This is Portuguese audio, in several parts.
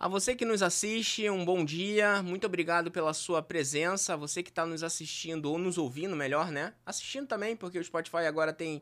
A você que nos assiste, um bom dia. Muito obrigado pela sua presença. Você que está nos assistindo ou nos ouvindo, melhor, né? Assistindo também, porque o Spotify agora tem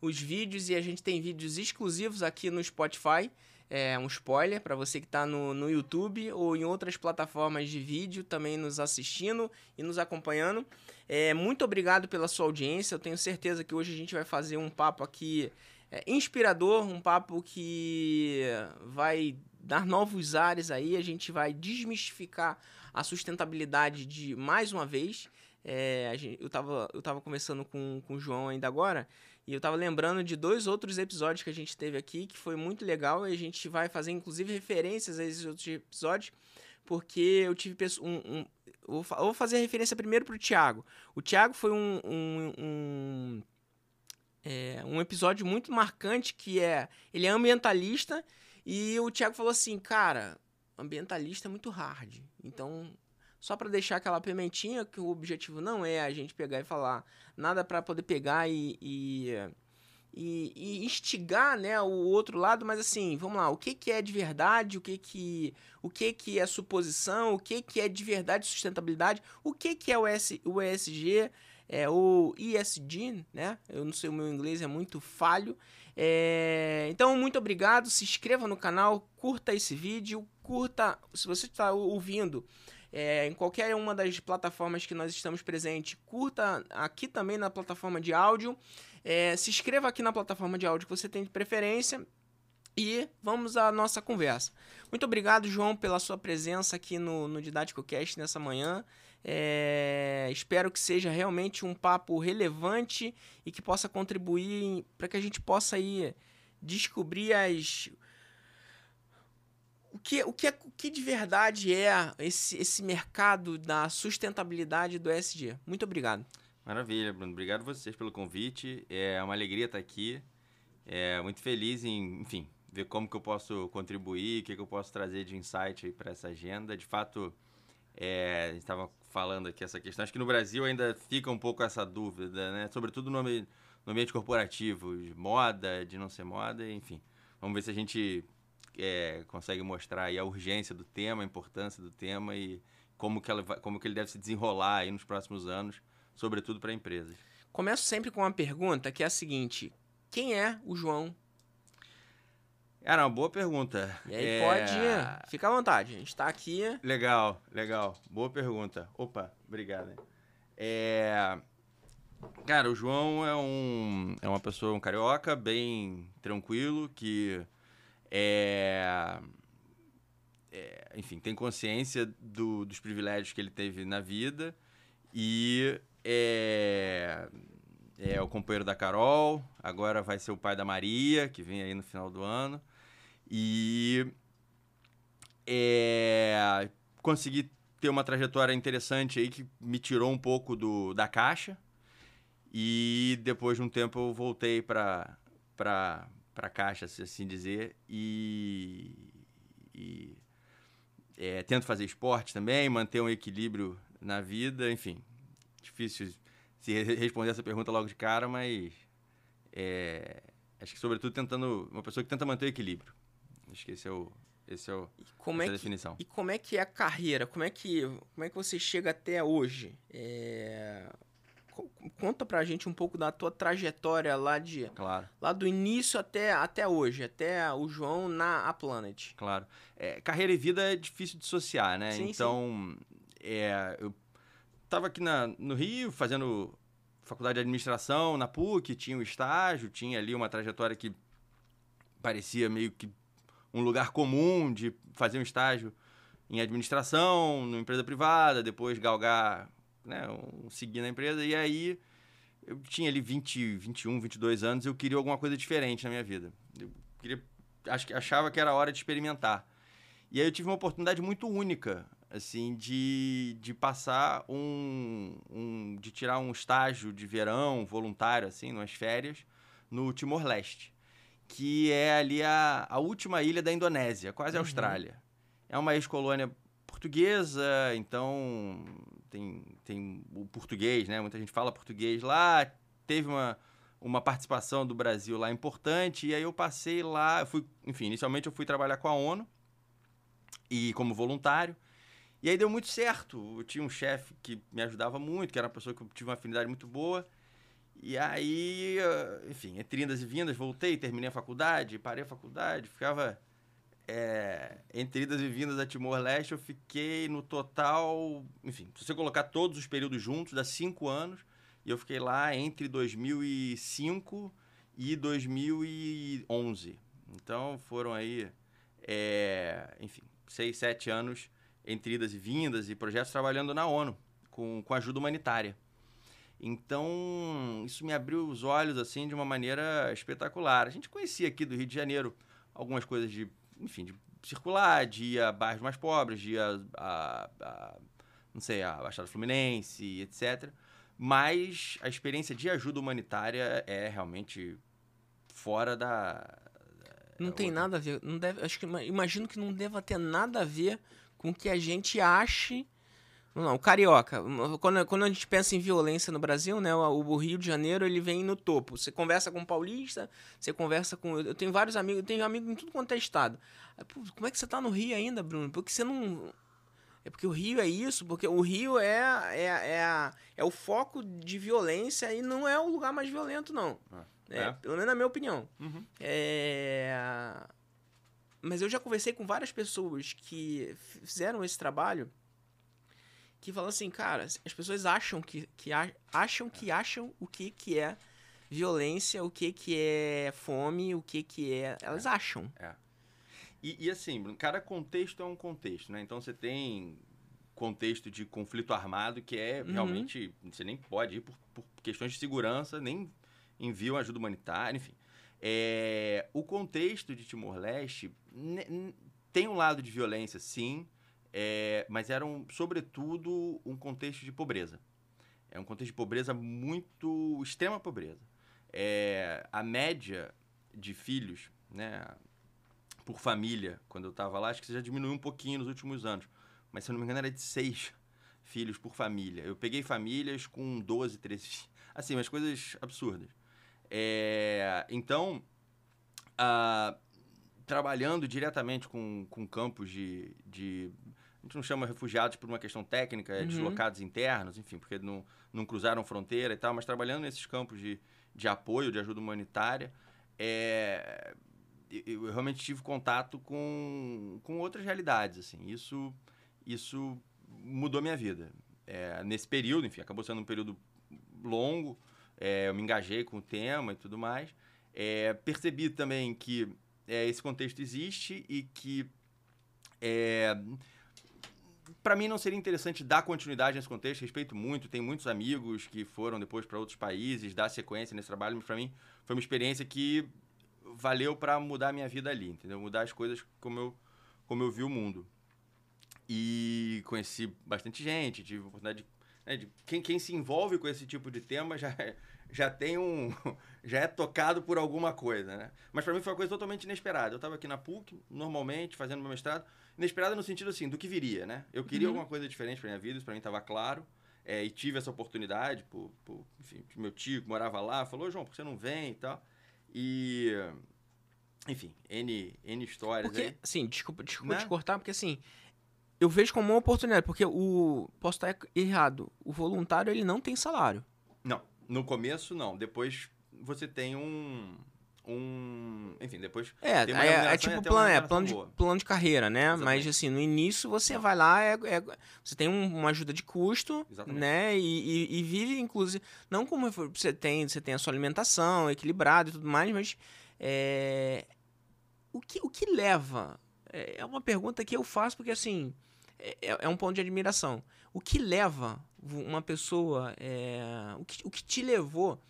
os vídeos e a gente tem vídeos exclusivos aqui no Spotify. É um spoiler para você que está no, no YouTube ou em outras plataformas de vídeo também nos assistindo e nos acompanhando. É, muito obrigado pela sua audiência. Eu tenho certeza que hoje a gente vai fazer um papo aqui é, inspirador, um papo que vai dar novos ares aí, a gente vai desmistificar a sustentabilidade de mais uma vez. É, gente, eu, estava eu tava conversando com, com o João ainda agora, e eu estava lembrando de dois outros episódios que a gente teve aqui, que foi muito legal, e a gente vai fazer inclusive referências a esses outros episódios, porque eu tive um, um eu vou fazer referência primeiro para o Thiago. O Thiago foi um, um, um, é, um episódio muito marcante que é ele é ambientalista e o Thiago falou assim, cara, ambientalista é muito hard. Então, só para deixar aquela pimentinha, que o objetivo não é a gente pegar e falar nada para poder pegar e, e, e, e, instigar né, o outro lado, mas assim, vamos lá, o que, que é de verdade, o que, que, o que, que é suposição, o que, que é de verdade sustentabilidade, o que, que é o, S, o ESG, é, o ESG, né? Eu não sei, o meu inglês é muito falho. É, então, muito obrigado. Se inscreva no canal, curta esse vídeo, curta. Se você está ouvindo é, em qualquer uma das plataformas que nós estamos presentes, curta aqui também na plataforma de áudio. É, se inscreva aqui na plataforma de áudio que você tem de preferência. E vamos à nossa conversa. Muito obrigado, João, pela sua presença aqui no, no Didático Cast nessa manhã. É, espero que seja realmente um papo relevante e que possa contribuir para que a gente possa aí descobrir as o que, o que, é, o que de verdade é esse, esse mercado da sustentabilidade do ESG. Muito obrigado. Maravilha, Bruno. Obrigado a vocês pelo convite. É uma alegria estar aqui. É muito feliz em, enfim, ver como que eu posso contribuir, o que, que eu posso trazer de insight para essa agenda. De fato, é, estava falando aqui essa questão. Acho que no Brasil ainda fica um pouco essa dúvida, né? Sobretudo no, no ambiente corporativo, de moda, de não ser moda, enfim. Vamos ver se a gente é, consegue mostrar aí a urgência do tema, a importância do tema e como que, ela como que ele deve se desenrolar aí nos próximos anos, sobretudo para empresas. Começo sempre com uma pergunta que é a seguinte: quem é o João Era uma boa pergunta. e aí é... pode. Fica à vontade, a gente tá aqui. Legal, legal. Boa pergunta. Opa, obrigado. É... Cara, o João é, um, é uma pessoa, um carioca, bem tranquilo, que é, é enfim, tem consciência do, dos privilégios que ele teve na vida e é, é o companheiro da Carol, agora vai ser o pai da Maria, que vem aí no final do ano. E é, consegui ter uma trajetória interessante aí que me tirou um pouco do, da caixa. E depois de um tempo eu voltei para para caixa, se assim dizer, e, e é, tento fazer esporte também, manter um equilíbrio na vida, enfim, difícil se responder essa pergunta logo de cara, mas é, acho que sobretudo tentando uma pessoa que tenta manter o equilíbrio. Acho que esse é o esse é o como é que, definição. E como é que é a carreira? Como é que como é que você chega até hoje? É, conta pra gente um pouco da tua trajetória lá de claro. lá do início até, até hoje, até o João na A Planet. Claro. É, carreira e vida é difícil de dissociar, né? Sim, então, sim. É, eu tava aqui na, no Rio fazendo faculdade de administração na PUC, tinha um estágio, tinha ali uma trajetória que parecia meio que um lugar comum de fazer um estágio em administração, numa empresa privada, depois galgar né, um, seguir na empresa. E aí eu tinha ali 20, 21, 22 anos, eu queria alguma coisa diferente na minha vida. Eu queria, que achava que era hora de experimentar. E aí eu tive uma oportunidade muito única, assim, de, de passar um, um de tirar um estágio de verão voluntário, assim, nas férias, no Timor-Leste, que é ali a, a última ilha da Indonésia, quase a uhum. Austrália. É uma ex-colônia portuguesa, então tem, tem o português, né? Muita gente fala português lá. Teve uma, uma participação do Brasil lá importante. E aí eu passei lá, eu fui, enfim, inicialmente eu fui trabalhar com a ONU. e como voluntário. E aí deu muito certo. Eu tinha um chefe que me ajudava muito, que era uma pessoa que eu tive uma afinidade muito boa. E aí, enfim, entre indas e vindas, voltei, terminei a faculdade, parei a faculdade, ficava. É, entre idas e vindas a Timor-Leste, eu fiquei no total. Enfim, se você colocar todos os períodos juntos, dá cinco anos. E eu fiquei lá entre 2005 e 2011. Então foram aí, é, enfim, seis, sete anos entre idas e vindas e projetos trabalhando na ONU com, com ajuda humanitária. Então, isso me abriu os olhos assim de uma maneira espetacular. A gente conhecia aqui do Rio de Janeiro algumas coisas de, enfim, de circular, de ir a bairros mais pobres, de ir a, a, a não sei, a Baixada Fluminense, etc. Mas a experiência de ajuda humanitária é realmente fora da. Não tem outra. nada a ver. Não deve, acho que imagino que não deva ter nada a ver com que a gente ache. Não, o carioca. Quando, quando a gente pensa em violência no Brasil, né? O, o, Rio de Janeiro ele vem no topo. Você conversa com um paulista, você conversa com. Eu tenho vários amigos, eu tenho amigos em tudo quanto é estado. como é que você tá no Rio ainda, Bruno? Porque você não. É porque o Rio é isso, porque o Rio é, é, é, a, é o foco de violência e não é o lugar mais violento, não. É, é. Pelo menos na minha opinião. Uhum. É mas eu já conversei com várias pessoas que fizeram esse trabalho que falam assim, cara, as pessoas acham que, que acham que acham o que, que é violência, o que, que é fome, o que, que é. Elas é. acham. É. E, e assim, cada contexto é um contexto, né? Então você tem contexto de conflito armado que é uhum. realmente. Você nem pode ir por, por questões de segurança, nem envia ajuda humanitária, enfim. É, o contexto de Timor-Leste tem um lado de violência, sim, é, mas era, um, sobretudo, um contexto de pobreza. É um contexto de pobreza muito. extrema pobreza. É, a média de filhos, né, por família, quando eu estava lá, acho que já diminuiu um pouquinho nos últimos anos, mas se eu não me engano era de seis filhos por família. Eu peguei famílias com 12, 13 assim, umas coisas absurdas. É, então, uh, trabalhando diretamente com, com campos de, de. A gente não chama refugiados por uma questão técnica, é uhum. deslocados internos, enfim, porque não, não cruzaram fronteira e tal, mas trabalhando nesses campos de, de apoio, de ajuda humanitária, é, eu realmente tive contato com, com outras realidades, assim. Isso, isso mudou minha vida. É, nesse período, enfim, acabou sendo um período longo, é, eu me engajei com o tema e tudo mais. É, percebi também que é, esse contexto existe e que é, para mim não seria interessante dar continuidade nesse contexto. Respeito muito, tenho muitos amigos que foram depois para outros países, dar sequência nesse trabalho, mas para mim foi uma experiência que valeu para mudar a minha vida ali, entendeu? Mudar as coisas como eu, como eu vi o mundo. E conheci bastante gente, tive oportunidade de né, de quem, quem se envolve com esse tipo de tema já, já tem um. já é tocado por alguma coisa, né? Mas para mim foi uma coisa totalmente inesperada. Eu estava aqui na PUC, normalmente, fazendo meu mestrado. Inesperada no sentido assim, do que viria, né? Eu queria uhum. alguma coisa diferente para minha vida, isso para mim estava claro. É, e tive essa oportunidade, por, por, enfim, meu tio que morava lá falou, João, por que você não vem e tal? E. Enfim, N, N histórias porque, aí. Sim, desculpa, desculpa né? te cortar, porque assim, eu vejo como uma oportunidade, porque o. Posso estar errado. O voluntário ele não tem salário. Não. No começo, não. Depois você tem um. Um. Enfim, depois. É, tem uma é, é tipo plano, é, plano, de, plano de carreira, né? Exatamente. Mas assim, no início você vai lá, é, é, você tem um, uma ajuda de custo, Exatamente. né? E, e, e, vive, inclusive. Não como você tem, você tem a sua alimentação equilibrada e tudo mais, mas. É, o, que, o que leva? É, é uma pergunta que eu faço porque assim é, é, é um ponto de admiração. O que leva uma pessoa. O, que, o que te levou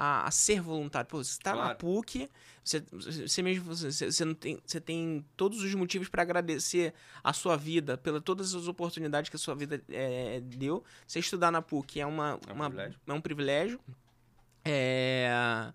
a, a ser voluntário? Pô, você está claro. na PUC, você, você mesmo você, você, não tem, você tem todos os motivos para agradecer a sua vida, pela todas as oportunidades que a sua vida é, deu. Você estudar na PUC é, uma, é um uma, privilégio. É um privilégio. É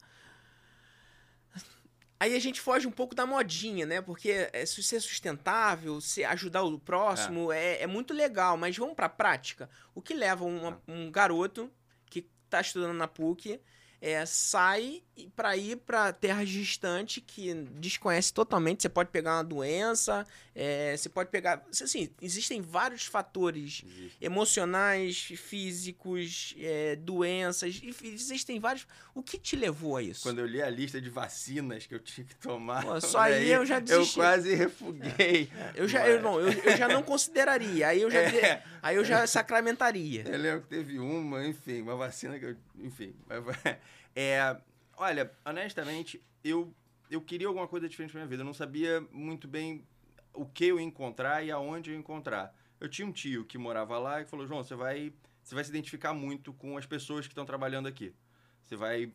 Aí a gente foge um pouco da modinha, né? Porque é, se ser sustentável, se ajudar o próximo, é. é, é muito legal. Mas vamos pra prática. O que leva uma, é. um garoto que tá estudando na PUC, é, sai para ir para terras distantes que desconhece totalmente. Você pode pegar uma doença, é, você pode pegar. Assim, existem vários fatores Existe. emocionais, físicos, é, doenças, existem vários. O que te levou a isso? Quando eu li a lista de vacinas que eu tinha que tomar. Pô, só aí eu já desisti. Eu quase refuguei. É, eu, já, eu, não, eu, eu, já não consideraria. Aí eu já, é. aí eu já sacramentaria. Eu lembro que teve uma, enfim, uma vacina que eu. Enfim. É Olha, honestamente, eu, eu queria alguma coisa diferente na minha vida. Eu não sabia muito bem o que eu ia encontrar e aonde eu ia encontrar. Eu tinha um tio que morava lá e falou: João, você vai, você vai se identificar muito com as pessoas que estão trabalhando aqui. Você vai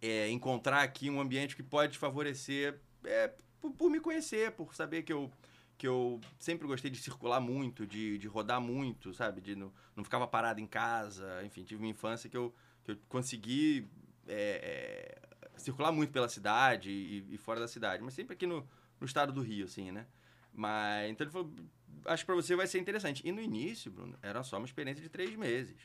é, encontrar aqui um ambiente que pode te favorecer é, por, por, me conhecer, por saber que eu, que eu sempre gostei de circular muito, de, de rodar muito, sabe? De não, não ficava parado em casa. Enfim, tive uma infância que eu, que eu consegui é, é, circular muito pela cidade e, e, fora da cidade, mas sempre aqui no, no estado do Rio, assim, né? Mas, então ele falou, acho que pra você vai ser interessante. E no início, Bruno, era só uma experiência de três meses.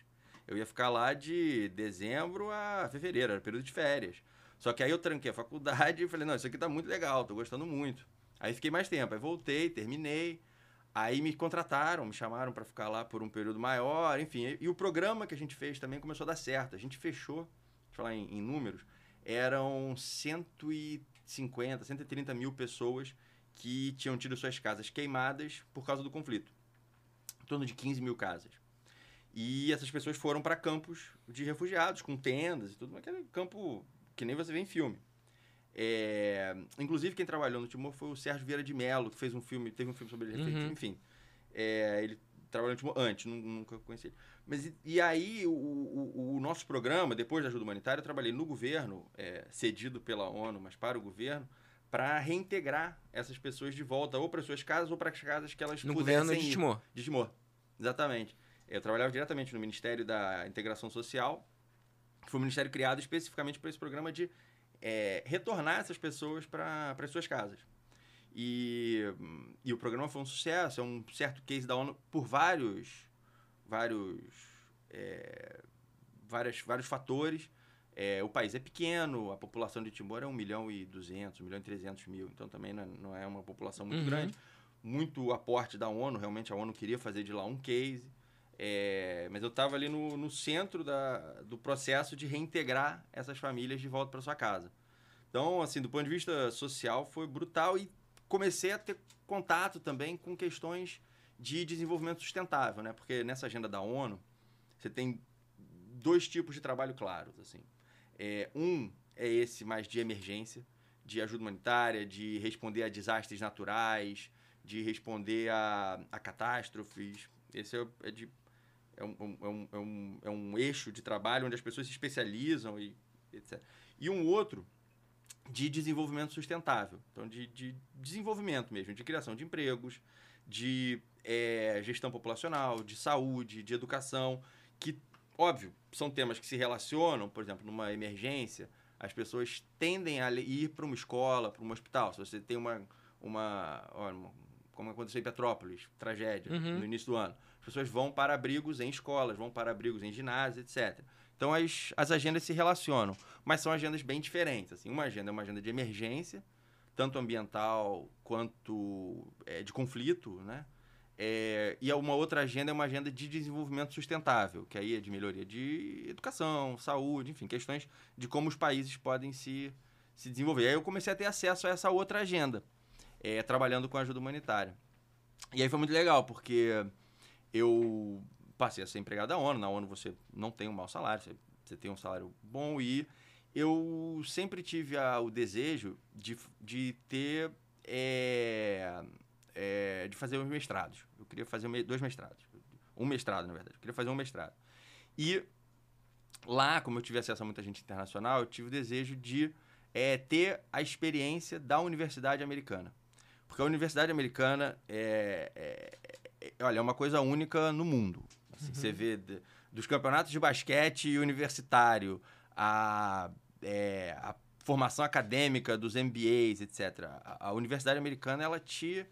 Eu ia ficar lá de dezembro a fevereiro, era período de férias. Só que aí eu tranquei a faculdade e falei, não, isso aqui tá muito legal, tô gostando muito. Aí fiquei mais tempo, aí voltei, terminei. Aí me contrataram, me chamaram para ficar lá por um período maior, enfim. E, e, o programa que a gente fez também começou a dar certo. A gente fechou falar em, em números, eram 150, 130 mil pessoas que tinham tido suas casas queimadas por causa do conflito. Em torno de 15 mil casas. E essas pessoas foram para campos de refugiados, com tendas e tudo, aquele campo que nem você vê em filme. É... Inclusive, quem trabalhou no Timor foi o Sérgio Vieira de Mello, que fez um filme, teve um filme sobre ele, uhum. enfim. É... Ele trabalhou no Timor antes, nunca conheci ele. Mas e, e aí, o, o, o, nosso programa, depois da ajuda humanitária, eu trabalhei no governo, é, cedido pela ONU, mas para o governo, para reintegrar essas pessoas de volta, ou para suas casas, ou para as casas que elas no governo de Timor. De Timor, exatamente. Eu trabalhava diretamente no Ministério da Integração Social, que foi um ministério criado especificamente para esse programa de é, retornar essas pessoas para as suas casas. E, e o programa foi um sucesso, é um certo case da ONU por vários vários, é, várias, vários fatores. É, o país é pequeno, a população de Timor é 1 milhão e 200, 1 milhão e 300 mil, então também não é, é uma população muito uhum. grande. Muito aporte da ONU, realmente a ONU queria fazer de lá um case, é, mas eu estava ali no, no centro da, do processo de reintegrar essas famílias de volta para sua casa. Então, assim, do ponto de vista social, foi brutal e comecei a ter contato também com questões de desenvolvimento sustentável, né? Porque nessa agenda da ONU, você tem dois tipos de trabalho claros, assim. É, um é esse mais de emergência, de ajuda humanitária, de responder a desastres naturais, de responder a, a catástrofes. Esse é, é de, é, um, é, um, é, um, é um eixo de trabalho onde as pessoas se especializam e etc. E um outro de desenvolvimento sustentável. Então, de, de desenvolvimento mesmo, de criação de empregos, de é, gestão populacional, de saúde, de educação, que, óbvio, são temas que se relacionam, por exemplo, numa emergência, as pessoas tendem a ir para uma escola, para um hospital. Se você tem uma, uma, como aconteceu em Petrópolis, tragédia, uhum. no início do ano, as pessoas vão para abrigos em escolas, vão para abrigos em ginásios, etc. Então as, as agendas se relacionam, mas são agendas bem diferentes. Assim, uma agenda é uma agenda de emergência, tanto ambiental quanto é, de conflito, né? É, e uma outra agenda é uma agenda de desenvolvimento sustentável, que aí é de melhoria de educação, saúde, enfim, questões de como os países podem se, se desenvolver. Aí eu comecei a ter acesso a essa outra agenda, é, trabalhando com ajuda humanitária. E aí foi muito legal, porque eu passei a ser empregado da ONU. Na ONU você não tem um mau salário, você, você tem um salário bom e eu sempre tive a, o desejo de, de ter. É, é, de fazer os mestrados. Eu queria fazer dois mestrados. Um mestrado, na verdade. Eu queria fazer um mestrado. E lá, como eu tive acesso a muita gente internacional, eu tive o desejo de é, ter a experiência da universidade americana. Porque a universidade americana é, é, é olha, é uma coisa única no mundo. Assim, uhum. Você vê de, dos campeonatos de basquete universitário, a é, a formação acadêmica dos MBAs, etc. A, a universidade americana, ela te...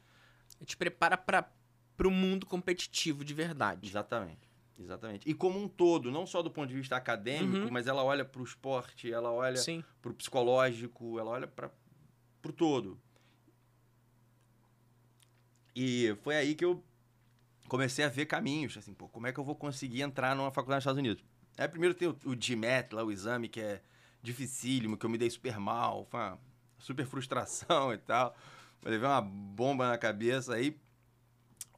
Te prepara para o mundo competitivo de verdade. Exatamente. Exatamente. E como um todo, não só do ponto de vista acadêmico, uhum. mas ela olha para o esporte, ela olha para o psicológico, ela olha para o todo. E foi aí que eu comecei a ver caminhos, assim, pô, como é que eu vou conseguir entrar numa faculdade nos Estados Unidos? Aí primeiro tem o, o GMAT, lá, o exame, que é dificílimo, que eu me dei super mal, foi uma super frustração e tal. Eu levei uma bomba na cabeça, aí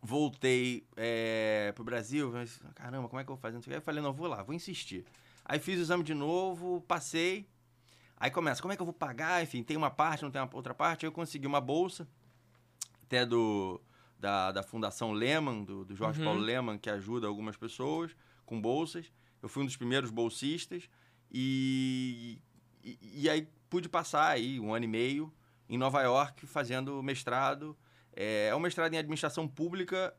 voltei é, pro Brasil, mas, caramba, como é que eu vou fazer? Aí eu falei, não, vou lá, vou insistir. Aí fiz o exame de novo, passei, aí começa, como é que eu vou pagar? Enfim, tem uma parte, não tem uma outra parte, aí eu consegui uma bolsa, até do, da, da Fundação Lehman, do, do Jorge uhum. Paulo Lehman, que ajuda algumas pessoas com bolsas. Eu fui um dos primeiros bolsistas e, e, e aí pude passar aí um ano e meio em Nova York fazendo mestrado é, é um mestrado em administração pública,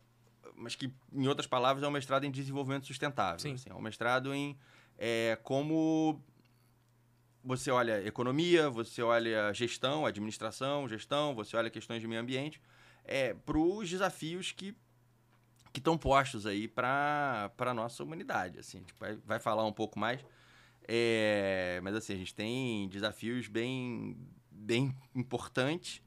mas que, em outras palavras, é um mestrado em desenvolvimento sustentável. Sim. Assim, é um mestrado em é, como você olha economia, você olha gestão, administração, gestão, você olha questões de meio ambiente, é, para os desafios que que estão postos aí para a nossa humanidade. Assim, a gente vai, vai falar um pouco mais, é, mas assim, a gente tem desafios bem, bem importantes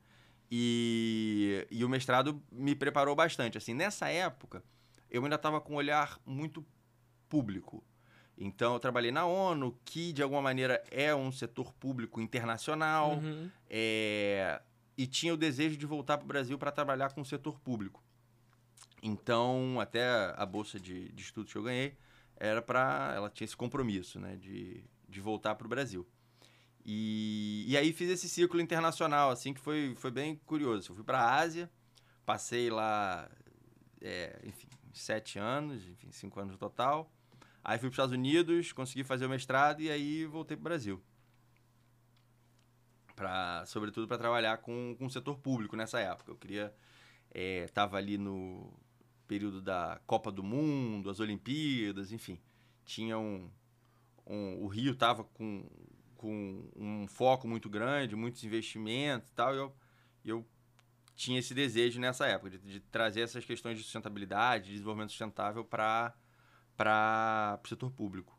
e, e o mestrado me preparou bastante. Assim, nessa época, eu ainda estava com um olhar muito público. Então, eu trabalhei na ONU, que de alguma maneira é um setor público internacional, uhum. é, e tinha o desejo de voltar para o Brasil para trabalhar com o setor público. Então, até a bolsa de, de estudos que eu ganhei era para. Ela tinha esse compromisso, né, de, de voltar para o Brasil. E, e aí fiz esse ciclo internacional, assim, que foi, foi bem curioso. Eu fui para a Ásia, passei lá, é, enfim, sete anos, enfim, cinco anos no total. Aí fui para os Estados Unidos, consegui fazer o mestrado e aí voltei para o Brasil. Pra, sobretudo para trabalhar com, com o setor público nessa época. Eu queria... Estava é, ali no período da Copa do Mundo, as Olimpíadas, enfim. Tinha um... um o Rio estava com com um foco muito grande, muitos investimentos e tal, eu, eu tinha esse desejo nessa época de, de trazer essas questões de sustentabilidade, de desenvolvimento sustentável para o setor público.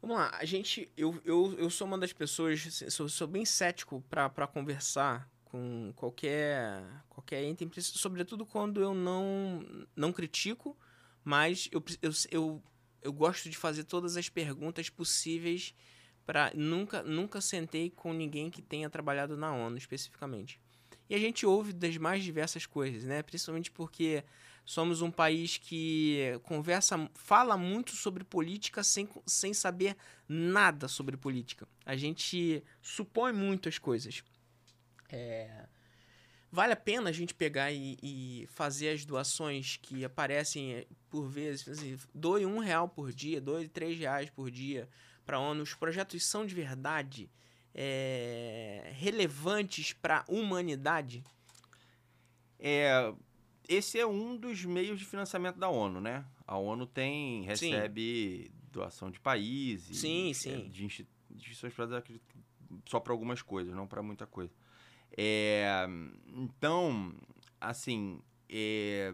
Vamos lá, a gente, eu, eu, eu sou uma das pessoas, assim, sou, sou bem cético para conversar com qualquer qualquer item, sobretudo quando eu não não critico, mas eu, eu, eu, eu gosto de fazer todas as perguntas possíveis nunca nunca sentei com ninguém que tenha trabalhado na ONU especificamente. E a gente ouve das mais diversas coisas, né? Principalmente porque somos um país que conversa, fala muito sobre política sem, sem saber nada sobre política. A gente supõe muito as coisas. É, vale a pena a gente pegar e, e, fazer as doações que aparecem por vezes, assim, doe um real por dia, doe três reais por dia, para a ONU, os projetos são de verdade é, relevantes para a humanidade? É, esse é um dos meios de financiamento da ONU, né? A ONU tem recebe sim. doação de países, sim, sim. de instituições só para algumas coisas, não para muita coisa. É, então, assim, é,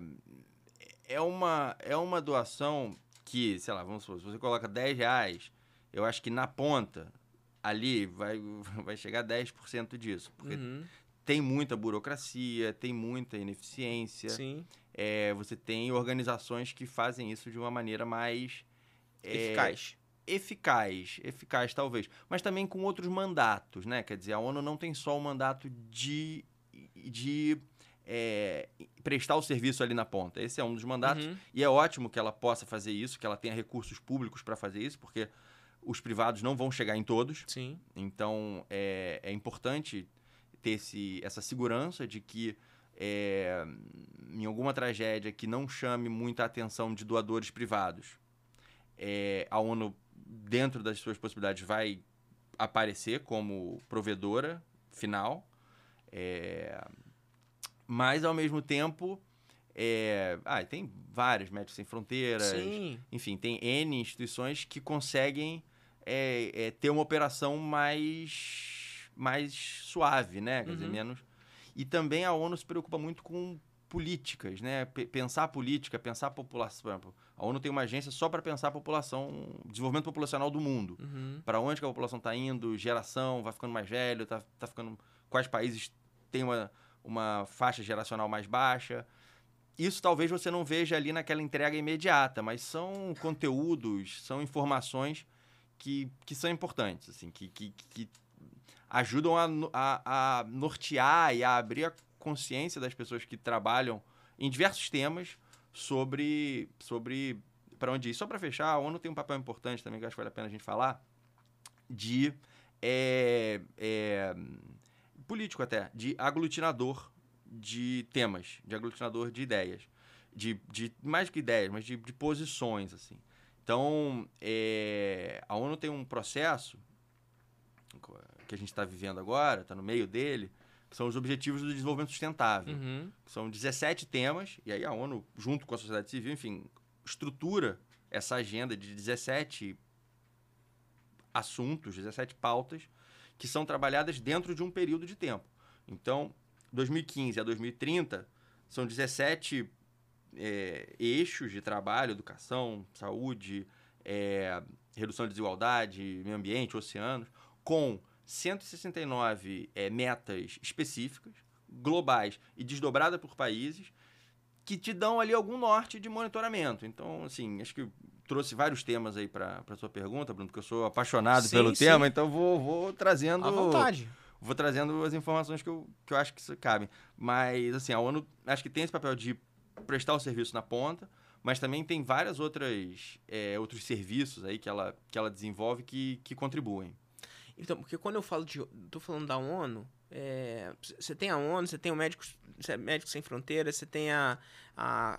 é, uma, é uma doação que, sei lá, vamos supor, se você coloca 10 reais, eu acho que na ponta, ali, vai, vai chegar a 10% disso. Porque uhum. tem muita burocracia, tem muita ineficiência. Sim. É, você tem organizações que fazem isso de uma maneira mais... É, eficaz. Eficaz, eficaz talvez. Mas também com outros mandatos, né? Quer dizer, a ONU não tem só o mandato de... de é, prestar o serviço ali na ponta. Esse é um dos mandatos. Uhum. E é ótimo que ela possa fazer isso, que ela tenha recursos públicos para fazer isso, porque os privados não vão chegar em todos. Sim. Então, é, é importante ter esse, essa segurança de que é, em alguma tragédia que não chame muita atenção de doadores privados, é, a ONU, dentro das suas possibilidades, vai aparecer como provedora final. É, mas, ao mesmo tempo, é, ah, tem vários Médicos Sem Fronteiras. Sim. Enfim, tem N instituições que conseguem é, é, ter uma operação mais, mais suave, né? Quer uhum. dizer, menos. E também a ONU se preocupa muito com políticas, né? P pensar política, pensar a população. Por exemplo, a ONU tem uma agência só para pensar a população, desenvolvimento populacional do mundo. Uhum. Para onde que a população está indo, geração, vai ficando mais velho, tá, tá ficando. Quais países têm uma, uma faixa geracional mais baixa. Isso talvez você não veja ali naquela entrega imediata, mas são conteúdos, são informações que, que são importantes, assim, que, que, que ajudam a, a, a nortear e a abrir a consciência das pessoas que trabalham em diversos temas sobre, sobre para onde ir. Só para fechar, a ONU tem um papel importante também, que acho que vale a pena a gente falar, de é, é, político até, de aglutinador de temas, de aglutinador de ideias. De, de mais que ideias, mas de, de posições, assim. Então, é, a ONU tem um processo que a gente está vivendo agora, está no meio dele, que são os Objetivos do Desenvolvimento Sustentável. Uhum. São 17 temas, e aí a ONU, junto com a sociedade civil, enfim, estrutura essa agenda de 17 assuntos, 17 pautas, que são trabalhadas dentro de um período de tempo. Então, 2015 a 2030 são 17 é, eixos de trabalho, educação, saúde, é, redução de desigualdade, meio ambiente, oceanos, com 169 é, metas específicas, globais e desdobradas por países, que te dão ali algum norte de monitoramento. Então, assim, acho que trouxe vários temas aí para a sua pergunta, Bruno, porque eu sou apaixonado sim, pelo sim. tema, então vou, vou trazendo. À vontade. Vou trazendo as informações que eu, que eu acho que cabem. Mas, assim, a ONU acho que tem esse papel de prestar o serviço na ponta, mas também tem várias outras é, outros serviços aí que ela, que ela desenvolve que, que contribuem. Então, porque quando eu falo de. tô falando da ONU, é, você tem a ONU, você tem o Médicos, Médicos Sem Fronteiras, você tem a, a,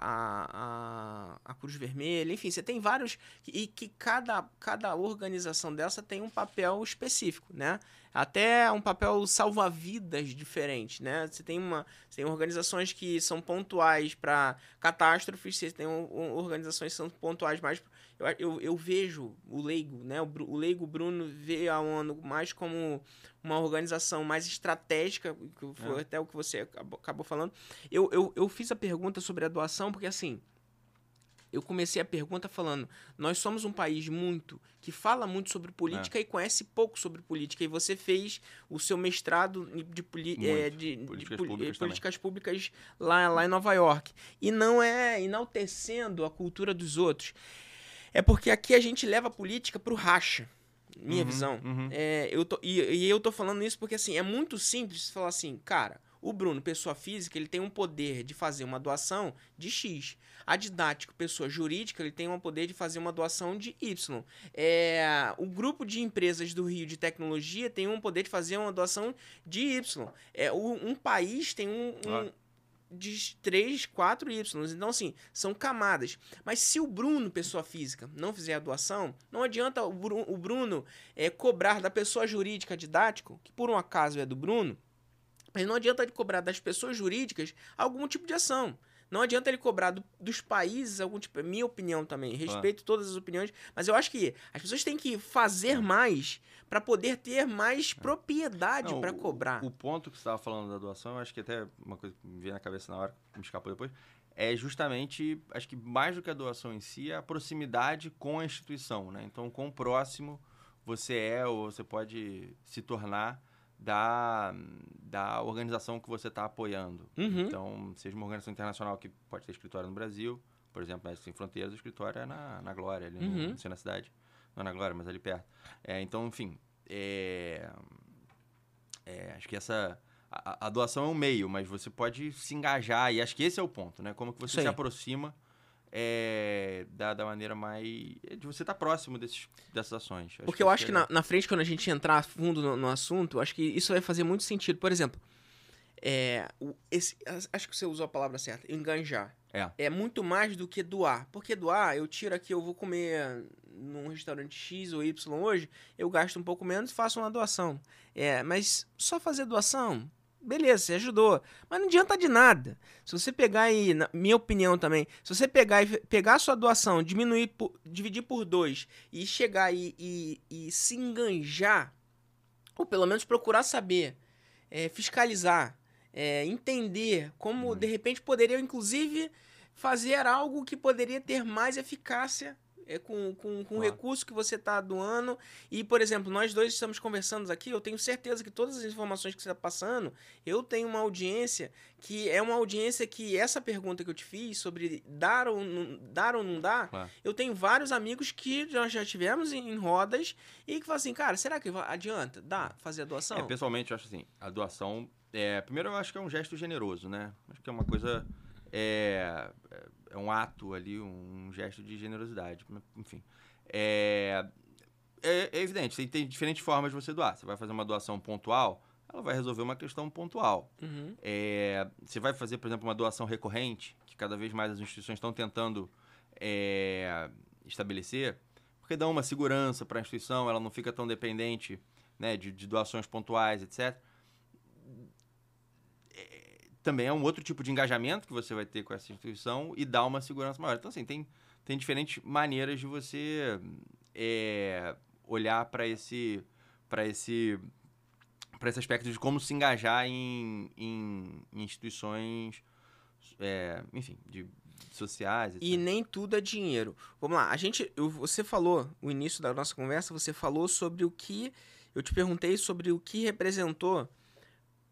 a, a, Cruz Vermelha, enfim, você tem vários. E que cada, cada organização dessa tem um papel específico, né? Até um papel salva-vidas diferente, né? Você tem, uma, tem organizações que são pontuais para catástrofes, você tem um, um, organizações que são pontuais mais eu, eu, eu vejo o leigo, né? O, o leigo Bruno vê a ONU mais como uma organização mais estratégica, que foi é. até o que você acabou, acabou falando. Eu, eu, eu fiz a pergunta sobre a doação porque, assim, eu comecei a pergunta falando: nós somos um país muito que fala muito sobre política é. e conhece pouco sobre política. E você fez o seu mestrado de, poli é, de, políticas, de, públicas, políticas públicas lá, lá em Nova York. E não é enaltecendo a cultura dos outros. É porque aqui a gente leva a política pro racha. Minha uhum, visão. Uhum. É, eu tô, e, e, eu tô falando isso porque, assim, é muito simples falar assim, cara, o Bruno, pessoa física, ele tem um poder de fazer uma doação de X. A didático, pessoa jurídica, ele tem um poder de fazer uma doação de Y. É, o grupo de empresas do Rio de tecnologia tem um poder de fazer uma doação de Y. É, o, um país tem um, um, de 3, 4 Y. Então, assim, são camadas. Mas se o Bruno, pessoa física, não fizer a doação, não adianta o Bruno, o Bruno é, cobrar da pessoa jurídica didático, que por um acaso é do Bruno, mas não adianta ele cobrar das pessoas jurídicas algum tipo de ação. Não adianta ele cobrar do, dos países algum tipo. É minha opinião também. Respeito ah. todas as opiniões. Mas eu acho que as pessoas têm que fazer mais para poder ter mais propriedade para cobrar. O, o, ponto que você estava falando da doação, eu acho que até uma coisa que me veio na cabeça na hora, me escapou depois, é justamente, acho que mais do que a doação em si, é a proximidade com a instituição. Né? Então, quão próximo você é ou você pode se tornar da, da organização que você está apoiando. Uhum. Então, seja uma organização internacional que pode ter escritório no Brasil, por exemplo, Médicos Sem Fronteiras, o escritório é na, na Glória, ali uhum. no, na cidade, não é na Glória, mas ali perto. É, então, enfim, é, é, acho que essa... A, a, doação é um meio, mas você pode se engajar, e acho que esse é o ponto, né? Como que você se aproxima é, da, da maneira mais. de você estar tá próximo desses, dessas ações. Acho Porque eu acho que na, na, frente, quando a gente entrar fundo no, no assunto, acho que isso vai fazer muito sentido. Por exemplo, é, o, esse, acho que você usou a palavra certa, enganjar. É. é muito mais do que doar. Porque doar, eu tiro aqui, eu vou comer num restaurante X ou Y hoje, eu gasto um pouco menos e faço uma doação. É, mas só fazer doação beleza, você ajudou. Mas não adianta de nada. Se você pegar aí, na minha opinião também, se você pegar e pegar a sua doação, diminuir, por, dividir por dois e chegar aí e, e, se enganjar, ou pelo menos procurar saber, é, fiscalizar, é, entender como, uhum. de repente, poderia, inclusive, fazer algo que poderia ter mais eficácia é com, com, com o recurso que você está doando. E, por exemplo, nós dois estamos conversando aqui, eu tenho certeza que todas as informações que você está passando, eu tenho uma audiência que é uma audiência que essa pergunta que eu te fiz sobre dar ou não, dar ou não dar, eu tenho vários amigos que nós já tivemos em, em, rodas e que falam assim, cara, será que adianta? Dá fazer a doação? É, pessoalmente, eu acho assim, a doação, é, primeiro eu acho que é um gesto generoso, né? Acho que é uma coisa... É, é um ato ali, um gesto de generosidade. Enfim. É, é, é evidente, tem, tem, diferentes formas de você doar. Você vai fazer uma doação pontual, ela vai resolver uma questão pontual. Uhum. É, você vai fazer, por exemplo, uma doação recorrente, que cada vez mais as instituições estão tentando é, estabelecer, porque dá uma segurança para a instituição, ela não fica tão dependente né, de, de doações pontuais, etc também é um outro tipo de engajamento que você vai ter com essa instituição e dá uma segurança maior. Então, assim, tem, tem diferentes maneiras de você é, olhar para esse, para esse, para esse aspecto de como se engajar em, em, em instituições, é, enfim, de sociais. Etc. E nem tudo é dinheiro. Vamos lá, a gente, você falou, o início da nossa conversa, você falou sobre o que, eu te perguntei sobre o que representou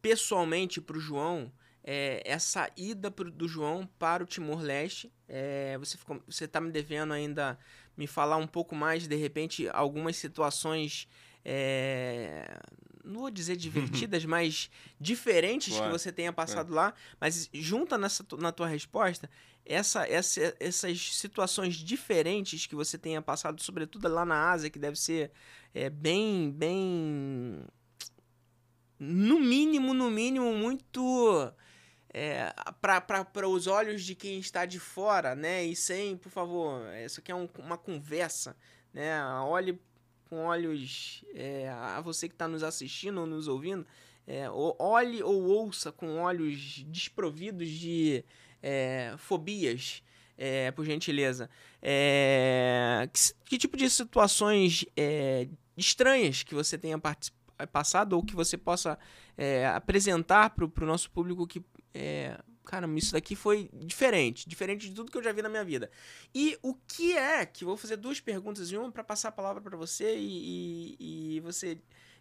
pessoalmente para o João é, essa ida pro, do João para o Timor-Leste. É, você ficou, você está me devendo ainda me falar um pouco mais, de repente, algumas situações. É, não vou dizer divertidas, mas diferentes Ué. que você tenha passado é. lá. Mas junta nessa, na tua resposta essa, essa, essas situações diferentes que você tenha passado, sobretudo lá na Ásia, que deve ser é, bem, bem. No mínimo, no mínimo, muito é, para os olhos de quem está de fora, né? E sem, por favor, isso aqui é um, uma conversa, né? Olhe com olhos é, a você que está nos assistindo ou nos ouvindo, é, olhe ou ouça com olhos desprovidos de é, fobias, é, por gentileza. É, que, que, tipo de situações é, estranhas que você tenha passado ou que você possa é, apresentar para o nosso público que é, cara, isso daqui foi diferente, diferente de tudo que eu já vi na minha vida. E o que é que vou fazer duas perguntas em uma para passar a palavra para você e, e, e, você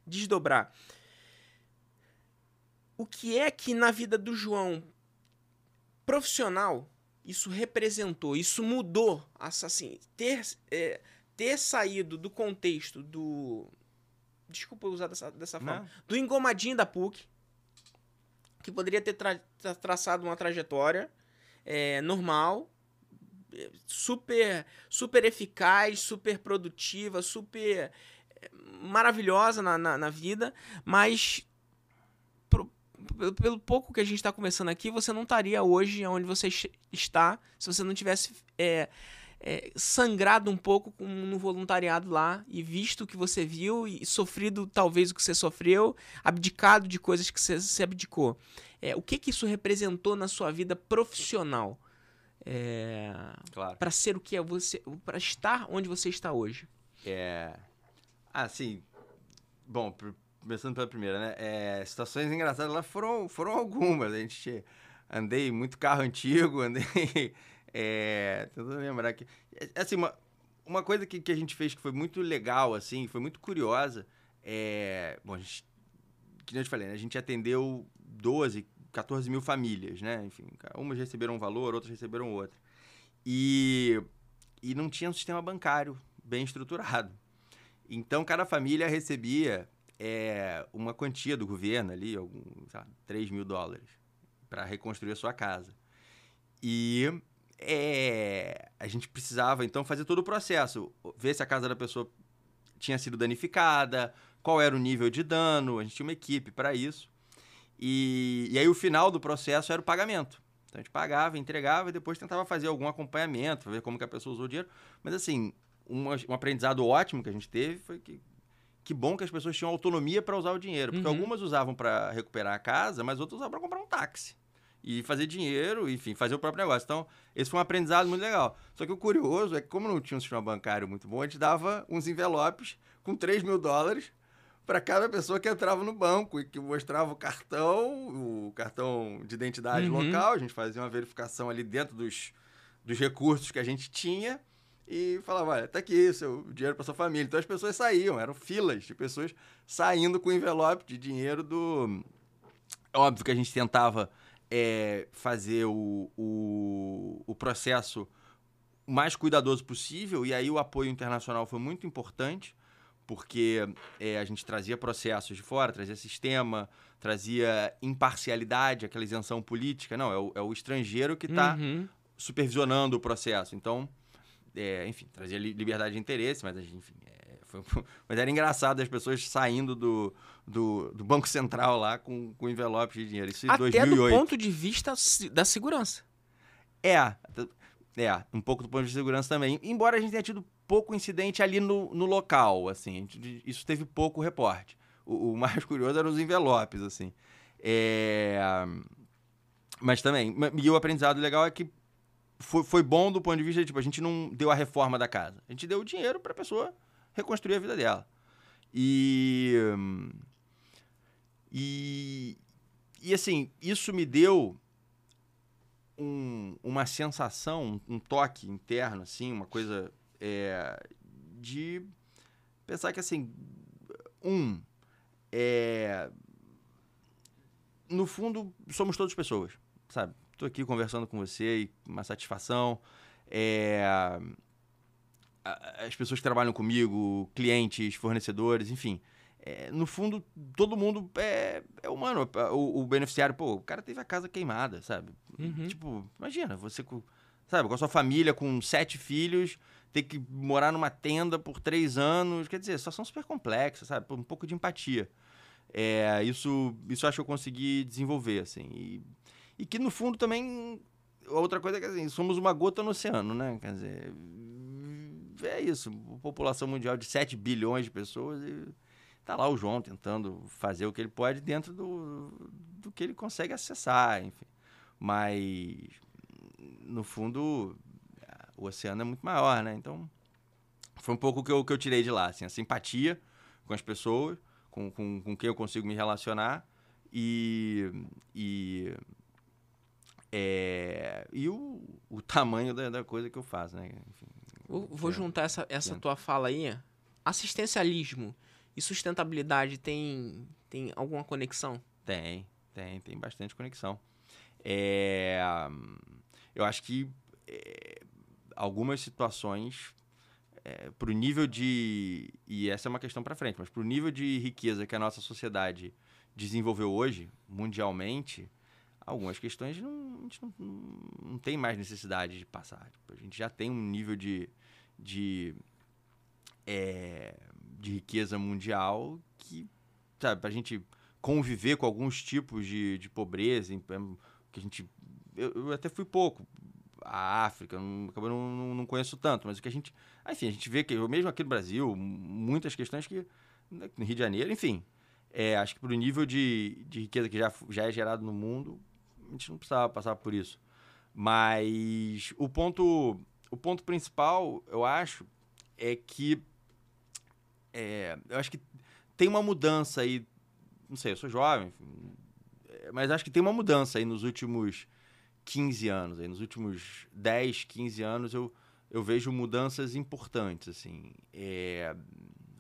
desdobrar. O que é que na vida do João profissional isso representou, isso mudou, assim, ter é, ter saído do contexto do desculpa usar dessa, dessa forma, Não. do engomadinho da PUC que poderia ter tra traçado uma trajetória é, normal, super, super eficaz, super produtiva, super é, maravilhosa na, na, na vida, mas pro, pelo pouco que a gente está conversando aqui, você não estaria hoje onde você está se você não tivesse é, é, sangrado um pouco no voluntariado lá e visto o que você viu e sofrido talvez o que você sofreu, abdicado de coisas que você, você abdicou. É, o que, que isso representou na sua vida profissional? É, claro. Para ser o que é você, para estar onde você está hoje. É, assim, bom, começando pela primeira, né? É, situações engraçadas lá foram, foram algumas. A gente andei muito carro antigo, andei é, tentando lembrar aqui. É, assim, uma, uma coisa que, que a gente fez que foi muito legal, assim, foi muito curiosa. É, bom, a gente, que eu te falei, né? a gente atendeu 12, 14 mil famílias, né? Enfim, umas receberam um valor, outras receberam outro. E, e não tinha um sistema bancário bem estruturado. Então, cada família recebia é, uma quantia do governo ali, algum, sabe, 3 mil dólares, para reconstruir a sua casa. E é, a gente precisava então fazer todo o processo, ver se a casa da pessoa tinha sido danificada, qual era o nível de dano, a gente tinha uma equipe para isso. E, e aí o final do processo era o pagamento. Então a gente pagava, entregava e depois tentava fazer algum acompanhamento, ver como que a pessoa usou o dinheiro. Mas assim, um, um aprendizado ótimo que a gente teve foi que que bom que as pessoas tinham autonomia para usar o dinheiro. Porque uhum. algumas usavam para recuperar a casa, mas outras usavam para comprar um táxi e fazer dinheiro, enfim, fazer o próprio negócio. Então, esse foi um aprendizado muito legal. Só que o curioso é que, como não tinha um sistema bancário muito bom, a gente dava uns envelopes com 3 mil dólares para cada pessoa que entrava no banco e que mostrava o cartão, o cartão de identidade uhum. local. A gente fazia uma verificação ali dentro dos, dos recursos que a gente tinha e falava, olha, tá aqui seu dinheiro para sua família. Então as pessoas saíam, eram filas de pessoas saindo com envelope de dinheiro do... Óbvio que a gente tentava é, fazer o, o, o processo mais cuidadoso possível, e aí o apoio internacional foi muito importante, porque é, a gente trazia processos de fora, trazia sistema, trazia imparcialidade, aquela isenção política. Não, é o, é o estrangeiro que está uhum. supervisionando o processo. Então, é, enfim, trazia liberdade de interesse, mas enfim, é, foi, mas era engraçado as pessoas saindo do, do, do, Banco Central lá com, com envelope de dinheiro. Isso em Até 2008. do ponto de vista da segurança. É, é, um pouco do ponto de segurança também. Embora a gente tenha tido pouco incidente ali no, no local, assim. Isso teve pouco reporte. O, o mais curioso eram os envelopes, assim. É... Mas também, e o aprendizado legal é que foi, foi bom do ponto de vista de, tipo, a gente não deu a reforma da casa. A gente deu o dinheiro para a pessoa reconstruir a vida dela. E... E... E, assim, isso me deu um, uma sensação, um toque interno, assim, uma coisa é, de pensar que, assim, um, é, no fundo, somos todos pessoas, sabe? Estou aqui conversando com você e uma satisfação. É, as pessoas que trabalham comigo, clientes, fornecedores, enfim. É, no fundo, todo mundo é, é humano. O, o, beneficiário, pô, o cara teve a casa queimada, sabe? Uhum. Tipo, imagina, você com, sabe, com a sua família, com sete filhos, ter que morar numa tenda por três anos. Quer dizer, situação super complexa, sabe? Um pouco de empatia. É, isso, isso acho que eu consegui desenvolver, assim. E, e que, no fundo, também... Outra coisa é que, assim, somos uma gota no oceano, né? Quer dizer... É isso. População mundial de 7 bilhões de pessoas e tá lá o João tentando fazer o que ele pode dentro do, do que ele consegue acessar, enfim. Mas, no fundo, o oceano é muito maior, né? Então, foi um pouco o que eu, que eu tirei de lá, assim, a simpatia com as pessoas, com, com, com quem eu consigo me relacionar e, e, é, e o, o tamanho da, da, coisa que eu faço, né? Enfim, vou, vou juntar essa, essa tua fala aí. Assistencialismo e sustentabilidade tem, tem alguma conexão? Tem, tem, tem bastante conexão. É, eu acho que é, algumas situações, é, para o nível de. E essa é uma questão para frente, mas para o nível de riqueza que a nossa sociedade desenvolveu hoje, mundialmente, algumas questões não, a gente não, não, tem mais necessidade de passar. Tipo, a gente já tem um nível de. de é, de riqueza mundial que, sabe, a gente conviver com alguns tipos de, de pobreza, que a gente. Eu, eu até fui pouco. A África, não, não, não conheço tanto, mas o que a gente. Enfim, a gente vê que, mesmo aqui no Brasil, muitas questões que. Né, no Rio de Janeiro, enfim. É, acho que para o nível de, de riqueza que já, já é gerado no mundo, a gente não precisava passar por isso. Mas o ponto, o ponto principal, eu acho, é que é, eu acho que tem uma mudança aí. Não sei, eu sou jovem, é, mas acho que tem uma mudança aí nos últimos 15 anos. Aí, nos últimos 10, 15 anos, eu, eu vejo mudanças importantes. assim. É,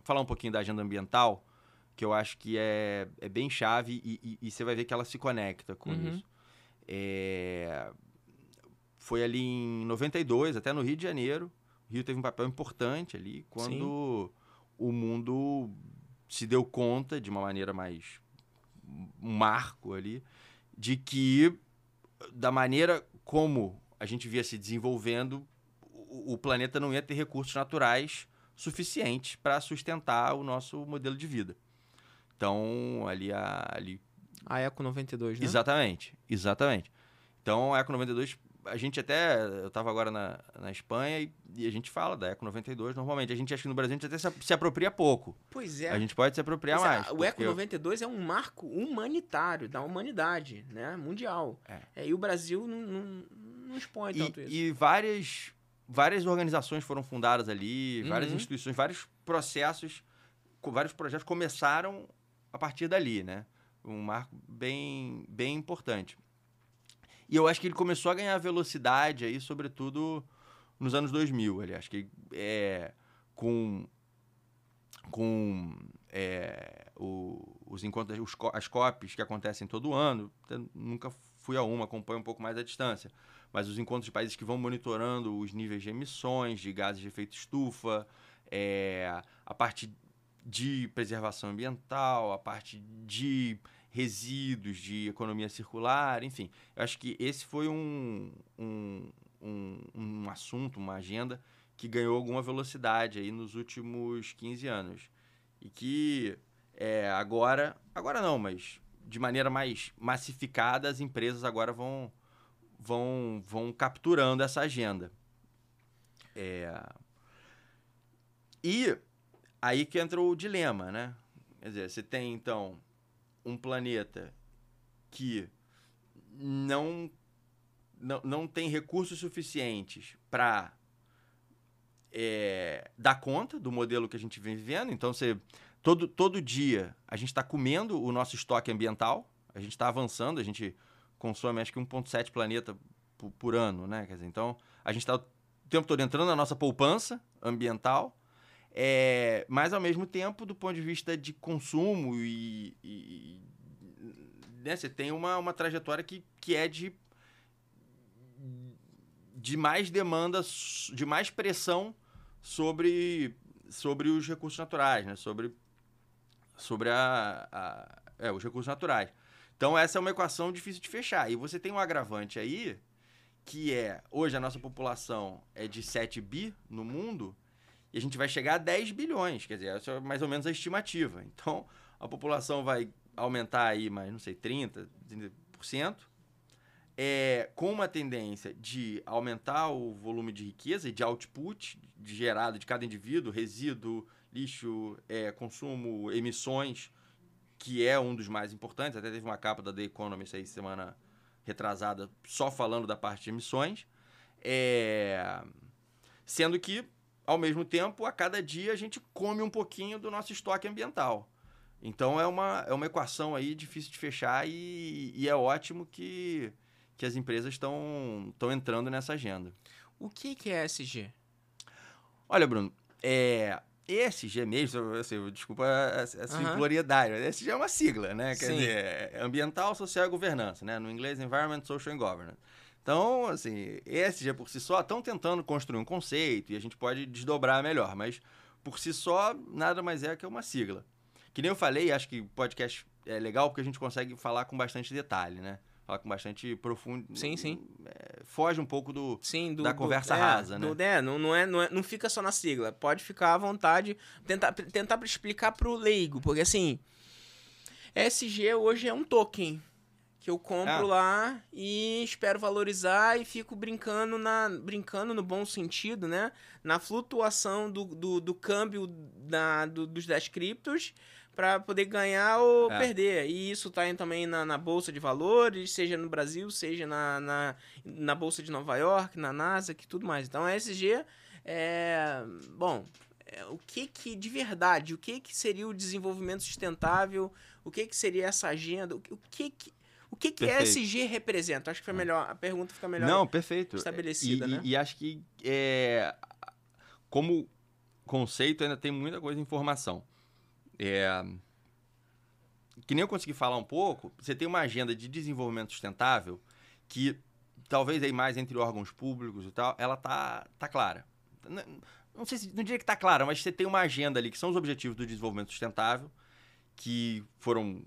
falar um pouquinho da agenda ambiental, que eu acho que é, é bem chave e, e, e você vai ver que ela se conecta com uhum. isso. É, foi ali em 92, até no Rio de Janeiro. O Rio teve um papel importante ali, quando Sim o mundo se deu conta de uma maneira mais um marco ali de que da maneira como a gente via se desenvolvendo o, o planeta não ia ter recursos naturais suficientes para sustentar o nosso modelo de vida. Então, ali a ali a Eco 92, né? Exatamente, exatamente. Então, a Eco 92 a gente até. Eu estava agora na, na Espanha e, e, a gente fala da Eco 92 normalmente. A gente acha que no Brasil a gente até se, se apropria pouco. Pois é. A gente pode se apropriar é, mais. o Eco 92 eu... é um marco humanitário da humanidade, né? Mundial. É. é e o Brasil não, não, não expõe tanto e, isso. E várias, várias organizações foram fundadas ali, várias uhum. instituições, vários processos vários projetos começaram a partir dali, né? Um marco bem, bem importante. E eu acho que ele começou a ganhar velocidade aí, sobretudo nos anos 2000. Ali. Acho que é, com, com é, o, os encontros, os, as COPs que acontecem todo ano, nunca fui a uma, acompanho um pouco mais à distância. Mas os encontros de países que vão monitorando os níveis de emissões de gases de efeito estufa, é, a parte de preservação ambiental, a parte de resíduos, de economia circular, enfim. Eu acho que esse foi um, um, um, um assunto, uma agenda que ganhou alguma velocidade aí nos últimos 15 anos. E que é, agora, agora não, mas de maneira mais massificada, as empresas agora vão, vão, vão capturando essa agenda. É... E aí que entra o dilema, né? Quer dizer, você tem então um planeta que não, não, não tem recursos suficientes para é, dar conta do modelo que a gente vem vivendo. Então, você, todo, todo dia a gente está comendo o nosso estoque ambiental, a gente está avançando, a gente consome acho que 1,7 planeta por, por, ano, né? Quer dizer, então, a gente está o tempo todo entrando na nossa poupança ambiental, é, mas ao mesmo tempo, do ponto de vista de consumo e. e né, você tem uma, uma trajetória que, que é de, de mais demanda, de mais pressão sobre, sobre os recursos naturais, né? sobre, sobre a, a é, os recursos naturais. Então, essa é uma equação difícil de fechar. E você tem um agravante aí, que é, hoje a nossa população é de 7 bi no mundo, e a gente vai chegar a 10 bilhões, quer dizer, essa é mais ou menos a estimativa. Então, a população vai aumentar aí mais, não sei, 30%, 30% é, com uma tendência de aumentar o volume de riqueza e de output de gerado de cada indivíduo, resíduo, lixo, é, consumo, emissões, que é um dos mais importantes. Até teve uma capa da The Economist aí semana retrasada só falando da parte de emissões. É, sendo que ao mesmo tempo, a cada dia a gente come um pouquinho do nosso estoque ambiental. Então é uma, é uma equação aí difícil de fechar e, e é ótimo que, que as empresas estão entrando nessa agenda. O que, que é SG? Olha, Bruno, é, ESG mesmo, assim, desculpa essa simploriedade, uhum. ESG é uma sigla, né? Quer Sim. dizer, é ambiental, social e governança, né? No inglês, Environment, Social and Governance. Então, assim, ESG por si só estão tentando construir um conceito e a gente pode desdobrar melhor, mas por si só nada mais é que uma sigla. Que nem eu falei, acho que podcast é legal porque a gente consegue falar com bastante detalhe, né? Falar com bastante profundo. Sim, sim. É, foge um pouco do, sim, do da conversa do, rasa, é, né? Do, é, não, não, é, não, é, não fica só na sigla. Pode ficar à vontade. Tentar, tentar explicar para o leigo, porque assim. SG hoje é um token que eu compro ah. lá e espero valorizar e fico brincando na brincando no bom sentido, né? Na flutuação do, do, do câmbio da, do, dos 10 criptos para poder ganhar ou é. perder. E isso tá também na, na, Bolsa de Valores, seja no Brasil, seja na, na, na Bolsa de Nova York, na NASA, que tudo mais. Então a SG é. Bom, é, o que que de verdade, o que que seria o desenvolvimento sustentável, o que que seria essa agenda, o que que o que, que ESG representa? Acho que foi melhor, a pergunta fica melhor Não, perfeito. estabelecida, e, né? E, e acho que é, como conceito ainda tem muita coisa em informação. É, que nem eu consegui falar um pouco, você tem uma agenda de desenvolvimento sustentável que talvez aí mais entre órgãos públicos e tal, ela tá, tá clara. Não, não sei se não diria que tá clara, mas você tem uma agenda ali que são os objetivos do desenvolvimento sustentável que foram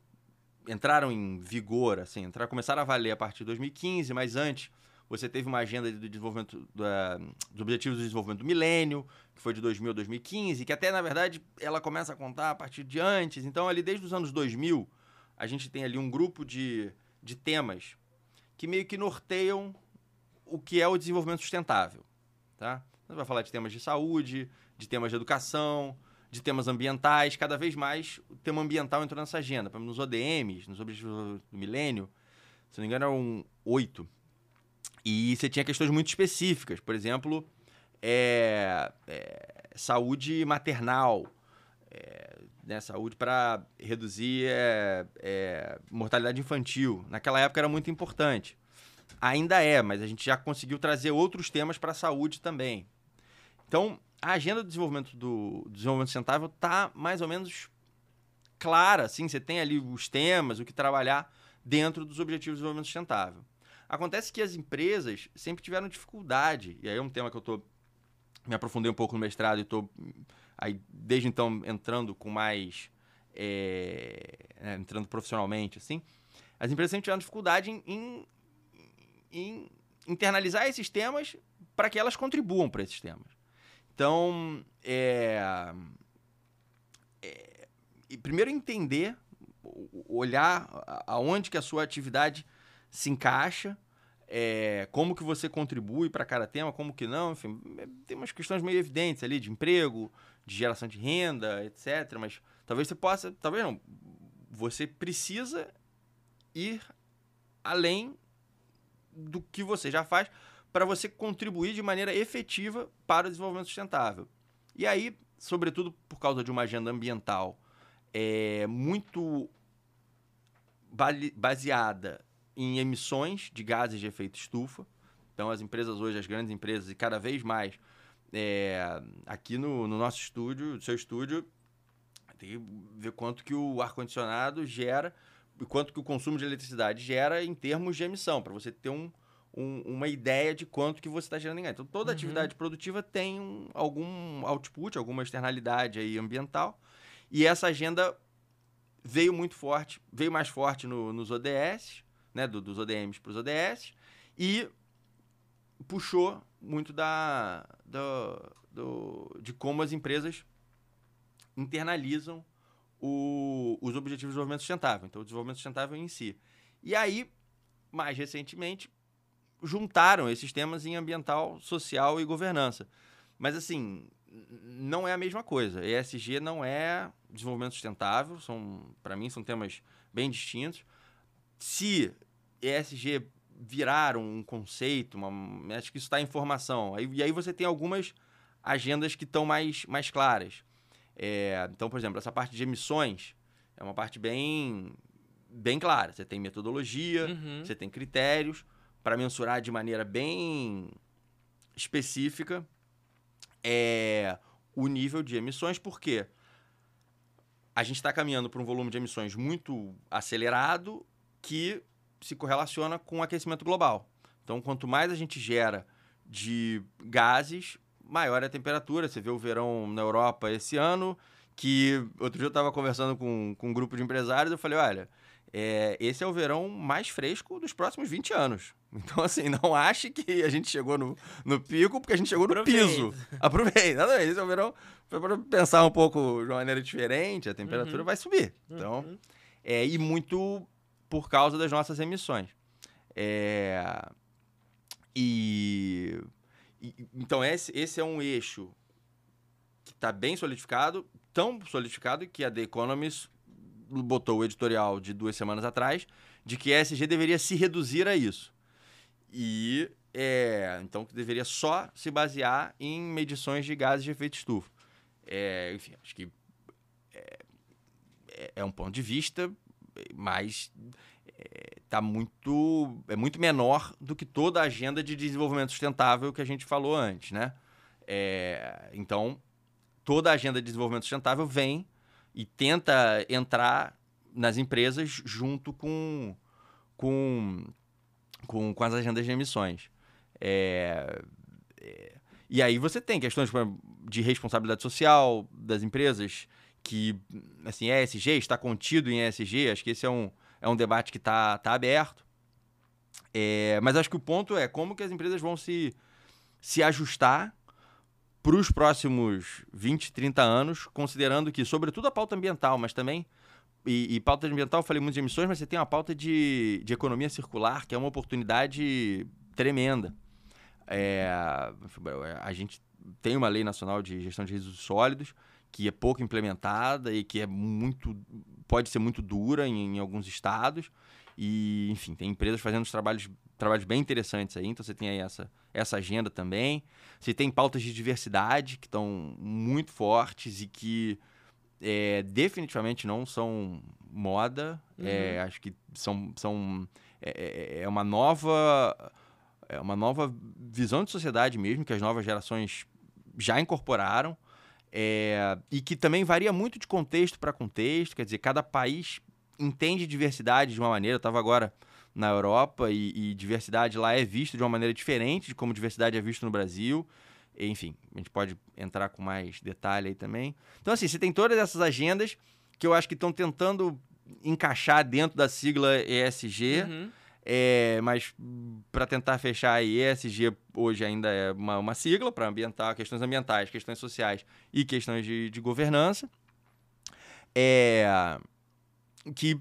entraram em vigor, assim, entraram, começaram a valer a partir de 2015, mas antes você teve uma agenda de desenvolvimento da, dos objetivos do desenvolvimento do milênio, que foi de 2000 a 2015, que até na verdade ela começa a contar a partir de antes. Então, ali desde os anos 2000, a gente tem ali um grupo de, de temas que meio que norteiam o que é o desenvolvimento sustentável, tá? Você vai falar de temas de saúde, de temas de educação, de temas ambientais, cada vez mais o tema ambiental entrou nessa agenda. Nos ODMs, nos Objetivos do Milênio, se não me engano, eram oito. E você tinha questões muito específicas, por exemplo, é, é, saúde maternal, é, né, saúde para reduzir é, é, mortalidade infantil. Naquela época era muito importante. Ainda é, mas a gente já conseguiu trazer outros temas para a saúde também. Então, a agenda do desenvolvimento do, do desenvolvimento sustentável está mais ou menos clara, assim, você tem ali os temas, o que trabalhar dentro dos objetivos de desenvolvimento sustentável. Acontece que as empresas sempre tiveram dificuldade, e aí é um tema que eu tô me aprofundei um pouco no mestrado e estou aí desde então entrando com mais é, é, entrando profissionalmente assim as empresas sempre tiveram dificuldade em, em, em internalizar esses temas para que elas contribuam para esses temas então é, é, primeiro entender olhar aonde que a sua atividade se encaixa é, como que você contribui para cada tema, como que não, enfim, é, tem umas questões meio evidentes ali de emprego, de geração de renda, etc. Mas talvez você possa, talvez não, você precisa ir além do que você já faz para você contribuir de maneira efetiva para o desenvolvimento sustentável. E aí, sobretudo por causa de uma agenda ambiental é, muito baseada em emissões de gases de efeito estufa. Então, as empresas hoje, as grandes empresas, e cada vez mais, é, aqui no, no, nosso estúdio, no seu estúdio, tem que ver quanto que o ar-condicionado gera e quanto que o consumo de eletricidade gera em termos de emissão, para você ter um, um, uma ideia de quanto que você está gerando em gás. Então, toda uhum. atividade produtiva tem um, algum output, alguma externalidade aí ambiental, e essa agenda veio muito forte, veio mais forte no, nos ODS, né, do, dos ODMs para os ODS, e puxou muito da, do, do, de como as empresas internalizam o, os objetivos de desenvolvimento sustentável, então o desenvolvimento sustentável em si. E aí, mais recentemente, juntaram esses temas em ambiental, social e governança. Mas assim, não é a mesma coisa. ESG não é desenvolvimento sustentável, são para mim são temas bem distintos se ESG virar um conceito, uma, acho que isso está em formação. Aí, e aí você tem algumas agendas que estão mais, mais claras. É, então, por exemplo, essa parte de emissões é uma parte bem, bem clara. Você tem metodologia, uhum. você tem critérios para mensurar de maneira bem específica é, o nível de emissões, porque a gente está caminhando para um volume de emissões muito acelerado que se correlaciona com o aquecimento global. Então, quanto mais a gente gera de gases, maior é a temperatura. Você vê o verão na Europa esse ano, que outro dia eu estava conversando com, com um grupo de empresários, eu falei, olha, é, esse é o verão mais fresco dos próximos 20 anos. Então, assim, não ache que a gente chegou no, no pico, porque a gente chegou no Aproveita. piso. Aproveita. Esse é o verão, para pensar um pouco de uma maneira diferente, a temperatura uhum. vai subir. Então, uhum. é, e muito por causa das nossas emissões. É, e, e, então esse, esse é um eixo que está bem solidificado, tão solidificado que a The Economist botou o editorial de duas semanas atrás de que a ESG deveria se reduzir a isso. E é, então que deveria só se basear em medições de gases de efeito estufa. É, enfim, acho que é, é, é um ponto de vista mas é, tá muito é muito menor do que toda a agenda de desenvolvimento sustentável que a gente falou antes, né? É, então toda a agenda de desenvolvimento sustentável vem e tenta entrar nas empresas junto com com, com, com as agendas de emissões. É, é, e aí você tem questões de responsabilidade social das empresas, que, assim, ESG está contido em ESG, acho que esse é um, é um debate que está tá aberto. É, mas acho que o ponto é como que as empresas vão se, se ajustar para os próximos 20, 30 anos, considerando que, sobretudo a pauta ambiental, mas também. E, e pauta ambiental, eu falei muito de emissões, mas você tem uma pauta de, de economia circular, que é uma oportunidade tremenda. É, a gente tem uma lei nacional de gestão de resíduos sólidos, que é pouco implementada e que é muito pode ser muito dura em, em, alguns estados e enfim tem empresas fazendo trabalhos trabalhos bem interessantes aí então você tem aí essa essa agenda também você tem pautas de diversidade que estão muito fortes e que é, definitivamente não são moda. Uhum. É, acho que são, são é, é, é, uma nova é uma nova visão de sociedade mesmo que as novas gerações já incorporaram é, e que também varia muito de contexto para contexto. Quer dizer, cada país entende diversidade de uma maneira. Eu estava agora na Europa e, e, diversidade lá é visto de uma maneira diferente de como diversidade é visto no Brasil. Enfim, a gente pode entrar com mais detalhe aí também. Então, assim, você tem todas essas agendas que eu acho que estão tentando encaixar dentro da sigla ESG. Uhum. É, mas para tentar fechar aí, ESG hoje ainda é uma, uma sigla para ambientar questões ambientais, questões sociais e questões de, de governança. É, que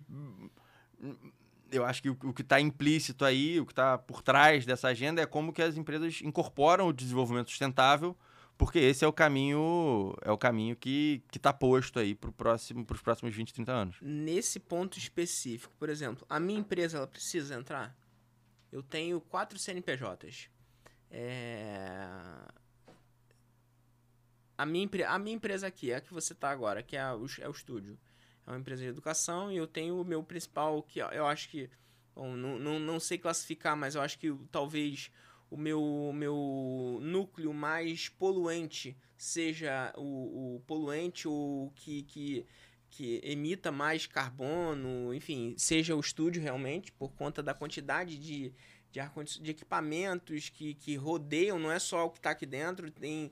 eu acho que o, que está implícito aí, o que está por trás dessa agenda é como que as empresas incorporam o desenvolvimento sustentável, porque esse é o caminho é o caminho que está posto aí para próximo, os próximos 20, 30 anos. Nesse ponto específico, por exemplo, a minha empresa ela precisa entrar? Eu tenho quatro CNPJs. É... A, minha, a minha empresa aqui, é a que você está agora, que é o, é o estúdio é uma empresa de educação e eu tenho o meu principal, que eu acho que, bom, não, não, não sei classificar, mas eu acho que talvez o meu, meu núcleo mais poluente seja o, o poluente ou que, que, que emita mais carbono, enfim, seja o estúdio realmente, por conta da quantidade de, de, de equipamentos que, que rodeiam, não é só o que está aqui dentro, tem,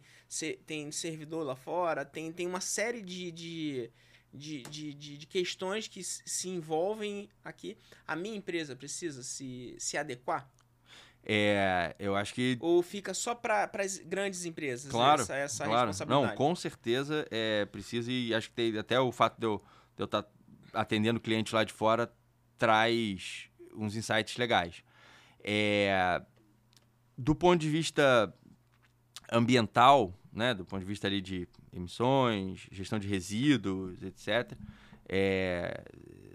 tem servidor lá fora, tem, tem uma série de, de de, de, de, de, questões que se envolvem aqui. A minha empresa precisa se, se adequar? É, eu acho que. Ou fica só para as grandes empresas claro, essa, essa claro. responsabilidade? Não, com certeza é, precisa, e acho que tem, até o fato de eu estar de eu tá atendendo clientes lá de fora traz uns insights legais. É, do ponto de vista ambiental, né, do ponto de vista ali de emissões, gestão de resíduos, etc., é,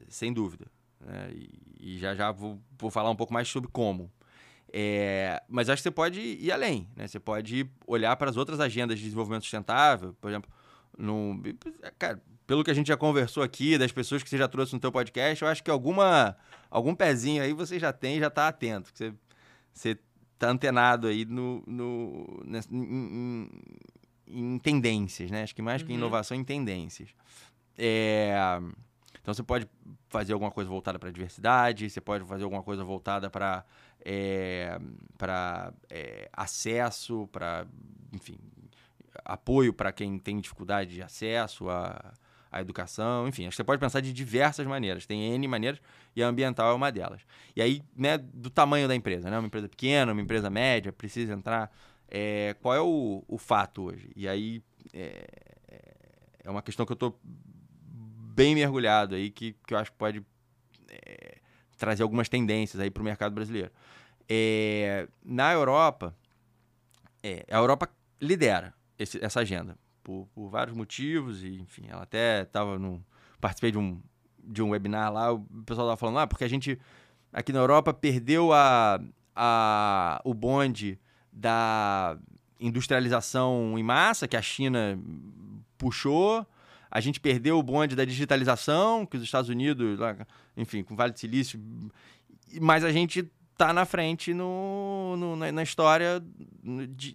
sem dúvida. Né? E, e, já já vou, vou falar um pouco mais sobre como. É, mas acho que você pode ir além, né? Você pode olhar para as outras agendas de desenvolvimento sustentável, por exemplo, no, cara, pelo que a gente já conversou aqui, das pessoas que você já trouxe no teu podcast, eu acho que alguma, algum pezinho aí você já tem já está atento. Você, você tá antenado aí no, no, em, em, tendências, né? Acho que mais uhum. que inovação, em tendências. É, então você pode fazer alguma coisa voltada para a diversidade, você pode fazer alguma coisa voltada para é, para é, acesso, para enfim apoio para quem tem dificuldade de acesso a a educação, enfim, acho que você pode pensar de diversas maneiras. Tem N maneiras e a ambiental é uma delas. E aí, né, do tamanho da empresa, né? Uma empresa pequena, uma empresa média, precisa entrar. É, qual é o, o fato hoje? E aí é, é uma questão que eu estou bem mergulhado aí, que, que eu acho que pode é, trazer algumas tendências aí para o mercado brasileiro. É, na Europa, é, a Europa lidera esse, essa agenda por, por vários motivos, e enfim, ela até estava no. Participei de um, de um webinar lá, o pessoal estava falando, ah, porque a gente aqui na Europa perdeu a, a, o bonde da industrialização em massa, que a China puxou. A gente perdeu o bonde da digitalização, que os Estados Unidos, enfim, com o Vale do Silício. Mas a gente tá na frente no, no na, na, história de,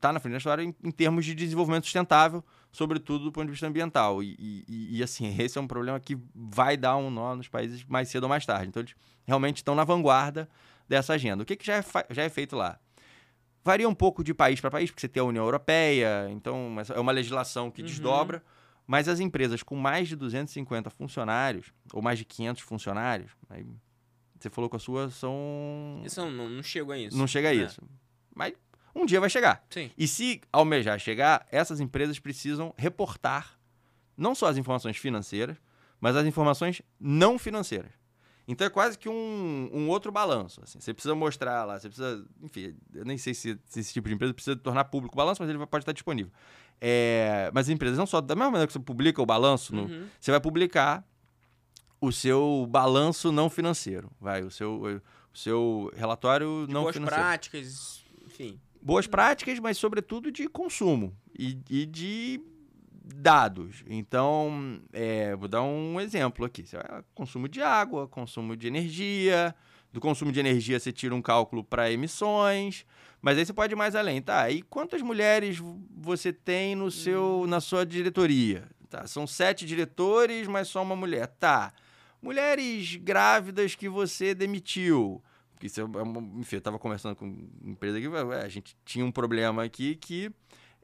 tá na frente na história em, em, termos de desenvolvimento sustentável, sobretudo do ponto de vista ambiental. E, e, e, assim, esse é um problema que vai dar um nó nos países mais cedo ou mais tarde. Então, eles realmente estão na vanguarda dessa agenda. O que, que já, é já é feito lá? Varia um pouco de país para país, porque você tem a União Europeia, então é uma legislação que uhum. desdobra. Mas as empresas com mais de 250 funcionários, ou mais de 500 funcionários, aí você falou com a sua, são. Isso não, não chega a isso. Não chega a é. isso. Mas um dia vai chegar. Sim. E se almejar chegar, essas empresas precisam reportar não só as informações financeiras, mas as informações não financeiras. Então é quase que um, um outro balanço. Assim. Você precisa mostrar lá, você precisa. Enfim, eu nem sei se, se esse tipo de empresa precisa tornar público o balanço, mas ele pode estar disponível. É, mas as empresas não só, da mesma maneira que você publica o balanço, no, uhum. você vai publicar o seu balanço não financeiro, vai, o seu, o seu relatório de não boas financeiro. Boas práticas, enfim. Boas práticas, mas sobretudo de consumo e, e de dados. Então, é, vou dar um exemplo aqui. Consumo de água, consumo de energia. Do consumo de energia você tira um cálculo para emissões. Mas aí você pode ir mais além. Tá, e quantas mulheres você tem no seu, hum. na sua diretoria? Tá, são sete diretores, mas só uma mulher. Tá. Mulheres grávidas que você demitiu. Isso é enfim, eu estava conversando com uma empresa aqui, a gente tinha um problema aqui que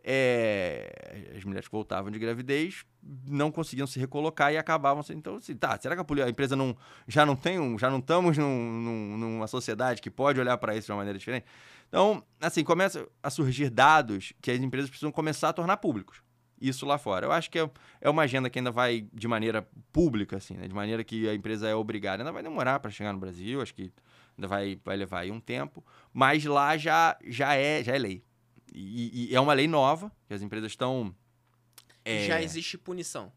é, as mulheres que voltavam de gravidez não conseguiam se recolocar e acabavam se então assim, tá será que a, empresa não já não tem um, já não estamos num, num, numa sociedade que pode olhar para isso de uma maneira diferente? Então assim começa a surgir dados que as empresas precisam começar a tornar públicos. Isso lá fora. Eu acho que é, é uma agenda que ainda vai de maneira pública assim né? de maneira que a empresa é obrigada. Ainda vai demorar para chegar no Brasil acho que ainda vai vai levar aí um tempo mas lá já já é já é lei e, e, é uma lei nova, que as empresas estão. É, já existe punição.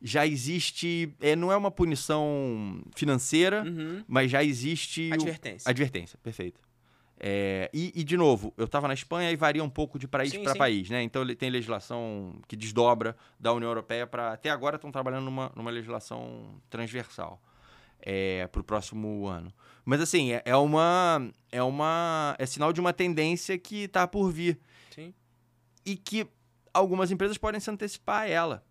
Já existe. É, não é uma punição financeira, uhum. mas já existe. Advertência. Advertência, perfeito. É, e, e, de novo, eu estava na Espanha e varia um pouco de país para país, né? Então tem legislação que desdobra da União Europeia para. Até agora estão trabalhando numa, numa legislação transversal é, para o próximo ano. Mas assim, é, é, uma. É uma. É sinal de uma tendência que está por vir. Sim. E que algumas empresas podem se antecipar a ela.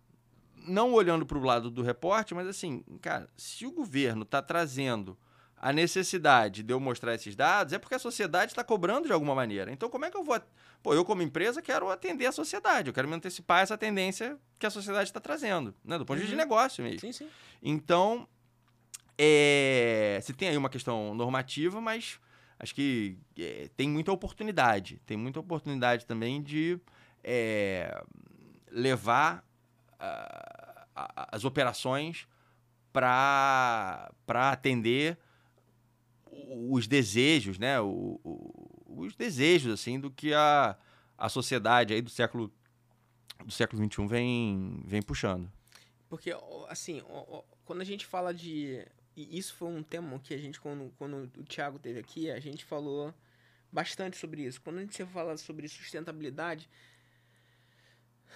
Não olhando para o lado do reporte, mas assim, cara, se o governo está trazendo a necessidade de eu mostrar esses dados, é porque a sociedade está cobrando de alguma maneira. Então, como é que eu vou. Pô, eu, como empresa, quero atender a sociedade, eu quero me antecipar a essa tendência que a sociedade está trazendo, né? do ponto de vista de uhum. negócio mesmo. Sim, sim. Então, é, você tem aí uma questão normativa, mas acho que é, tem muita oportunidade. Tem muita oportunidade também de é, levar uh, as operações para atender os desejos, né? O, o, os desejos assim do que a, a sociedade aí do século do século XXI vem, vem puxando. Porque, assim, quando a gente fala de e isso foi um tema que a gente, quando, quando o Thiago teve aqui, a gente falou bastante sobre isso. Quando a gente fala sobre sustentabilidade,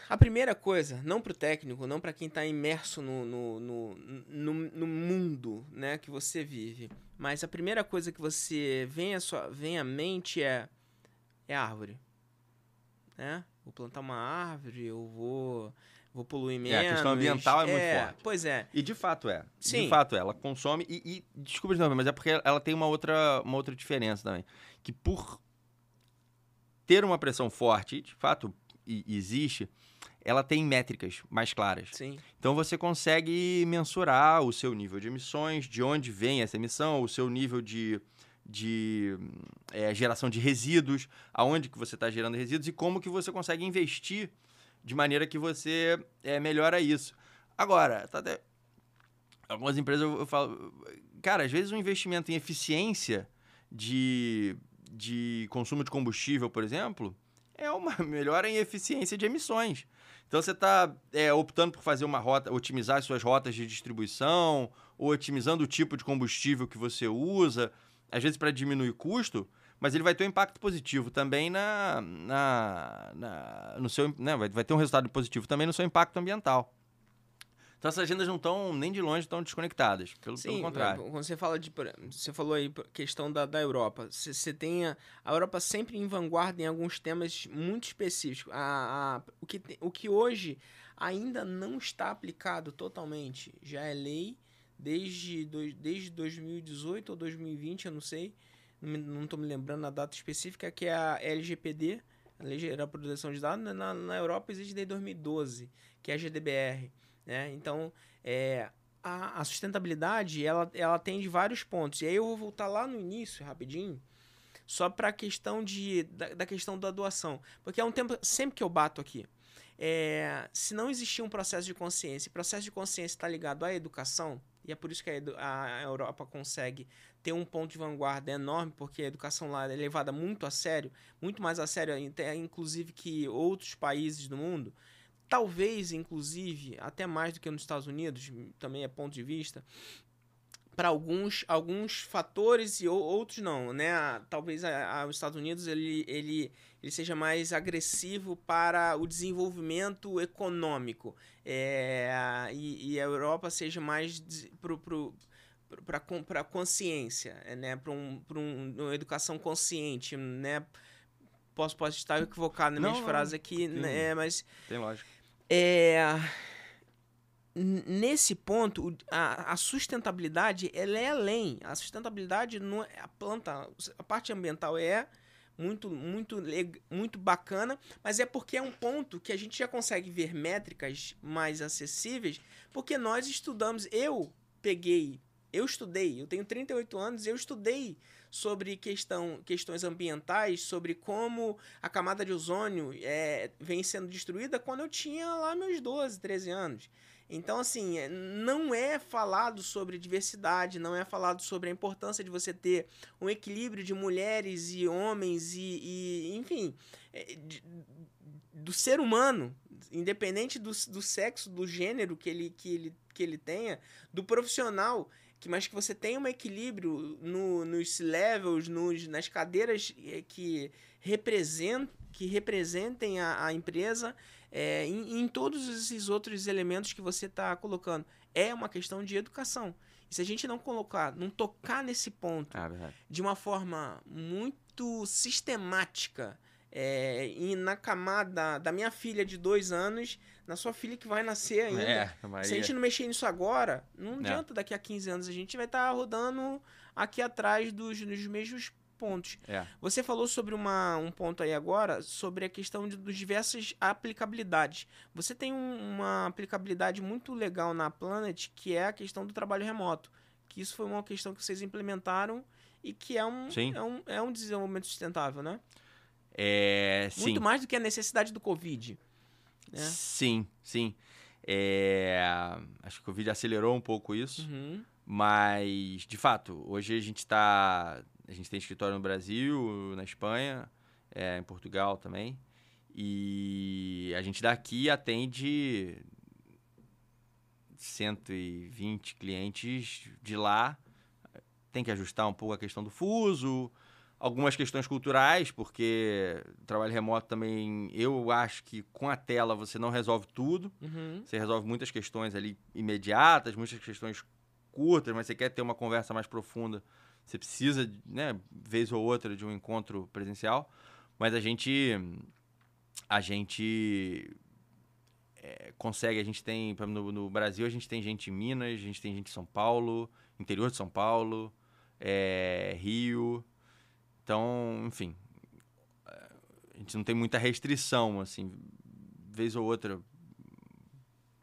a primeira coisa, não para o técnico, não para quem está imerso no, no, no, no, mundo né, que você vive, mas a primeira coisa que você vem à, sua, vem à mente é, é árvore. Né? Vou plantar uma árvore, eu vou vou poluir menos. É, a questão ambiental é, é muito forte. Pois é. E de fato é. Sim. De fato é. Ela consome. E, e desculpa de novo, mas é porque ela tem uma outra, uma outra diferença também. Que por ter uma pressão forte, de fato e, existe, ela tem métricas mais claras. Sim. Então você consegue mensurar o seu nível de emissões, de onde vem essa emissão, o seu nível de, de é, geração de resíduos, aonde que você está gerando resíduos e como que você consegue investir de maneira que você é, melhora isso. Agora, tá até... algumas empresas eu, falo, cara, às vezes um investimento em eficiência de, de consumo de combustível, por exemplo, é uma melhora em eficiência de emissões. Então você está é, optando por fazer uma rota, otimizar as suas rotas de distribuição, ou otimizando o tipo de combustível que você usa, às vezes para diminuir custo, mas ele vai ter um impacto positivo também na, na, na no seu, né, vai, vai ter um resultado positivo também no seu impacto ambiental. Então essas agendas não estão nem de longe tão desconectadas, pelo, Sim, pelo contrário. Quando você fala de, você falou aí questão da, da Europa, você, você tem a, a Europa sempre em vanguarda em alguns temas muito específicos. A, a, o, que, o que hoje ainda não está aplicado totalmente, já é lei desde, do, desde 2018 ou 2020, eu não sei, não estou me lembrando a data específica, que é a LGPD, a Lei Geral de Proteção de Dados, na, na Europa existe desde 2012, que é a GDBR. Né? Então, é, a, a, sustentabilidade, ela, ela atende vários pontos. E aí eu vou voltar lá no início, rapidinho, só para a questão de, da, da, questão da doação. Porque é um tempo, sempre que eu bato aqui, é, se não existir um processo de consciência, e processo de consciência está ligado à educação, e é por isso que a, Europa consegue ter um ponto de vanguarda enorme, porque a educação lá é levada muito a sério, muito mais a sério, inclusive, que outros países do mundo. Talvez, inclusive, até mais do que nos Estados Unidos, também é ponto de vista, para alguns, alguns fatores e outros não, né? Talvez a, a, os Estados Unidos ele, ele, ele seja mais agressivo para o desenvolvimento econômico é, e, e, a Europa seja mais para a consciência, né? para um, um, uma educação consciente, né? Posso, posso estar equivocado nas minhas frases aqui, tem, né? mas... Tem lógico. É, nesse ponto, a, a, sustentabilidade ela é além. A sustentabilidade não é a planta, a parte ambiental é muito, muito, muito bacana, mas é porque é um ponto que a gente já consegue ver métricas mais acessíveis, porque nós estudamos. Eu peguei, eu estudei, eu tenho 38 anos, eu estudei sobre questão, questões ambientais, sobre como a camada de ozônio é, vem sendo destruída quando eu tinha lá meus 12, 13 anos. Então, assim, é, não é falado sobre diversidade, não é falado sobre a importância de você ter um equilíbrio de mulheres e homens e, e enfim, é, de, do ser humano, independente do, do sexo, do gênero que ele, que, ele, que ele tenha, do profissional, que mas que você tenha um equilíbrio no, nos levels, nos, nas cadeiras é, que, represent, que representem a, a empresa é, em, em, todos esses outros elementos que você está colocando. É uma questão de educação. E se a gente não colocar, não tocar nesse ponto ah, de uma forma muito sistemática, é, e na camada da minha filha de dois anos, na sua filha que vai nascer ainda. É, se a gente não mexer nisso agora, não é. adianta daqui a 15 anos. A gente vai estar tá rodando aqui atrás dos, dos mesmos pontos. É. Você falou sobre uma, um ponto aí agora, sobre a questão de, dos diversas aplicabilidades. Você tem um, uma aplicabilidade muito legal na Planet, que é a questão do trabalho remoto. Que isso foi uma questão que vocês implementaram e que é um, é um, é um desenvolvimento sustentável, né? É, sim. Muito mais do que a necessidade do Covid. Né? Sim, sim. É, acho que o Covid acelerou um pouco isso. Uhum. Mas, de fato, hoje a gente está a gente tem escritório no Brasil, na Espanha, é, em Portugal também. E a gente daqui atende 120 clientes de lá. Tem que ajustar um pouco a questão do fuso, algumas questões culturais, porque trabalho remoto também, eu acho que com a tela você não resolve tudo. Uhum. Você resolve muitas questões ali imediatas, muitas questões curtas, mas você quer ter uma conversa mais profunda você precisa, né, vez ou outra, de um encontro presencial, mas a gente a gente é, consegue, a gente tem, no, no, Brasil a gente tem gente em Minas, a gente tem gente em São Paulo, interior de São Paulo, é, Rio, então, enfim, a gente não tem muita restrição, assim, vez ou outra,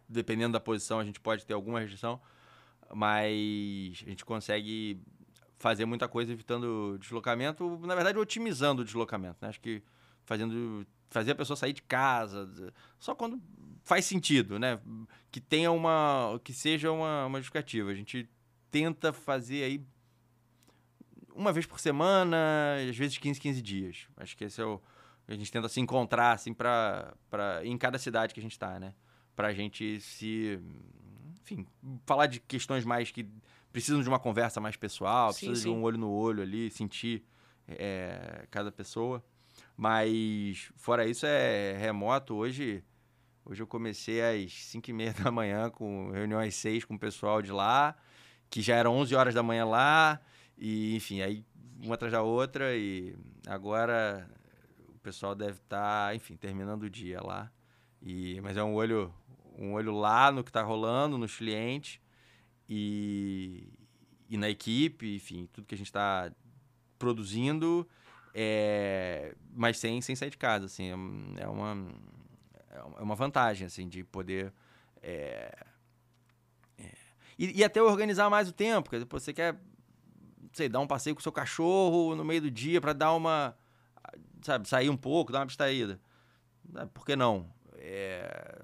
dependendo da posição, a gente pode ter alguma restrição, mas a gente consegue fazer muita coisa evitando deslocamento, na verdade otimizando o deslocamento, né? Acho que fazendo fazer a pessoa sair de casa, só quando faz sentido, né? Que tenha uma que seja uma, uma justificativa. A gente tenta fazer aí uma vez por semana, às vezes 15, 15 dias. Acho que esse é o a gente tenta se encontrar assim para para em cada cidade que a gente está, né? Pra gente se enfim, falar de questões mais que precisam de uma conversa mais pessoal, sim, precisam sim. de um olho no olho ali, sentir é, cada pessoa. Mas fora isso é remoto. Hoje, hoje eu comecei às 5 e meia da manhã com reunião às 6 com o pessoal de lá, que já eram 11 horas da manhã lá. E, enfim, aí uma atrás da outra. E agora o pessoal deve estar, tá, enfim, terminando o dia lá. E, mas é um olho, um olho lá no que está rolando, nos clientes e, e na equipe, enfim, tudo que a gente está produzindo, é, mas sem, sem sair de casa, assim, é, é uma, é uma vantagem, assim, de poder... É, é, e, e, até organizar mais o tempo, porque depois você quer, sei, dar um passeio com o seu cachorro no meio do dia para dar uma, sabe, sair um pouco, dar uma abstraída. Por que não? É,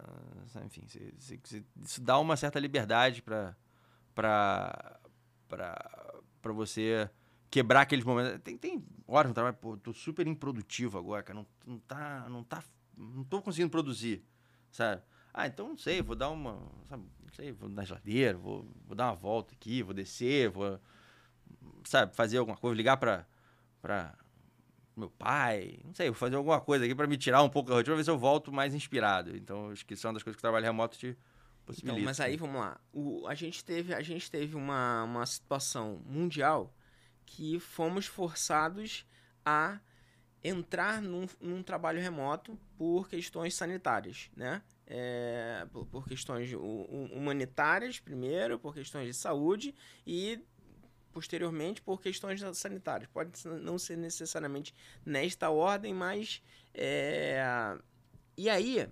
enfim, isso dá uma certa liberdade para para você quebrar aqueles momentos. Tem, tem horas no trabalho, pô, tô super improdutivo agora, cara, não, não tá, não tá, não tô conseguindo produzir, sabe? Ah, então não sei, vou dar uma, sabe, não sei, vou na geladeira, vou, vou dar uma volta aqui, vou descer, vou, sabe, fazer alguma coisa, ligar para para meu pai, não sei, vou fazer alguma coisa aqui para me tirar um pouco da rotina, ver se eu volto mais inspirado. Então, acho que isso é das coisas que o trabalho remoto te possibilita. Então, mas aí, vamos lá. O, a gente teve, a gente teve uma, uma situação mundial que fomos forçados a entrar num, num trabalho remoto por questões sanitárias, né? É, por, por, questões humanitárias, primeiro, por questões de saúde e posteriormente por questões sanitárias. Pode não ser necessariamente nesta ordem, mas. É... E aí,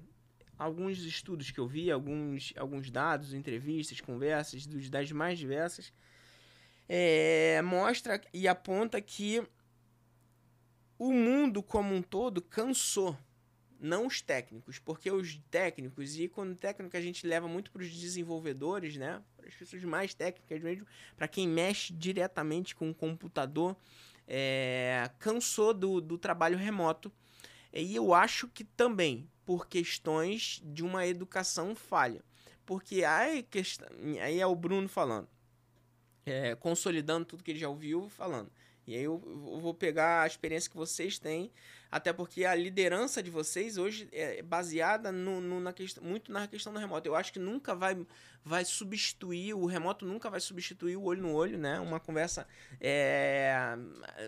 alguns estudos que eu vi, alguns, alguns dados, entrevistas, conversas dos, das mais diversas, é, mostra e aponta que o mundo como um todo cansou não os técnicos, porque os técnicos, e quando técnico a gente leva muito para os desenvolvedores, né? Para as pessoas mais técnicas mesmo, para quem mexe diretamente com o computador, é, cansou do, do trabalho remoto. E eu acho que também por questões de uma educação falha. Porque aí, aí é o Bruno falando, é, consolidando tudo que ele já ouviu falando. E aí eu, eu vou pegar a experiência que vocês têm até porque a liderança de vocês hoje é baseada no, no, na questão, muito na questão do remoto. Eu acho que nunca vai, vai substituir, o remoto nunca vai substituir o olho no olho, né? Uma conversa. É,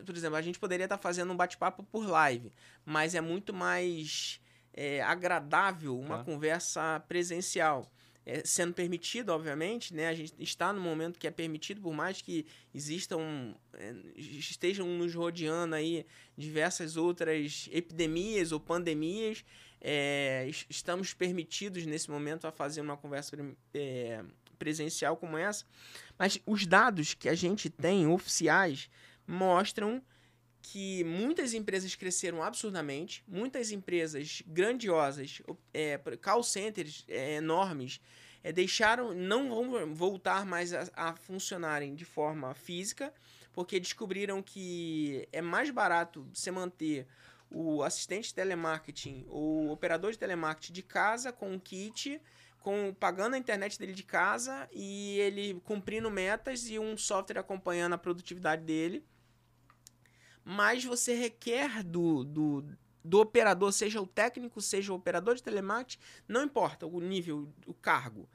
por exemplo, a gente poderia estar fazendo um bate-papo por live, mas é muito mais é, agradável uma conversa presencial é, sendo permitido, obviamente, né? A gente está no momento que é permitido, por mais que existam, é, estejam nos rodeando aí diversas outras epidemias ou pandemias, é, estamos permitidos nesse momento a fazer uma conversa é, presencial como essa. Mas os dados que a gente tem oficiais mostram que muitas empresas cresceram absurdamente, muitas empresas grandiosas, é, call centers é, enormes, é, deixaram, não vão voltar mais a, a, funcionarem de forma física, porque descobriram que é mais barato você manter o assistente de telemarketing o operador de telemarketing de casa com um kit, com pagando a internet dele de casa e ele cumprindo metas e um software acompanhando a produtividade dele mas você requer do, do, do operador, seja o técnico, seja o operador de telemarketing, não importa o nível, o cargo.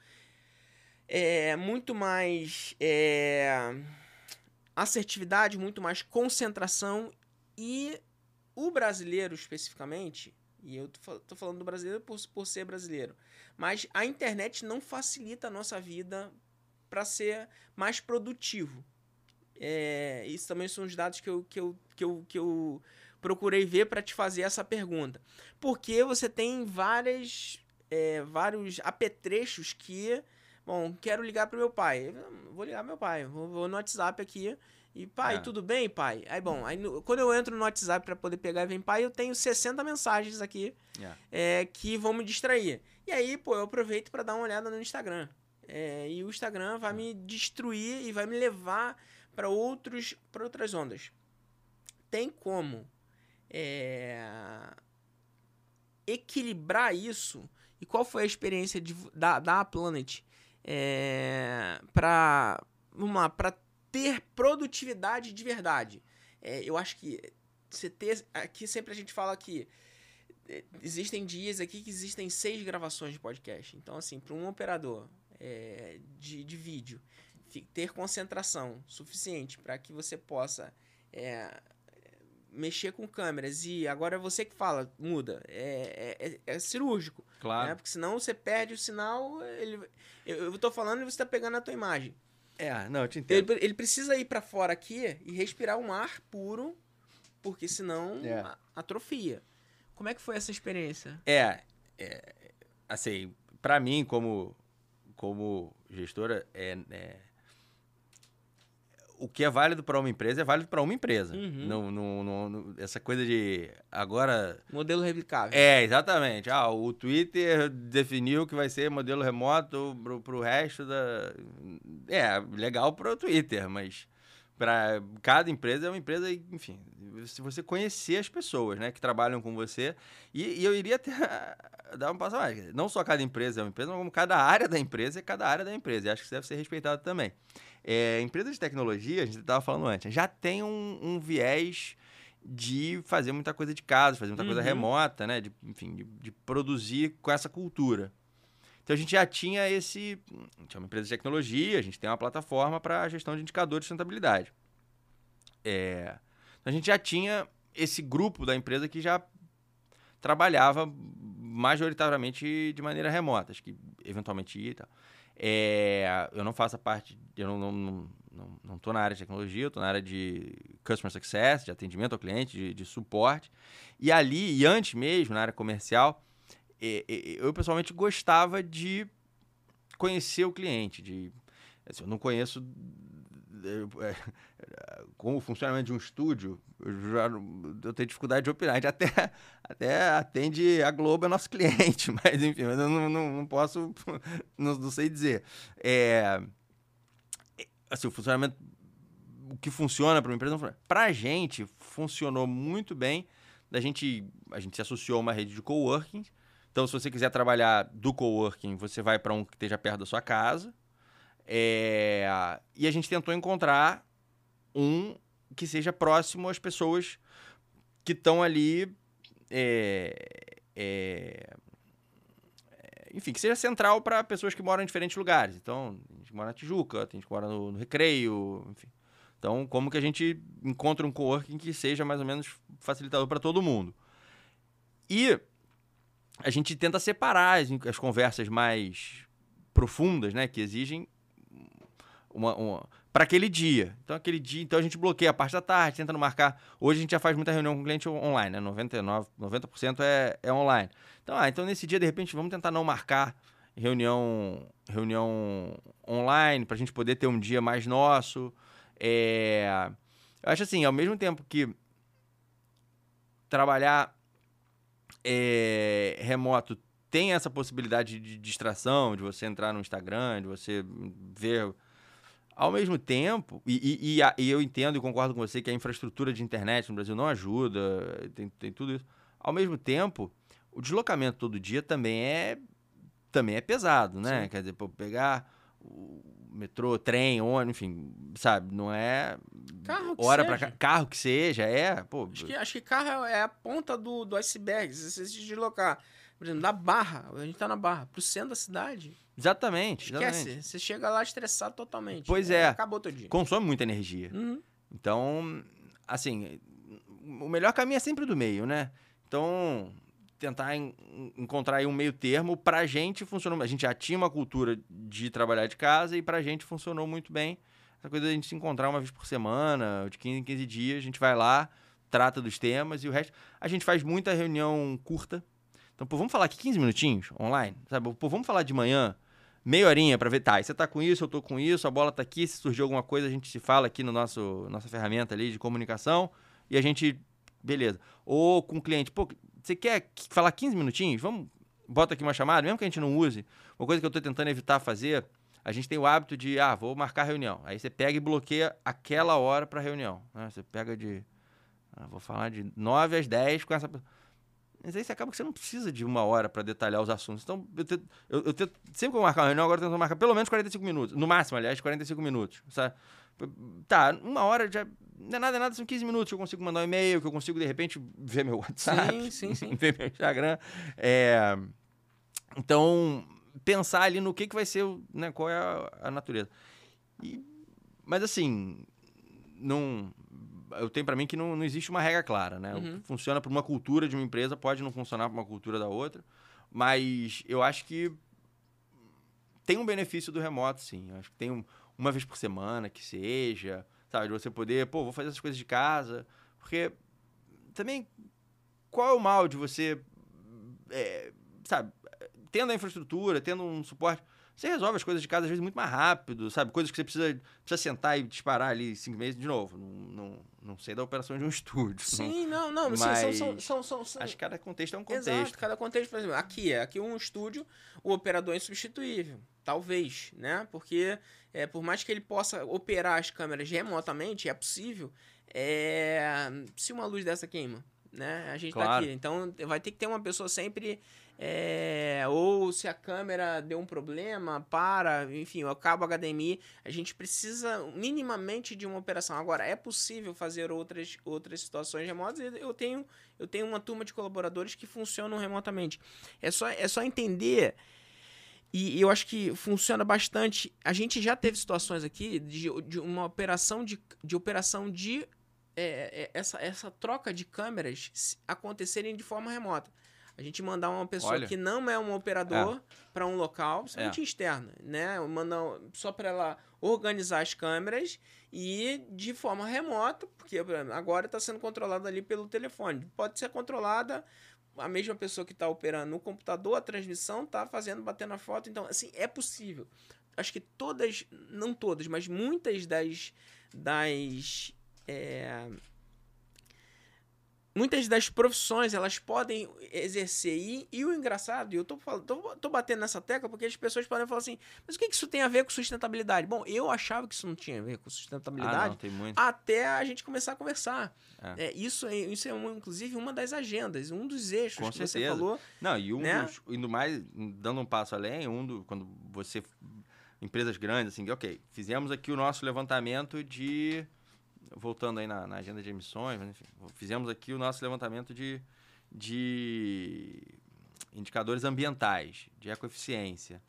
É muito mais é, assertividade, muito mais concentração e o brasileiro especificamente, e eu tô falando do brasileiro por, por ser brasileiro, mas a internet não facilita a nossa vida para ser mais produtivo. É, isso também são os dados que eu, que eu, que eu, que eu procurei ver para te fazer essa pergunta. Porque você tem várias, é, vários apetrechos que. Bom, quero ligar para meu pai. Vou ligar pro meu pai. Vou, vou no WhatsApp aqui. E, pai, é. tudo bem, pai? Aí, bom, aí, quando eu entro no WhatsApp para poder pegar e vem pai, eu tenho 60 mensagens aqui é. É, que vão me distrair. E aí, pô, eu aproveito para dar uma olhada no Instagram. É, e o Instagram vai me destruir e vai me levar para outros para outras ondas. Tem como é, equilibrar isso? E qual foi a experiência de, da, da Planet é, para vamos para ter produtividade de verdade? É, eu acho que você ter aqui sempre a gente fala que é, existem dias aqui que existem seis gravações de podcast. Então assim, para um operador é, de, de vídeo ter concentração suficiente para que você possa é, mexer com câmeras e agora é você que fala, muda. É, é, é, é cirúrgico. Claro. Né? Porque senão você perde o sinal. Ele, eu, eu tô falando e você está pegando a tua imagem. É, não, eu te entendo. Ele, ele precisa ir para fora aqui e respirar um ar puro, porque senão é. atrofia. Como é que foi essa experiência? É, é assim, para mim, como, como gestora, é, é o que é válido para uma empresa é válido para uma empresa. Uhum. Não, não, não, essa coisa de agora. Modelo replicável. É, exatamente. Ah, o Twitter definiu que vai ser modelo remoto para o resto da. É, legal para o Twitter, mas para cada empresa é uma empresa, enfim, se você conhecer as pessoas né, que trabalham com você. E, e eu iria até dar um passo mais. Não só cada empresa é uma empresa, mas como cada área da empresa é cada área da empresa. E acho que isso deve ser respeitado também. É, empresas de tecnologia, a gente estava falando antes, já tem um, um viés de fazer muita coisa de casa, fazer muita uhum. coisa remota, né? De, enfim, de, de, produzir com essa cultura. Então a gente já tinha esse. A gente é uma empresa de tecnologia, a gente tem uma plataforma para gestão de indicadores de sustentabilidade. É, então a gente já tinha esse grupo da empresa que já trabalhava majoritariamente de maneira remota, acho que eventualmente ia e tal. É, eu não faço a parte, eu não, não, não, não tô na área de tecnologia, eu tô na área de customer success, de atendimento ao cliente, de, de suporte. E ali, e antes mesmo, na área comercial, é, é, eu pessoalmente gostava de conhecer o cliente, de assim, eu não conheço é, como o funcionamento de um estúdio, eu, já, eu tenho dificuldade de opinar. A gente até, até atende a Globo, é nosso cliente, mas enfim, eu não, não, não posso, não, não, sei dizer. É, assim, o funcionamento, o que funciona para uma empresa, para a gente, funcionou muito bem. Da gente, a gente se associou a uma rede de coworking. Então, se você quiser trabalhar do coworking, você vai para um que esteja perto da sua casa. É, e a gente tentou encontrar um que seja próximo às pessoas que estão ali. É, é, enfim, que seja central para pessoas que moram em diferentes lugares. Então, a gente mora na Tijuca, tem gente que mora no, no Recreio, enfim. Então, como que a gente encontra um coworking que seja mais ou menos facilitador para todo mundo? E a gente tenta separar as, as conversas mais profundas, né, que exigem uma, uma para aquele dia. Então, aquele dia, então a gente bloqueia a parte da tarde, tentando marcar. Hoje a gente já faz muita reunião com o cliente online, né? 99, 90% é, é online. Então, ah, então nesse dia, de repente, vamos tentar não marcar reunião, reunião online para a gente poder ter um dia mais nosso. É, eu acho assim, ao mesmo tempo que trabalhar é, remoto tem essa possibilidade de distração, de você entrar no Instagram, de você ver ao mesmo tempo, e, e, e, eu entendo e concordo com você que a infraestrutura de internet no Brasil não ajuda, tem, tem tudo isso. Ao mesmo tempo, o deslocamento todo dia também é, também é pesado, né? Sim. Quer dizer, pô, pegar o metrô, trem, ônibus, enfim, sabe? Não é carro que hora para carro que seja, é, pô. Acho que, acho que carro é a ponta do, do iceberg. Se você se deslocar, por exemplo, da Barra, a gente tá na Barra, pro centro da cidade, Exatamente. Esquece. Exatamente. Você chega lá estressado totalmente. Pois é. Acabou teu dia. Consome muita energia. Uhum. Então, assim, o melhor caminho é sempre do meio, né? Então, tentar en encontrar aí um meio termo, pra gente funcionou. A gente já tinha uma cultura de trabalhar de casa e pra gente funcionou muito bem. Essa coisa da gente se encontrar uma vez por semana, de 15 em 15 dias, a gente vai lá, trata dos temas e o resto. A gente faz muita reunião curta. Então, pô, vamos falar aqui 15 minutinhos online, sabe? Pô, vamos falar de manhã meia horinha para ver, tá, você tá com isso, eu tô com isso, a bola tá aqui, se surgir alguma coisa, a gente se fala aqui no nosso nossa ferramenta ali de comunicação e a gente, beleza. Ou com o cliente, pô, você quer falar 15 minutinhos? Vamos, bota aqui uma chamada, mesmo que a gente não use. Uma coisa que eu tô tentando evitar fazer, a gente tem o hábito de, ah, vou marcar reunião. Aí você pega e bloqueia aquela hora para reunião. Né? Você pega de, ah, vou falar de 9 às 10 com essa pessoa mas aí você acaba que você não precisa de uma hora para detalhar os assuntos. Então, eu, eu, eu sempre que eu marcar uma reunião, agora eu tento marcar pelo menos 45 minutos. No máximo, aliás, 45 minutos. Sabe? Tá, uma hora já. Não é nada, é nada, são 15 minutos que eu consigo mandar um e-mail, que eu consigo, de repente, ver meu WhatsApp. Sim, sim, sim. ver meu Instagram. É, então, pensar ali no que, que vai ser, né, qual é a, a natureza. E, mas assim, não eu tenho para mim que não, não existe uma regra clara, né? Uhum. funciona para uma cultura de uma empresa pode não funcionar para uma cultura da outra, mas eu acho que tem um benefício do remoto, sim. Eu acho que tem um, uma vez por semana que seja, sabe, de você poder, pô, vou fazer essas coisas de casa, porque também qual é o mal de você, é, sabe, tendo a infraestrutura, tendo um suporte você resolve as coisas de casa às vezes muito mais rápido, sabe? Coisas que você precisa, precisa sentar e disparar ali cinco meses de novo. Não, não, não sei da operação de um estúdio. Sim, não, não. Mas são, são, são, são, acho que cada contexto é um contexto. Exato, cada contexto, por exemplo, aqui é aqui um estúdio, o operador é insubstituível. Talvez, né? Porque é, por mais que ele possa operar as câmeras remotamente, é possível. É, se uma luz dessa queima, né? A gente claro. tá aqui. Então vai ter que ter uma pessoa sempre. É, ou se a câmera deu um problema, para, enfim, eu acabo HDMI. A gente precisa minimamente de uma operação. Agora, é possível fazer outras, outras situações remotas. Eu tenho, eu tenho uma turma de colaboradores que funcionam remotamente. É só, é só entender. E eu acho que funciona bastante. A gente já teve situações aqui de, de uma operação de, de operação de é, é, essa, essa troca de câmeras acontecerem de forma remota. A gente mandar uma pessoa Olha. que não é um operador é. para um local, principalmente é. externa, né? Mandar só para ela organizar as câmeras e de forma remota, porque agora está sendo controlada ali pelo telefone. Pode ser controlada a mesma pessoa que está operando no computador, a transmissão está fazendo, batendo a foto. Então, assim, é possível. Acho que todas, não todas, mas muitas das, das é, muitas das profissões elas podem exercer. E, e o engraçado, e eu tô, tô, tô batendo nessa tecla porque as pessoas podem falar assim: mas o que, que isso tem a ver com sustentabilidade? Bom, eu achava que isso não tinha a ver com sustentabilidade ah, não, até a gente começar a conversar. É. É, isso, é, isso é, uma, inclusive, uma das agendas, um dos eixos com que certeza. você falou. Não, e um né? dos, indo mais, dando um passo além, um do, quando você. Empresas grandes, assim, ok, fizemos aqui o nosso levantamento de voltando aí na, na, agenda de emissões, enfim, fizemos aqui o nosso levantamento de, de indicadores ambientais, de ecoeficiência.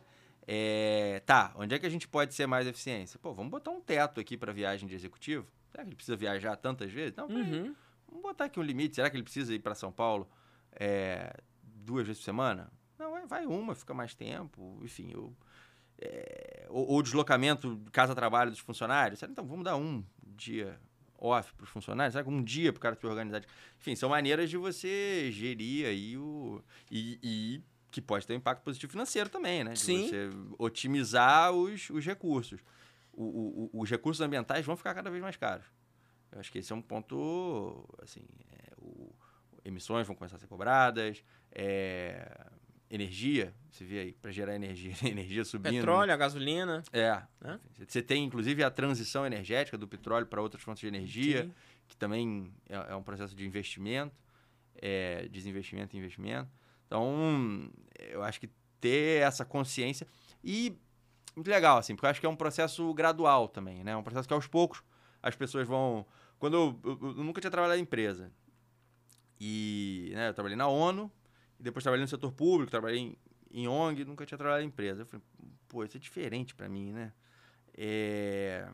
É, tá, onde é que a gente pode ser mais eficiência? Pô, vamos botar um teto aqui para viagem de executivo? Será que ele precisa viajar tantas vezes? Não, uhum. vamos botar aqui um limite. Será que ele precisa ir para São Paulo é, duas vezes por semana? Não, vai uma, fica mais tempo, enfim, eu, é, ou, ou deslocamento casa-trabalho dos funcionários. Então, vamos dar um dia off para os funcionários, sabe? Um dia para o cara se organizar. Enfim, são maneiras de você gerir aí o. E, e, que pode ter um impacto positivo financeiro também, né? De Sim. você otimizar os, os recursos. O, o, os recursos ambientais vão ficar cada vez mais caros. Eu acho que esse é um ponto. Assim, é, o, emissões vão começar a ser cobradas. É, energia, você vê aí, para gerar energia, energia subindo. Petróleo, a gasolina. É. Né? Você tem, inclusive, a transição energética do petróleo para outras fontes de energia, Sim. que também é, é, um processo de investimento, é, desinvestimento e investimento. Então, eu acho que ter essa consciência e muito legal, assim, porque eu acho que é um processo gradual também, né? É um processo que aos poucos as pessoas vão... Quando eu, eu, eu nunca tinha trabalhado em empresa, e né, eu trabalhei na ONU, e depois trabalhei no setor público, trabalhei em, em ONG, nunca tinha trabalhado em empresa. Eu falei, pô, isso é diferente para mim, né? É...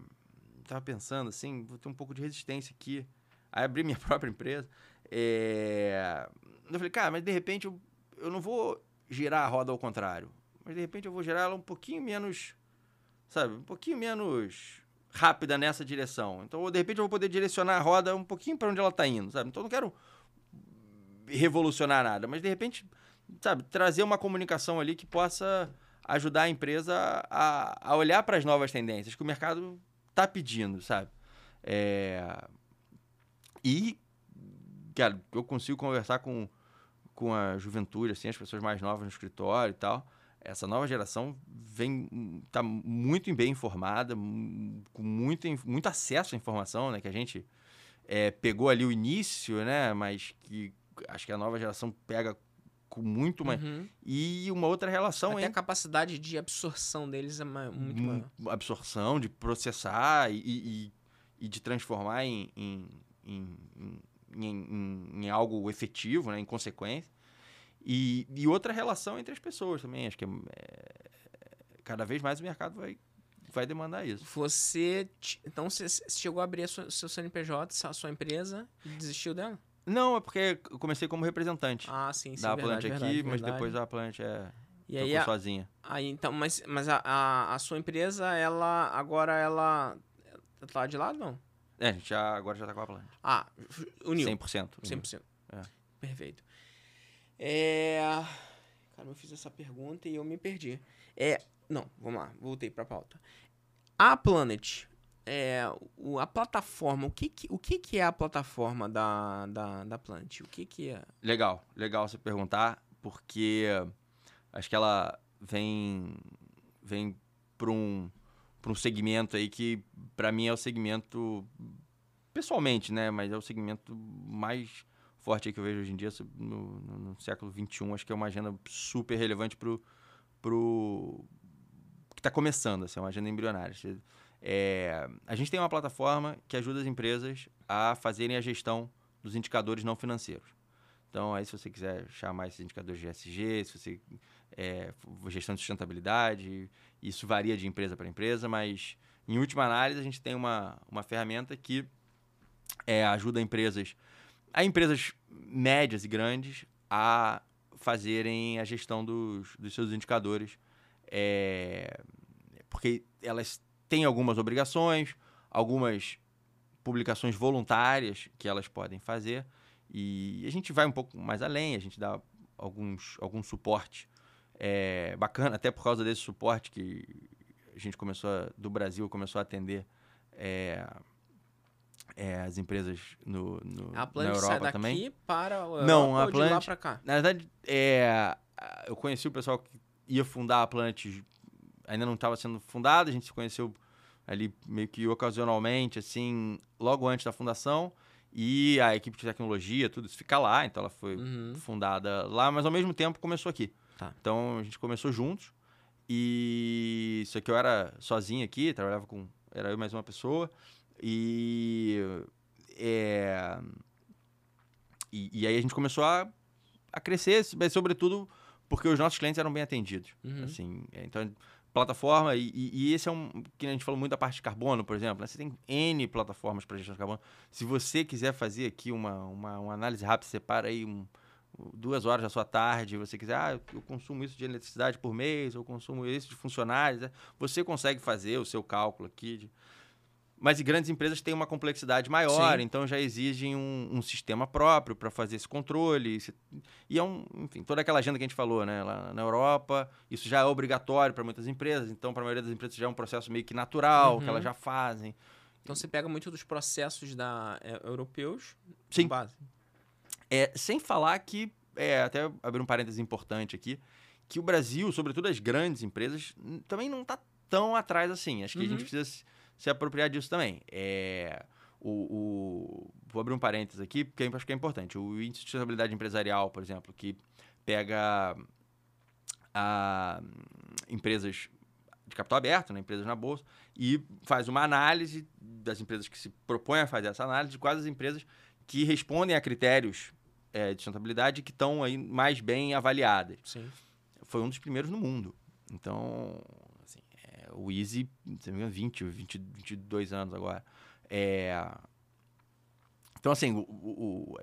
Tava pensando assim, vou ter um pouco de resistência aqui. Aí abri minha própria empresa. É... Eu falei, cara, mas de repente eu, eu não vou girar a roda ao contrário. Mas de repente eu vou girar ela um pouquinho menos, sabe, um pouquinho menos rápida nessa direção. Então, de repente eu vou poder direcionar a roda um pouquinho para onde ela está indo, sabe? Então eu não quero revolucionar nada, mas de repente, sabe, trazer uma comunicação ali que possa ajudar a empresa a, a olhar para as novas tendências que o mercado está pedindo, sabe? É... E, cara, eu consigo conversar com, com a juventude, assim, as pessoas mais novas no escritório e tal. Essa nova geração vem tá muito bem informada, com muito, muito acesso à informação, né? Que a gente é, pegou ali o início, né? Mas que acho que a nova geração pega com muito mais. Uhum. E uma outra relação Até hein? a capacidade de absorção deles é muito maior. Absorção, de processar e, e, e de transformar em, em, em, em, em algo efetivo, né? em consequência. E, e outra relação entre as pessoas também. Acho que é, é, cada vez mais o mercado vai, vai demandar isso. Você. Então, você chegou a abrir a sua, seu CNPJ, a sua empresa, e desistiu dela? Não, é porque eu comecei como representante. Ah, sim, sim. Da verdade, aqui, verdade, mas depois a Plant é. E aí, a, sozinha. Aí, então, mas, mas a, a, a, sua empresa, ela agora ela tá de lado, não? É, a gente já, agora já tá com a Plant. Ah, uniu. 100%. Uniu. 100%. É. Perfeito. É... Cara, eu fiz essa pergunta e eu me perdi. É, não, vamos lá, voltei pra pauta. A Planet, é, o, a plataforma, o que, que, o que, que é a plataforma da, da, da Plant? O que, que é? Legal, legal você perguntar, porque acho que ela vem, vem para um, um segmento aí que, para mim, é o segmento, pessoalmente, né? Mas é o segmento mais forte que eu vejo hoje em dia, no, no, no século XXI, acho que é uma agenda super relevante para o que está começando, assim, é uma agenda embrionária. É, a gente tem uma plataforma que ajuda as empresas a fazerem a gestão dos indicadores não financeiros. Então, aí se você quiser chamar esses indicadores de ESG, se você é, gestão de sustentabilidade, isso varia de empresa para empresa, mas em última análise a gente tem uma, uma ferramenta que é, ajuda empresas, a empresas médias e grandes a fazerem a gestão dos, dos seus indicadores, é, porque elas têm algumas obrigações, algumas publicações voluntárias que elas podem fazer, e a gente vai um pouco mais além, a gente dá alguns, algum suporte é, bacana, até por causa desse suporte que a gente começou, a, do Brasil, começou a atender é, é, as empresas no, no, a na Europa sai daqui também. para a Não, a Planet, lá para cá? Na verdade, é, eu conheci o pessoal que ia fundar a Planet, ainda não estava sendo fundada, a gente se conheceu ali meio que ocasionalmente, assim, logo antes da fundação. E a equipe de tecnologia, tudo isso fica lá, então ela foi uhum. fundada lá, mas ao mesmo tempo começou aqui. Tá. Então a gente começou juntos. E isso aqui eu era sozinho aqui, trabalhava com. Era eu mais uma pessoa. E. É, e, e, aí a gente começou a, a crescer, mas sobretudo porque os nossos clientes eram bem atendidos. Uhum. Assim, é, então plataforma, e, e, esse é um. que a gente falou muito da parte de carbono, por exemplo. Né? Você tem N plataformas para gestão de carbono. Se você quiser fazer aqui uma, uma, uma análise rápida, separa aí um, duas horas da sua tarde, você quiser, ah, eu consumo isso de eletricidade por mês, eu consumo isso de funcionários, né? você consegue fazer o seu cálculo aqui de mas grandes empresas têm uma complexidade maior, Sim. então já exigem um, um sistema próprio para fazer esse controle. E é um, enfim, toda aquela agenda que a gente falou, né? Lá na Europa, isso já é obrigatório para muitas empresas, então para a maioria das empresas já é um processo meio que natural, uhum. que elas uhum. já fazem. Então você pega muito dos processos da é, europeus Sim. base. É, sem falar que, é, até abrir um parênteses importante aqui, que o Brasil, sobretudo as grandes empresas, também não está tão atrás assim. Acho que uhum. a gente uhum. precisa se apropriar disso também. É, o, o, vou abrir um parênteses aqui, porque eu acho que é importante. O índice de sustentabilidade empresarial, por exemplo, que pega a, empresas de capital aberto, né, empresas na bolsa, e faz uma análise das empresas que se propõem a fazer essa análise, de quais as empresas que respondem a critérios é, de sustentabilidade que estão aí mais bem avaliadas. Sim. Foi um dos primeiros no mundo. Então, o Easy, se não me engano, 20, 20, 22 anos agora. É... Então, assim, o, o,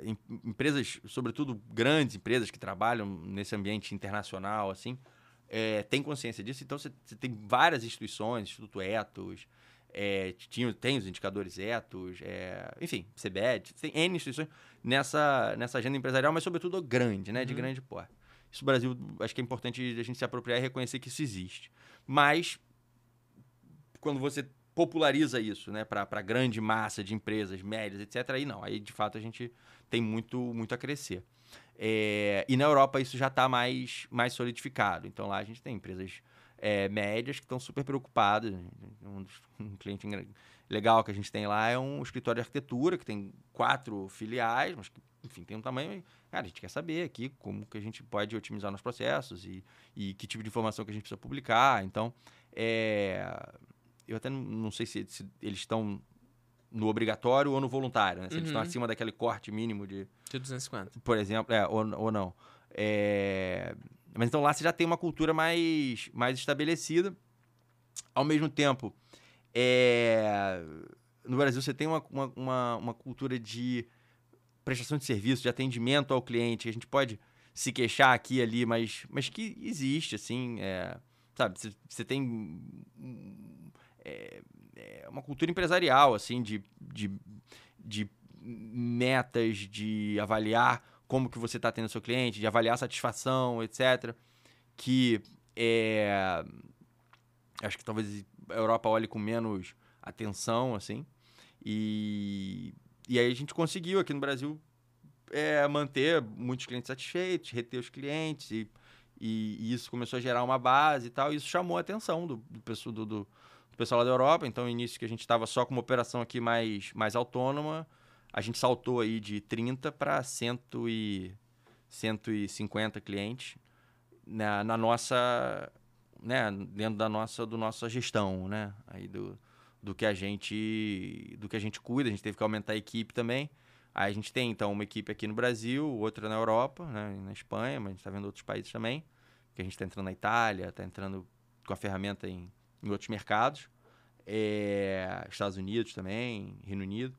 empresas, sobretudo grandes empresas que trabalham nesse ambiente internacional, assim, é, tem consciência disso. Então, você, tem várias instituições, Instituto Etos, é, tinha, tem os indicadores Etos, é, enfim, CBED, tem N instituições nessa, nessa agenda empresarial, mas sobretudo grande, né, de uhum. grande porte. Isso no Brasil, acho que é importante a gente se apropriar e reconhecer que isso existe. Mas quando você populariza isso, né, para grande massa de empresas médias, etc., aí não, aí de fato a gente tem muito, muito a crescer. É, e na Europa isso já está mais, mais solidificado. Então lá a gente tem empresas é, médias que estão super preocupadas. Um, um, cliente legal que a gente tem lá é um escritório de arquitetura que tem quatro filiais, mas que, enfim, tem um tamanho. Cara, a gente quer saber aqui como que a gente pode otimizar nos processos e, e que tipo de informação que a gente precisa publicar. Então, é, eu até não, sei se, se, eles estão no obrigatório ou no voluntário, né? Se uhum. eles estão acima daquele corte mínimo de... De 250. Por exemplo, é, ou, ou não. É... Mas então lá você já tem uma cultura mais, mais estabelecida. Ao mesmo tempo, é... no Brasil você tem uma, uma, uma, uma cultura de prestação de serviço, de atendimento ao cliente. A gente pode se queixar aqui e ali, mas, mas que existe, assim, é... sabe? Você tem é, é uma cultura empresarial, assim, de, de, de metas, de avaliar como que você está tendo seu cliente, de avaliar satisfação, etc. Que é, acho que talvez a Europa olhe com menos atenção, assim. E, e aí a gente conseguiu aqui no Brasil é, manter muitos clientes satisfeitos, reter os clientes e, e, e, isso começou a gerar uma base e tal. E isso chamou a atenção do, do, do, pessoal lá da Europa, então início que a gente estava só com uma operação aqui mais, mais autônoma, a gente saltou aí de 30 para 150 clientes na, na, nossa, né, dentro da nossa, do nossa gestão, né, aí do, do que a gente, do que a gente cuida. A gente teve que aumentar a equipe também. Aí a gente tem então uma equipe aqui no Brasil, outra na Europa, né, na Espanha, mas a gente está vendo outros países também. Que a gente está entrando na Itália, está entrando com a ferramenta em, em outros mercados, é, Estados Unidos também, Reino Unido.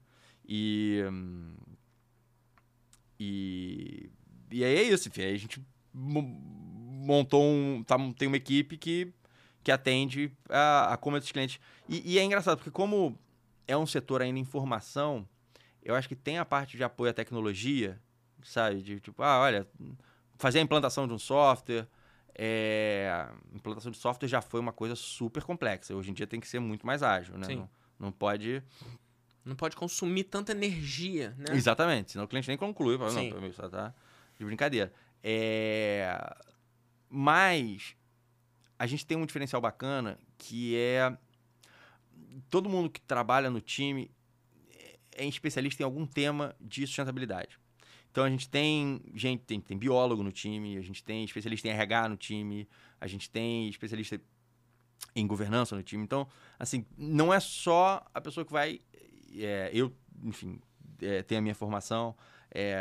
E, e, e aí é isso, enfim, aí a gente montou um. Tá, tem uma equipe que, que atende a, a como esses clientes. E, e é engraçado, porque como é um setor ainda em formação, eu acho que tem a parte de apoio à tecnologia, sabe? De tipo, ah, olha, fazer a implantação de um software. É, implantação de software já foi uma coisa super complexa. Hoje em dia tem que ser muito mais ágil, né? Não, não pode não pode consumir tanta energia, né? Exatamente, senão o cliente nem conclui. Fala, não, isso tá de brincadeira. É... Mas a gente tem um diferencial bacana que é todo mundo que trabalha no time é especialista em algum tema de sustentabilidade. Então a gente tem gente, tem, tem biólogo no time, a gente tem especialista em RH no time, a gente tem especialista em governança no time. Então, assim, não é só a pessoa que vai é, eu, enfim, é, tenho a minha formação. É,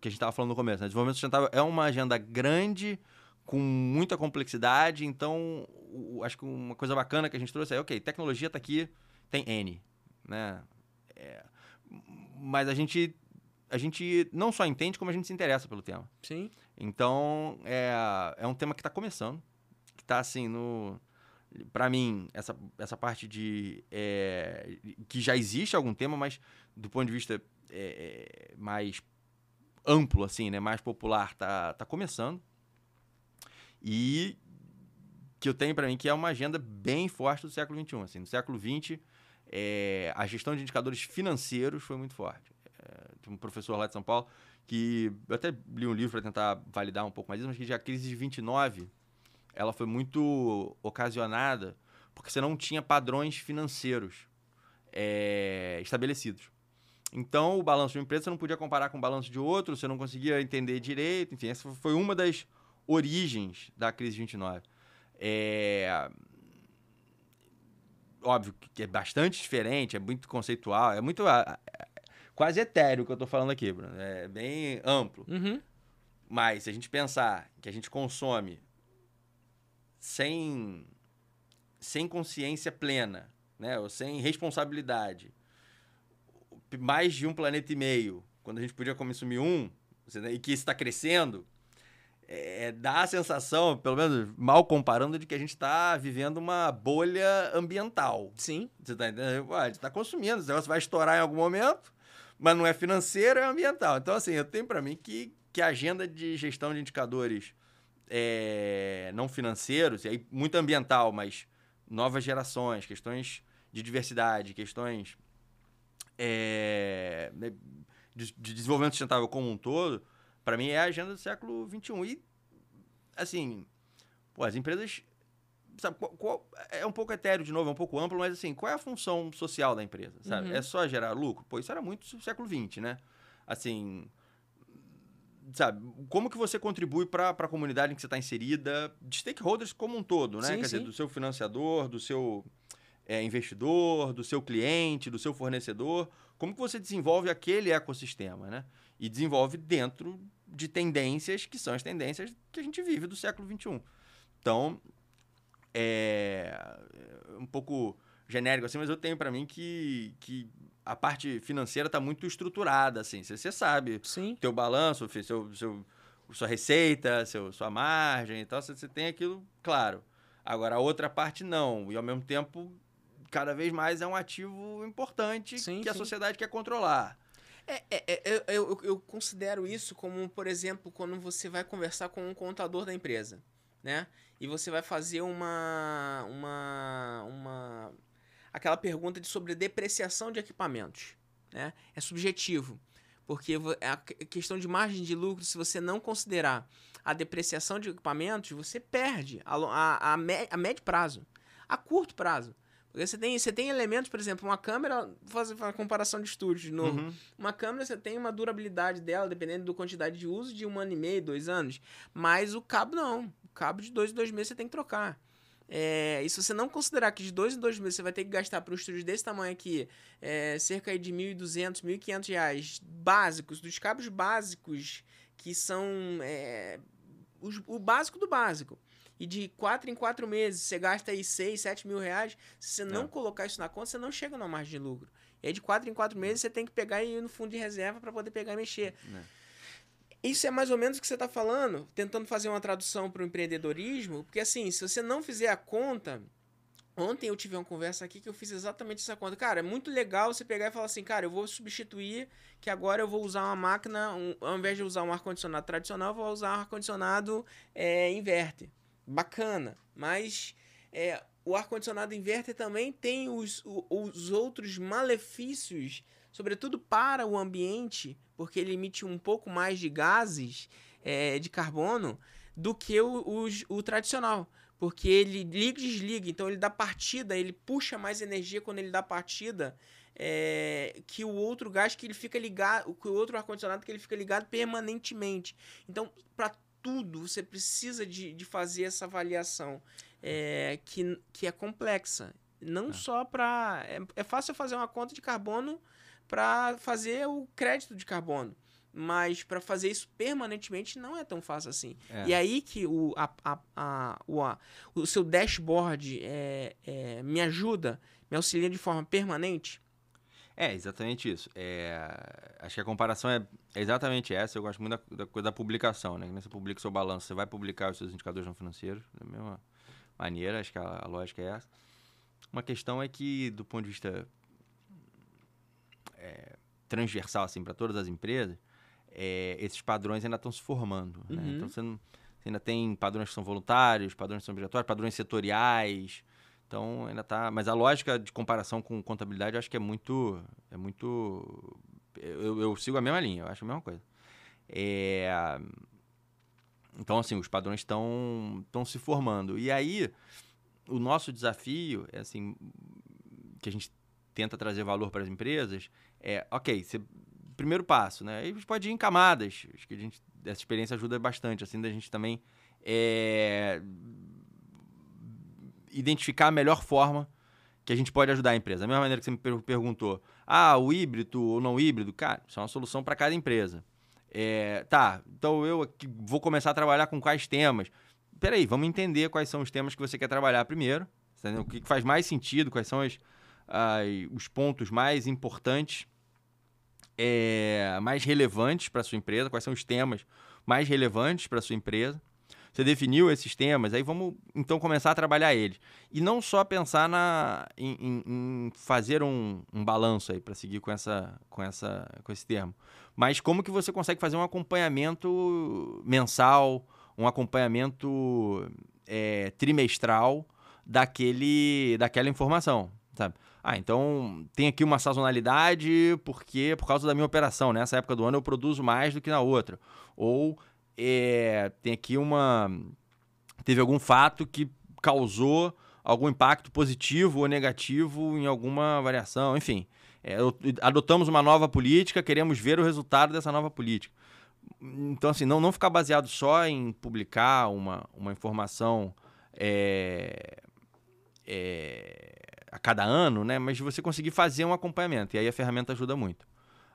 que a gente estava falando no começo, né? Desenvolvimento sustentável é uma agenda grande, com muita complexidade, então o, acho que uma coisa bacana que a gente trouxe é, ok, tecnologia está aqui, tem N, né? É, mas a gente, a gente não só entende, como a gente se interessa pelo tema. Sim. Então, é, é um tema que está começando, que está assim no para mim, essa, essa parte de. É, que já existe algum tema, mas do ponto de vista é, mais amplo, assim, né? Mais popular, tá, tá começando. E que eu tenho para mim que é uma agenda bem forte do século XXI. Assim, no século XX, é, a gestão de indicadores financeiros foi muito forte. É, um professor lá de São Paulo que eu até li um livro para tentar validar um pouco mais isso, mas que a crise de 29 ela foi muito ocasionada porque você não tinha padrões financeiros é, estabelecidos. Então, o balanço de uma empresa você não podia comparar com o balanço de outro, você não conseguia entender direito. Enfim, essa foi uma das origens da crise de 29. É... Óbvio que é bastante diferente, é muito conceitual, é muito quase etéreo o que eu estou falando aqui, Bruno. É bem amplo. Uhum. Mas se a gente pensar que a gente consome sem, sem consciência plena, né? ou sem responsabilidade, mais de um planeta e meio, quando a gente podia consumir um, e que isso está crescendo, é, dá a sensação, pelo menos mal comparando, de que a gente está vivendo uma bolha ambiental. Sim. Você está entendendo? A gente está consumindo, esse negócio vai estourar em algum momento, mas não é financeiro, é ambiental. Então, assim, eu tenho para mim que, que a agenda de gestão de indicadores é, não financeiros, e aí muito ambiental, mas novas gerações, questões de diversidade, questões é, né, de, de, desenvolvimento sustentável como um todo, para mim é a agenda do século XXI. E, assim, pô, as empresas. Sabe, qual, qual, é um pouco etéreo de novo, é um pouco amplo, mas assim, qual é a função social da empresa? Sabe? Uhum. É só gerar lucro? Pô, isso era muito século XX, né? Assim, sabe, como que você contribui para a comunidade em que você está inserida, de stakeholders como um todo, né? Sim, Quer sim. dizer, do seu financiador, do seu é, investidor, do seu cliente, do seu fornecedor. Como que você desenvolve aquele ecossistema, né? E desenvolve dentro de tendências que são as tendências que a gente vive do século XXI. Então, é um pouco genérico assim, mas eu tenho para mim que, que a parte financeira está muito estruturada, assim. Você, sabe Sim. teu balanço, seu, seu, sua receita, seu, sua margem e tal, você, você tem aquilo claro. Agora, a outra parte não. E, ao mesmo tempo, cada vez mais é um ativo importante sim, que sim. a sociedade quer controlar. É, é, é eu, eu, eu, considero isso como, por exemplo, quando você vai conversar com um contador da empresa, né? E você vai fazer uma, uma, uma aquela pergunta de sobre depreciação de equipamentos. Né? É subjetivo, porque é a questão de margem de lucro, se você não considerar a depreciação de equipamentos, você perde a, a, a, a médio prazo. A curto prazo, você tem, você tem elementos, por exemplo, uma câmera, vou fazer uma comparação de estúdio de novo. Uhum. Uma câmera, você tem uma durabilidade dela, dependendo da quantidade de uso, de um ano e meio, dois anos. Mas o cabo não. O cabo de dois em dois meses você tem que trocar. É, e se você não considerar que de dois em dois meses você vai ter que gastar para um estúdio desse tamanho aqui é, cerca de 1.200, 1.500 reais básicos, dos cabos básicos que são é, os, o básico do básico e de quatro em quatro meses você gasta aí 6, 7 mil reais, se você não é. colocar isso na conta, você não chega na margem de lucro. E aí de quatro em quatro meses você tem que pegar e ir no fundo de reserva para poder pegar e mexer. É. Isso é mais ou menos o que você está falando, tentando fazer uma tradução para o empreendedorismo, porque assim, se você não fizer a conta, Ontem eu tive uma conversa aqui que eu fiz exatamente essa conta. Cara, é muito legal você pegar e falar assim, cara, eu vou substituir que agora eu vou usar uma máquina, um, ao invés de usar um ar-condicionado tradicional, eu vou usar um ar-condicionado é, inverter bacana, mas é, o ar-condicionado inverter também tem os, os outros malefícios, sobretudo para o ambiente, porque ele emite um pouco mais de gases é, de carbono do que o, o, o tradicional porque ele liga e desliga, então ele dá partida, ele puxa mais energia quando ele dá partida é, que o outro gás que ele fica ligado, que o outro ar-condicionado que ele fica ligado permanentemente. Então, para tudo, você precisa de, de fazer essa avaliação é, que, que é complexa. Não é. só para. É, é fácil fazer uma conta de carbono para fazer o crédito de carbono. Mas para fazer isso permanentemente não é tão fácil assim. É. E aí que o, a, a, a, o, a, o seu dashboard é, é, me ajuda, me auxilia de forma permanente, é, exatamente isso. É, acho que a comparação é, exatamente essa. Eu gosto muito da, da, da publicação, né? Quando você publica o seu balanço, você vai publicar os seus indicadores não financeiros da mesma maneira. Acho que a, a lógica é essa. Uma questão é que, do ponto de vista é, transversal, assim, para todas as empresas, é, esses padrões ainda estão se formando. Né? Uhum. Então, você, não, você ainda tem padrões que são voluntários, padrões que são obrigatórios, padrões setoriais, então ainda tá. Mas a lógica de comparação com contabilidade eu acho que é muito. É muito. Eu, eu sigo a mesma linha, eu acho a mesma coisa. É... Então, assim, os padrões estão se formando. E aí, o nosso desafio é assim, que a gente tenta trazer valor para as empresas, é, ok, primeiro passo, né? Aí a gente pode ir em camadas. Acho que a gente, essa experiência ajuda bastante, assim, da gente também é, identificar a melhor forma que a gente pode ajudar a empresa. Da mesma maneira que você me perguntou, ah, o híbrido ou não híbrido, cara, isso é uma solução para cada empresa. É, tá, então eu vou começar a trabalhar com quais temas? Peraí, vamos entender quais são os temas que você quer trabalhar primeiro, entendeu? o que faz mais sentido, quais são as, os pontos mais importantes, é, mais relevantes para sua empresa, quais são os temas mais relevantes para sua empresa. Você definiu esses temas, aí vamos então começar a trabalhar eles. E não só pensar na, em, em, em fazer um, um balanço aí, para seguir com, essa, com, essa, com esse termo, mas como que você consegue fazer um acompanhamento mensal, um acompanhamento é, trimestral daquele, daquela informação, sabe? Ah, então tem aqui uma sazonalidade porque por causa da minha operação, nessa época do ano eu produzo mais do que na outra. Ou é, tem aqui uma. Teve algum fato que causou algum impacto positivo ou negativo em alguma variação, enfim. É, adotamos uma nova política, queremos ver o resultado dessa nova política. Então, assim, não, não ficar baseado só em publicar uma, uma informação é, é, a cada ano, né? Mas você conseguir fazer um acompanhamento. E aí a ferramenta ajuda muito.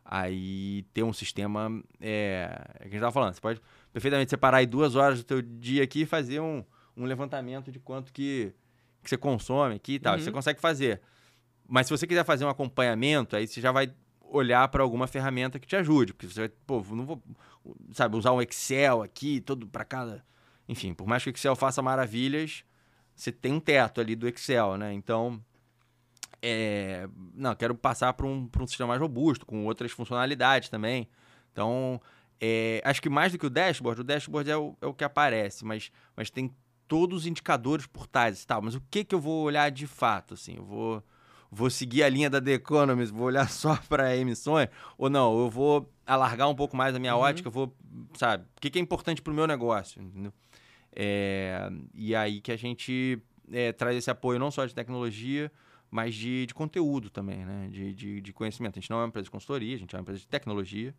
Aí ter um sistema. É, é que a gente estava falando, você pode perfeitamente separar aí duas horas do teu dia aqui e fazer um, um levantamento de quanto que, que você consome aqui e tal. Uhum. Você consegue fazer. Mas se você quiser fazer um acompanhamento, aí você já vai olhar para alguma ferramenta que te ajude. Porque você vai, pô, não vou, sabe, usar um Excel aqui, todo para cada. Enfim, por mais que o Excel faça maravilhas, você tem um teto ali do Excel, né? Então, é, não, quero passar para um, um sistema mais robusto, com outras funcionalidades também. Então, é, acho que mais do que o dashboard, o dashboard é o, é o que aparece, mas, mas tem todos os indicadores por trás e tal. Mas o que, que eu vou olhar de fato? Assim, eu vou, vou seguir a linha da The Economist, vou olhar só para emissões? Ou não, eu vou alargar um pouco mais a minha uhum. ótica, vou, sabe, o que, que é importante para o meu negócio? Entendeu? É, e aí que a gente é, traz esse apoio não só de tecnologia, mas de, de conteúdo também, né? De, de, de, conhecimento. A gente não é uma empresa de consultoria, a gente é uma empresa de tecnologia.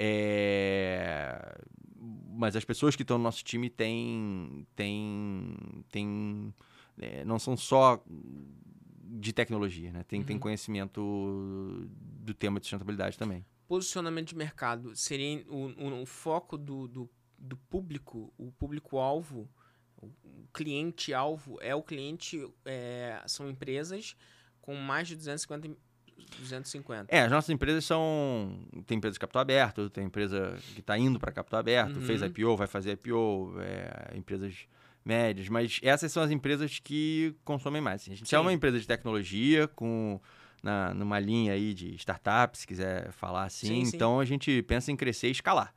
É... Mas as pessoas que estão no nosso time têm. têm, têm é, não são só de tecnologia, né? Tem, uhum. tem conhecimento do tema de sustentabilidade também. Posicionamento de mercado seria o, o, o foco do, do, do público, o público-alvo o cliente-alvo é o cliente, é, são empresas com mais de 250 250. É, as nossas empresas são. Tem empresa de capital aberto, tem empresa que está indo para capital aberto, uhum. fez IPO, vai fazer IPO, é, empresas médias, mas essas são as empresas que consomem mais. A gente Sim. é uma empresa de tecnologia com. Na, numa linha aí de startups, se quiser falar assim. Sim, então sim. a gente pensa em crescer e escalar.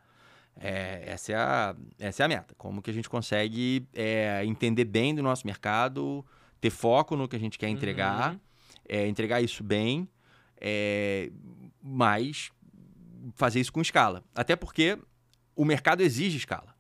É, essa, é a, essa é a meta. Como que a gente consegue é, entender bem do nosso mercado, ter foco no que a gente quer entregar, uhum. é, entregar isso bem, é, mas fazer isso com escala. Até porque o mercado exige escala.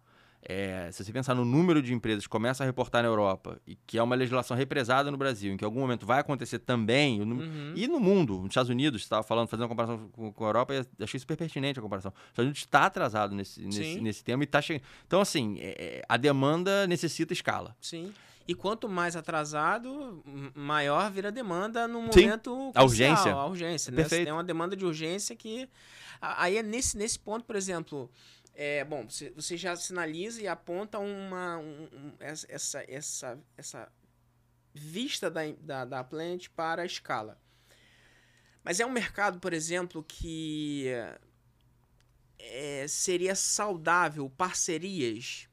É, se você pensar no número de empresas que começam a reportar na Europa e que é uma legislação represada no Brasil, em que em algum momento vai acontecher também, uhum. e no mundo, nos Estados Unidos, estava falando, fazendo uma comparação com, com, a Europa, e achei super pertinente a comparação. Os Estados Unidos está atrasado nesse, nesse, nesse, tema e está chegando. Então, assim, é, é, a demanda necessita escala. Sim. E quanto mais atrasado, maior vira a demanda no momento Sim. a urgência. A urgência, né? Perfeito. Tem uma demanda de urgência que aí é nesse, nesse ponto, por exemplo, é, bom, você já sinaliza e aponta uma, um, um, essa, essa, essa vista da, da, da Planet para a escala. Mas é um mercado, por exemplo, que é, seria saudável parcerias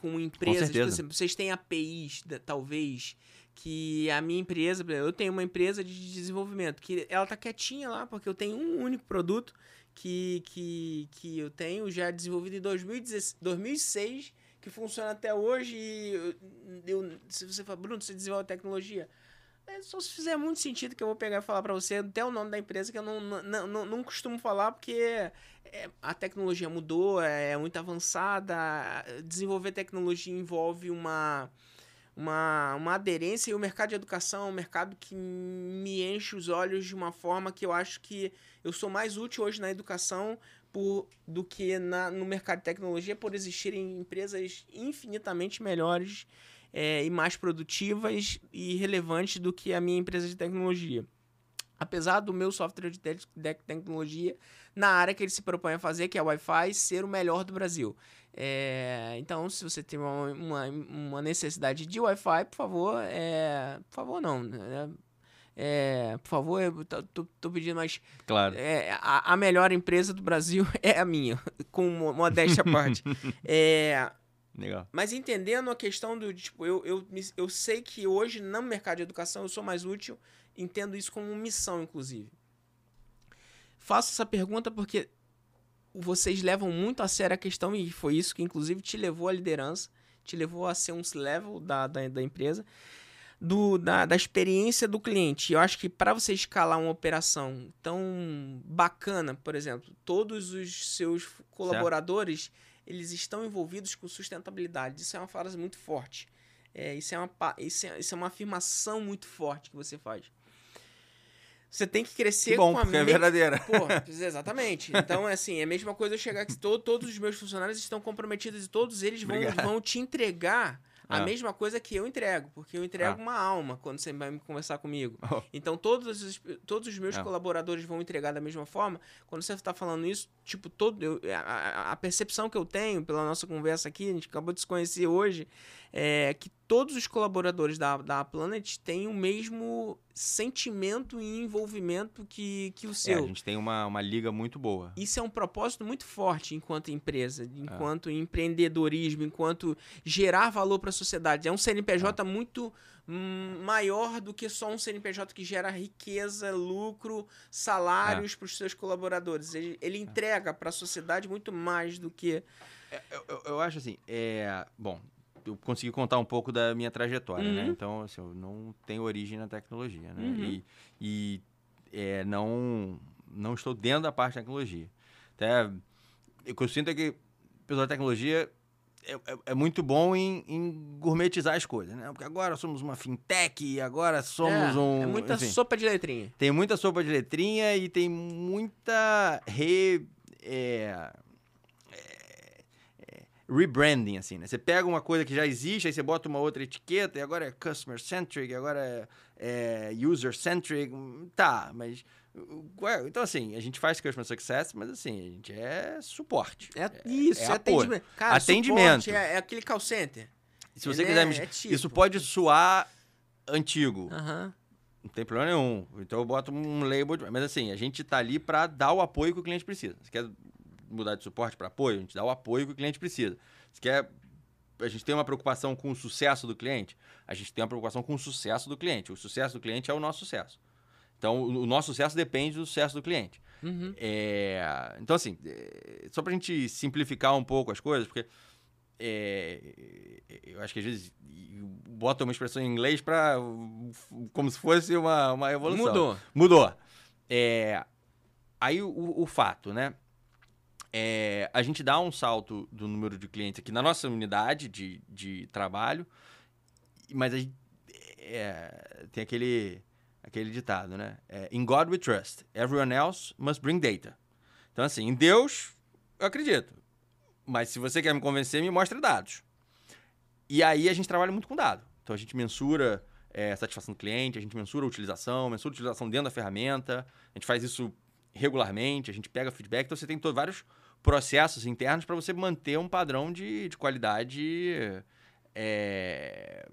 com empresas. Com por exemplo, vocês têm APIs, talvez, que a minha empresa, eu tenho uma empresa de desenvolvimento que ela tá quietinha lá porque eu tenho um único produto que, que, que eu tenho já desenvolvido em 2006, que funciona até hoje. E eu, eu, se você fala, Bruno, você desenvolve tecnologia. É só se fizer muito sentido que eu vou pegar e falar para você até o nome da empresa que eu não, não, não, não costumo falar porque é, a tecnologia mudou, é, é muito avançada. Desenvolver tecnologia envolve uma uma, uma aderência e o mercado de educação é um mercado que me enche os olhos de uma forma que eu acho que eu sou mais útil hoje na educação por, do que na, no mercado de tecnologia por existirem empresas infinitamente melhores é, e mais produtivas e relevantes do que a minha empresa de tecnologia. Apesar do meu software de, te tecnologia na área que ele se propõe a fazer, que é Wi-Fi, ser o melhor do Brasil. É, então, se você tem uma, uma, uma necessidade de Wi-Fi, por favor, é, por favor não, né? É, por favor, eu tô, tô, tô pedindo, mas claro. É, a, a, melhor empresa do Brasil é a minha, com modéstia à parte. É, Legal. Mas entendendo a questão do, tipo, eu, eu, eu sei que hoje no mercado de educação eu sou mais útil, entendo isso como missão, inclusive. Faço essa pergunta porque vocês levam muito a sério a questão, e foi isso que, inclusive, te levou à liderança, te levou a ser um level da, da, da empresa, do, da, da experiência do cliente. Eu acho que para você escalar uma operação tão bacana, por exemplo, todos os seus colaboradores, certo. Eles estão envolvidos com sustentabilidade. Isso é uma frase muito forte. É, isso, é uma, isso, é, isso é uma afirmação muito forte que você faz. Você tem que crescer que bom, com a porque me... é verdadeira. Pô, exatamente. Então, é assim, é a mesma coisa eu chegar que todo, todos os meus funcionários estão comprometidos e todos eles vão, vão te entregar a é. mesma coisa que eu entrego, porque eu entrego é. uma alma quando você vai conversar comigo. Oh. Então, todos os, todos os meus é. colaboradores vão entregar da mesma forma. Quando você está falando isso, tipo, todo, eu, a, a, percepção que eu tenho pela nossa conversa aqui, a gente acabou de se conhecer hoje, é que todos os colaboradores da, da Planet têm o mesmo sentimento e envolvimento que, que o seu. É, a gente tem uma, uma liga muito boa. Isso é um propósito muito forte enquanto empresa, enquanto é. empreendedorismo, enquanto gerar valor para a sociedade. É um CNPJ é. muito maior do que só um CNPJ que gera riqueza, lucro, salários é. para os seus colaboradores. Ele, ele é. entrega para a sociedade muito mais do que. É, eu, eu, eu acho assim, é, bom, eu consegui contar um pouco da minha trajetória, né? uhum. né? Então, assim, eu não tenho origem na tecnologia, né? Uhum. E, e é, não, não estou dentro da parte de tecnologia. Até, o que eu sinto é que o pessoal da tecnologia é, é, é, muito bom em, em, gourmetizar as coisas, né? Porque agora somos uma fintech e agora somos é, um. É muita enfim, sopa de letrinha. Tem muita sopa de letrinha e tem muita re. É, rebranding, assim, né? Você pega uma coisa que já existe, aí você bota uma outra etiqueta, e agora é customer centric, agora é, é user centric. Tá, mas então, assim, a gente faz Customer Success, mas assim, a gente é suporte. É, isso, é, é atendimento. Cara, atendimento. É, é, aquele call center. Se você Ele quiser... É, é tipo. Isso pode soar antigo. Uhum. Não tem problema nenhum. Então eu boto um label. De... Mas assim, a gente tá ali para dar o apoio que o cliente precisa. Você quer mudar de suporte para apoio? A gente dá o apoio que o cliente precisa. Você quer a gente tem uma preocupação com o sucesso do cliente, a gente tem uma preocupação com o sucesso do cliente. O sucesso do cliente é o nosso sucesso. Então, o nosso sucesso depende do sucesso do cliente. Uhum. É, então, assim, é, só para a gente simplificar um pouco as coisas, porque é, eu acho que às vezes bota uma expressão em inglês para como se fosse uma, uma evolução. Mudou. Mudou. É, aí o, o, fato, né? É, a gente dá um salto do número de clientes aqui na nossa unidade de, de trabalho, mas a gente, é, tem aquele aquele ditado, né? É, In God we trust, everyone else must bring data. Então, assim, em Deus eu acredito. Mas se você quer me convencer, me mostre dados. E aí a gente trabalha muito com dado. Então a gente mensura é, satisfação do cliente, a gente mensura a utilização, mensura a utilização dentro da ferramenta, a gente faz isso regularmente, a gente pega feedback. Então você tem vários processos internos para você manter um padrão de, de qualidade é,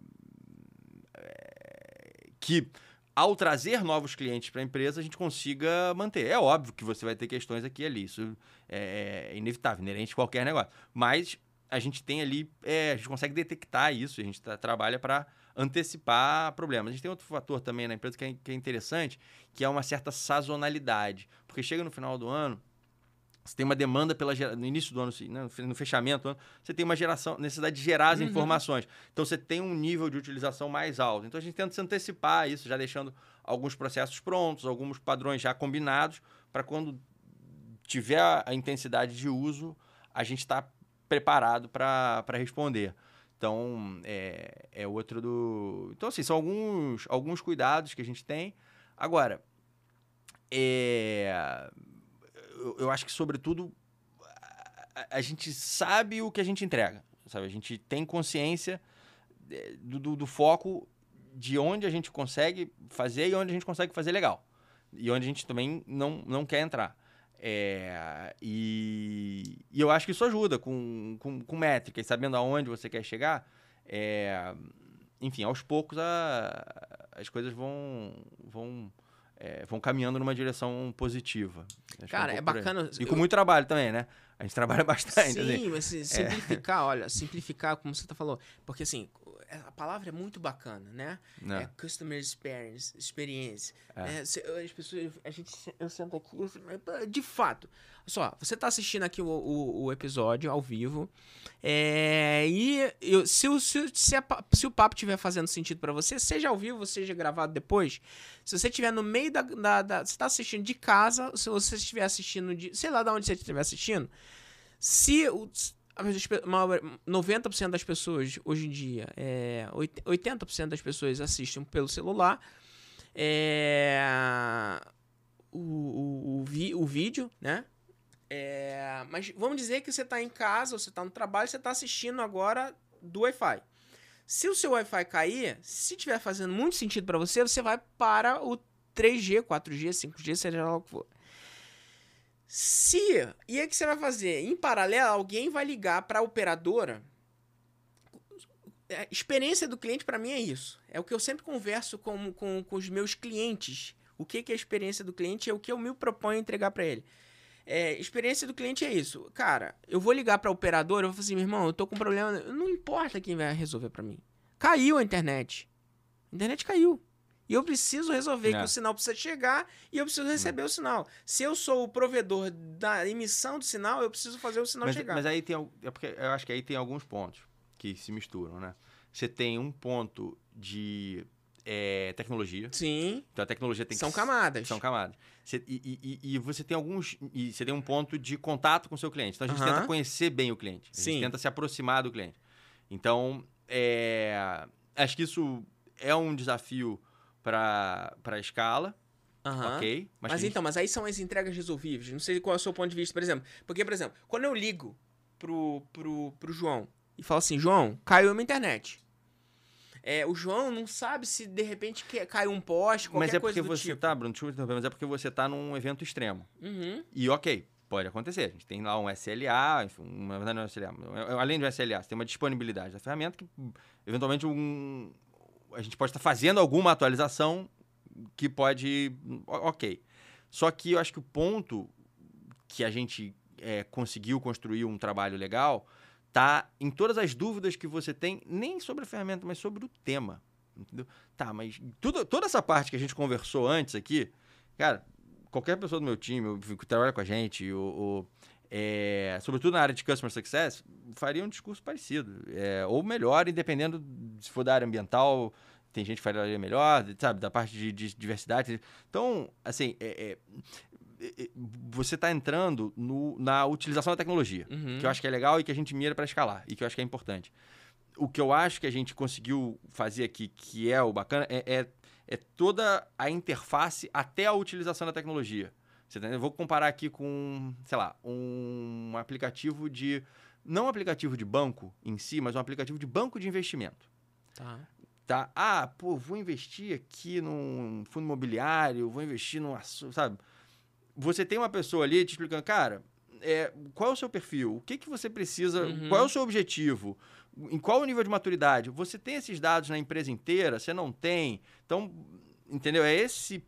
é, que ao trazer novos clientes para a empresa, a gente consiga manter. É óbvio que você vai ter questões aqui e ali, isso é, é inevitável, inerente a qualquer negócio. Mas a gente tem ali, é, a gente consegue detectar isso, a gente tá, trabalha para antecipar problemas. A gente tem outro fator também na empresa que é, que é interessante, que é uma certa sazonalidade. Porque chega no final do ano, você tem uma demanda pela no início do ano, né, no fechamento do ano, você tem uma geração, necessidade de gerar as uhum. informações. Então você tem um nível de utilização mais alto. Então a gente tenta se antecipar isso, já deixando alguns processos prontos, alguns padrões já combinados, para quando tiver a intensidade de uso, a gente está preparado para responder. Então, é, é outro do. Então, assim, são alguns, alguns cuidados que a gente tem. Agora, é eu, eu acho que, sobretudo, a, a, gente sabe o que a gente entrega. Sabe? A gente tem consciência é, do, do, do, foco de onde a gente consegue fazer e onde a gente consegue fazer legal. E onde a gente também não, não quer entrar. É, e, e, eu acho que isso ajuda com, com, com métricas, sabendo aonde você quer chegar. É, enfim, aos poucos a, as coisas vão, vão é, vão caminhando numa direção positiva. Acho Cara, é, um é bacana. E com muito trabalho também, né? A gente trabalha bastante. Sim, assim. mas simplificar, é. olha, simplificar, como você tá falou. Porque assim, a palavra é muito bacana, né? Não. É customer experience, experiência. É. É, as pessoas, a gente, eu sento aqui, eu, de fato. Só, você tá assistindo aqui o, o, o episódio ao vivo. É, e eu, se, o, se, se, a, se o papo estiver fazendo sentido para você, seja ao vivo, seja gravado depois. Se você estiver no meio da, da, da. Você tá assistindo de casa, se você estiver assistindo de. Sei lá de onde você estiver assistindo. Se o 90% das pessoas hoje em dia, é, 80% das pessoas assistem pelo celular. É, o, o, o, vi, o vídeo, né? É, mas vamos dizer que você está em casa, você está no trabalho, você está assistindo agora do Wi-Fi. Se o seu Wi-Fi cair, se estiver fazendo muito sentido para você, você vai para o 3G, 4G, 5G, seja lá o que for. Se. E aí o que você vai fazer? Em paralelo, alguém vai ligar para a operadora. É, experiência do cliente para mim é isso. É o que eu sempre converso com, com, com os meus clientes. O que, que é a experiência do cliente é o que eu me proponho entregar para ele. É, experiência do cliente é isso. Cara, eu vou ligar para a operadora, eu vou falar assim, meu irmão, eu tô com um problema. Não importa quem vai resolver para mim. Caiu a internet. A internet caiu. E eu preciso resolver é. que o sinal precisa chegar e eu preciso receber é. o sinal. Se eu sou o provedor da emissão do sinal, eu preciso fazer o sinal mas, chegar. Mas aí tem. É porque eu acho que aí tem alguns pontos que se misturam, né? Você tem um ponto de é, tecnologia. Sim. Então a tecnologia tem São que... camadas. São camadas. Cê, e, e, e, você tem alguns. E você tem um ponto de contato com o seu cliente. Então a gente tenta conhecer bem o cliente. A Sim. gente tenta se aproximar do cliente. Então, é, acho que isso é um desafio para a escala, Aham. ok? Mas, gente- então, mas aí são as entregas resolvíveis. Não sei qual é o seu ponto de vista, por exemplo. Porque, por exemplo, quando eu ligo pro, pro, pro João e falo assim, João, caiu a minha internet. É, o João não sabe se de repente caiu um poste, qualquer Mas é coisa porque do você tipo. tá, Bruno, desculpa mas é porque você tá num evento extremo. Uhum. E ok, pode acontecer. A gente tem lá um SLA, enfim, um- verdade não é um SLA, é- além do SLA, você tem uma disponibilidade da ferramenta que, eventualmente, um, a gente pode estar fazendo alguma atualização que pode. o- Ok. Só que eu acho que o ponto que a gente é, conseguiu construir um trabalho legal tá em todas as dúvidas que você tem, nem sobre a ferramenta, mas sobre o tema. Entendeu? Tá, mas tudo, toda essa parte que a gente conversou antes aqui, cara, qualquer pessoa do meu time, que trabalha com a gente, ou, ou, é, sobretudo na área de Customer Success, faria um discurso parecido. É, ou melhor, e dependendo se for da área ambiental, tem gente que faria melhor, sabe, da parte de, de diversidade. Então, assim, é, é, é, você está entrando no- na utilização da tecnologia, Uhum. que eu acho que é legal e que a gente mira para escalar, e que eu acho que é importante. O que eu acho que a gente conseguiu fazer aqui, que é o bacana, é, é, é toda a interface até a utilização da tecnologia. Tá? Eu vou comparar aqui com, sei lá, um aplicativo de. Não um aplicativo de banco em si, mas um aplicativo de banco de investimento Tá. tá? Ah, pô, vou investir aqui num fundo imobiliário, vou investir num aço- sabe? Você tem uma pessoa ali te explicando, cara, é, qual é o seu perfil? O que, que você precisa? Uhum. Qual é o seu objetivo? Em qual o nível de maturidade? Você tem esses dados na empresa inteira? Você não tem? Então, entendeu? É esse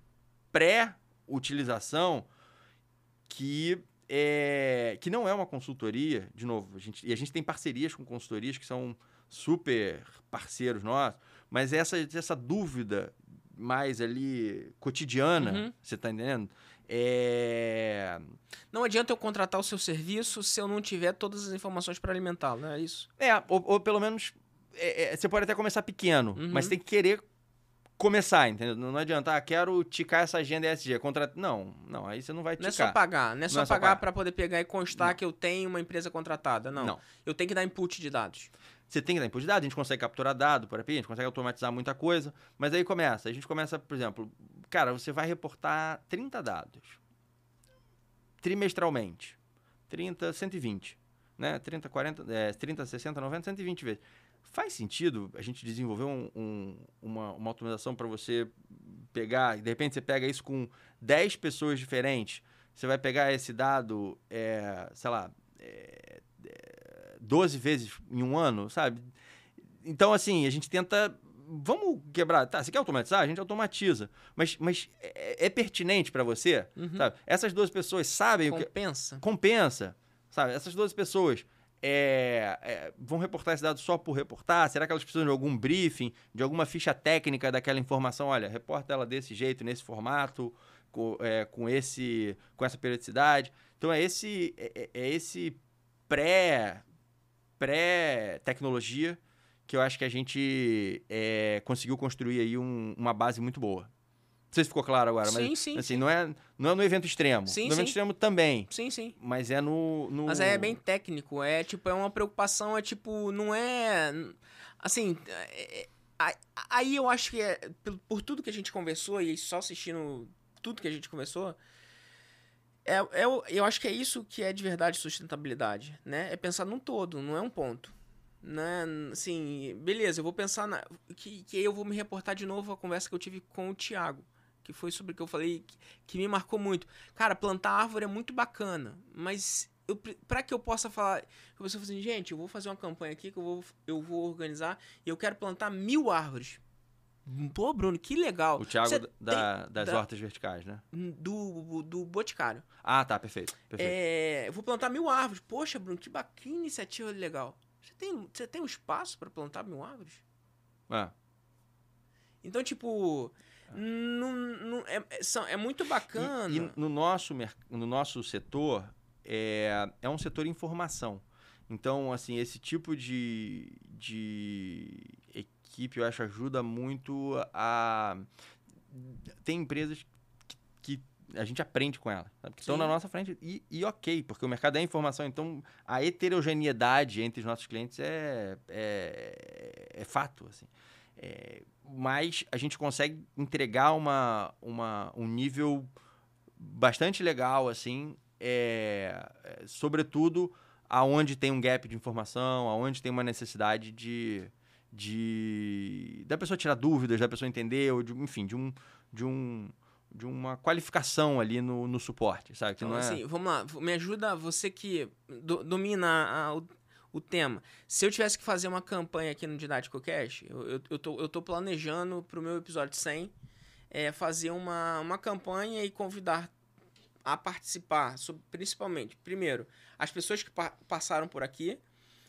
pré-utilização que é, que não é uma consultoria, de novo, a gente, e a gente tem parcerias com consultorias que são super parceiros nossos, mas essa, essa dúvida mais ali cotidiana, Uhum. você tá entendendo? É, Não adianta eu contratar o seu serviço se eu não tiver todas as informações para alimentá-lo, não é isso? é ou, ou pelo menos é, é, você pode até começar pequeno, Uhum. mas tem que querer começar, entendeu? Não, não adianta, ah, quero ticar essa agenda ESG, contra... não, não, aí você não vai Não é ticar. só pagar, não é só Não é só pagar para poder pegar e constar que eu tenho uma empresa contratada, não. Não. Eu tenho que dar input de dados. Você tem que dar input de dados, a gente consegue capturar dado por API, a gente consegue automatizar muita coisa, mas aí começa, a gente começa, por exemplo, cara, você vai reportar 30 dados trimestralmente. 30, 120, né? 30, 40, é, 30, 60, 90, 120 vezes. Faz sentido a gente desenvolver um- um- uma, uma automatização para você pegar, de repente você pega isso com 10 pessoas diferentes, você vai pegar esse dado, é, sei lá, é, é, 12 vezes em um ano, sabe? Então, assim, a gente tenta. Vamos quebrar. Tá, você quer automatizar? A gente automatiza. Mas, mas é, é pertinente para você? Uhum. Sabe? Essas duas pessoas sabem o que. Compensa. Compensa. Sabe? Essas duas pessoas é, é, vão reportar esse dado só por reportar? Será que elas precisam de algum briefing, de alguma ficha técnica daquela informação? Olha, reporta ela desse jeito, nesse formato, com, é, com, esse, com essa periodicidade. Então é esse, é, é esse pré pré-tecnologia que eu acho que a gente é, conseguiu construir aí um- uma base muito boa. Não sei se ficou claro agora, mas Sim, sim, assim, Não, é, não é no evento extremo. Sim, no evento sim. extremo também, Sim, sim. mas é no, no- Mas é bem técnico, é tipo, é uma preocupação, é tipo, não é. Assim, é- é- aí eu acho que é, por, tudo que a gente conversou e só assistindo tudo que a gente conversou, é, é, eu acho que é isso que é de verdade sustentabilidade, né? É pensar num todo, não é um ponto. Né? Assim, beleza, eu vou pensar na. Que, que aí eu vou me reportar de novo a conversa que eu tive com o Thiago. Que foi sobre o que eu falei, que, que me marcou muito. Cara, plantar árvore é muito bacana, mas pra que eu possa falar. Eu vou assim, gente, eu vou fazer uma campanha aqui que eu vou, eu vou organizar e eu quero plantar mil árvores. Pô, Bruno, que legal. O Thiago da- tem- das da- hortas verticais, né? Do, do Boticário. Ah, tá, perfeito. perfeito. É, eu vou plantar mil árvores. Poxa, Bruno, que bacana iniciativa legal. Você tem, você tem um espaço para plantar mil árvores? Ah, Então, tipo, não, não- é, é- são- é muito bacana. E, e no, nosso, no nosso setor, é, é um setor informação. Então, assim, esse tipo de, de equipe, eu acho, ajuda muito a. Tem empresas que, que a gente aprende com elas, que estão na nossa frente e, e, ok, porque o mercado é informação, então a heterogeneidade entre os nossos clientes é, é, é fato, assim. É, mas a gente consegue entregar uma, uma, um nível bastante legal, assim, é, é, sobretudo aonde tem um gap de informação, aonde tem uma necessidade de, de da pessoa tirar dúvidas, da pessoa entender, ou de, enfim, de um, de um de uma qualificação ali no, no suporte, sabe? Que então, é... assim, vamos lá, me ajuda você que do, domina a, o, tema. Se eu tivesse que fazer uma campanha aqui no Didático Cash, eu, eu, eu, tô, eu tô planejando para o meu episódio 100 é, fazer uma, uma campanha e convidar a participar, sobre, principalmente, primeiro, as pessoas que pa passaram por aqui,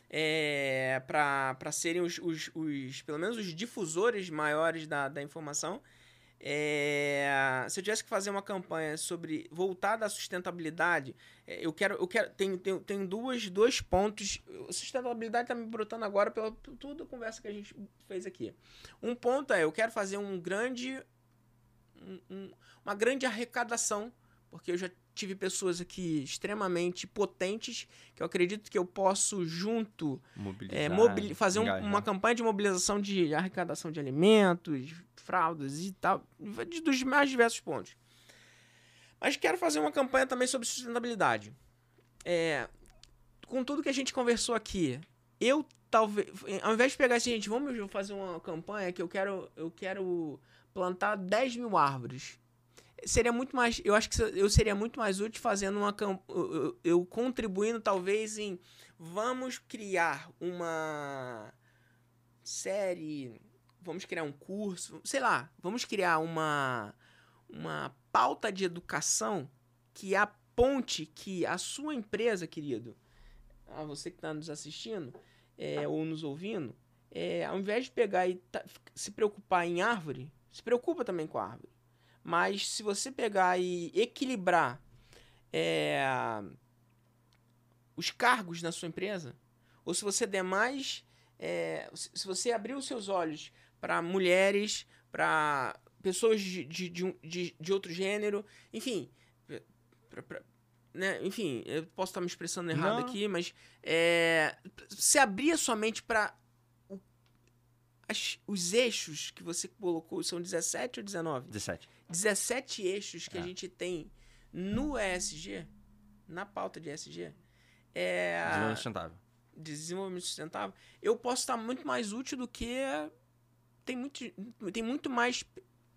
é, para serem os, os, os, pelo menos os difusores maiores da, da informação. É, se eu tivesse que fazer uma campanha sobre voltar à sustentabilidade, é, eu quero, eu quero, tem, tem, tem duas, dois pontos. Sustentabilidade está me brotando agora pela toda a conversa que a gente fez aqui. Um ponto é, eu quero fazer um grande, um, um, uma grande arrecadação porque eu já tive pessoas aqui extremamente potentes que eu acredito que eu posso junto é, fazer um, uma campanha de mobilização de arrecadação de alimentos, fraldas e tal, dos mais diversos pontos. Mas quero fazer uma campanha também sobre sustentabilidade. É, com tudo que a gente conversou aqui, eu talvez, ao invés de pegar assim, gente, vamos fazer uma campanha que eu quero, eu quero plantar 10 mil árvores seria muito mais. Eu acho que eu seria muito mais útil fazendo uma. Eu, eu contribuindo, talvez, em. Vamos criar uma série. Vamos criar um curso. Sei lá. Vamos criar uma. Uma pauta de educação que aponte que a sua empresa, querido, a você que está nos assistindo é, ou nos ouvindo, é, ao invés de pegar e se preocupar em árvore, se preocupa também com a árvore. Mas se você pegar e equilibrar é, os cargos na sua empresa, ou se você der mais. É, se você abrir os seus olhos para mulheres, para pessoas de, de, de, de, outro gênero, enfim. Pra, pra, né? Enfim, eu posso estar me expressando errado Não. aqui, mas é, se abrir a sua mente para os eixos que você colocou são 17 ou 19? 17. 17 eixos que é. a gente tem no ESG, na pauta de ESG, é. Desenvolvimento sustentável. Desenvolvimento sustentável. Eu posso estar muito mais útil do que. Tem muito, tem muito mais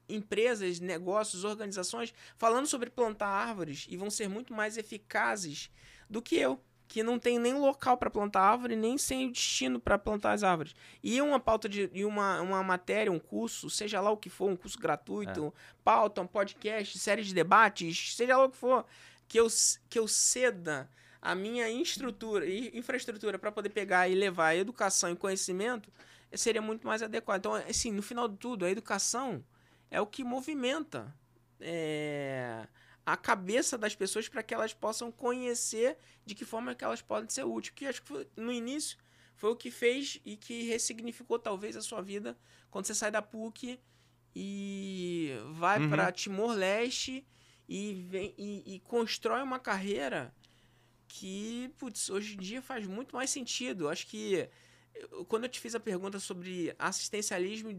empresas, negócios, organizações falando sobre plantar árvores e vão ser muito mais eficazes do que eu que não tem nem local para plantar árvore, nem sem o destino para plantar as árvores. E uma pauta de e uma, uma matéria, um curso, seja lá o que for, um curso gratuito, é. pauta, um podcast, série de debates, seja lá o que for, que eu, que eu ceda a minha infraestrutura, infraestrutura para poder pegar e levar a educação e conhecimento, seria muito mais adequado. Então, assim, no final de tudo, a educação é o que movimenta. É a cabeça das pessoas para que elas possam conhecer de que forma que elas podem ser úteis. Que acho que foi, no início foi o que fez e que ressignificou talvez a sua vida quando você sai da PUC e vai uhum. para Timor-Leste e, vem, e, e, constrói uma carreira que, putz, hoje em dia faz muito mais sentido. Acho que quando eu te fiz a pergunta sobre assistencialismo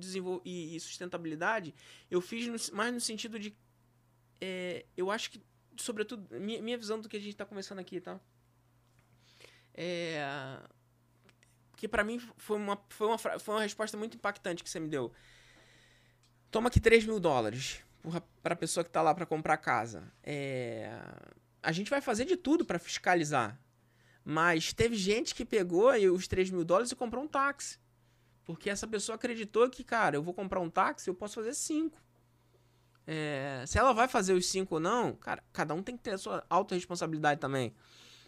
e, e sustentabilidade, eu fiz no, mais no sentido de é, eu acho que, sobretudo, minha, minha visão do que a gente está começando aqui, tá? É, que para mim foi uma, foi, uma, foi uma resposta muito impactante que você me deu. Toma aqui 3 mil dólares para a pessoa que está lá para comprar casa. É, a gente vai fazer de tudo para fiscalizar. Mas teve gente que pegou os 3 mil dólares e comprou um táxi. Porque essa pessoa acreditou que, cara, eu vou comprar um táxi, eu posso fazer cinco. É, se ela vai fazer os cinco ou não, cara, cada um tem que ter a sua autorresponsabilidade também.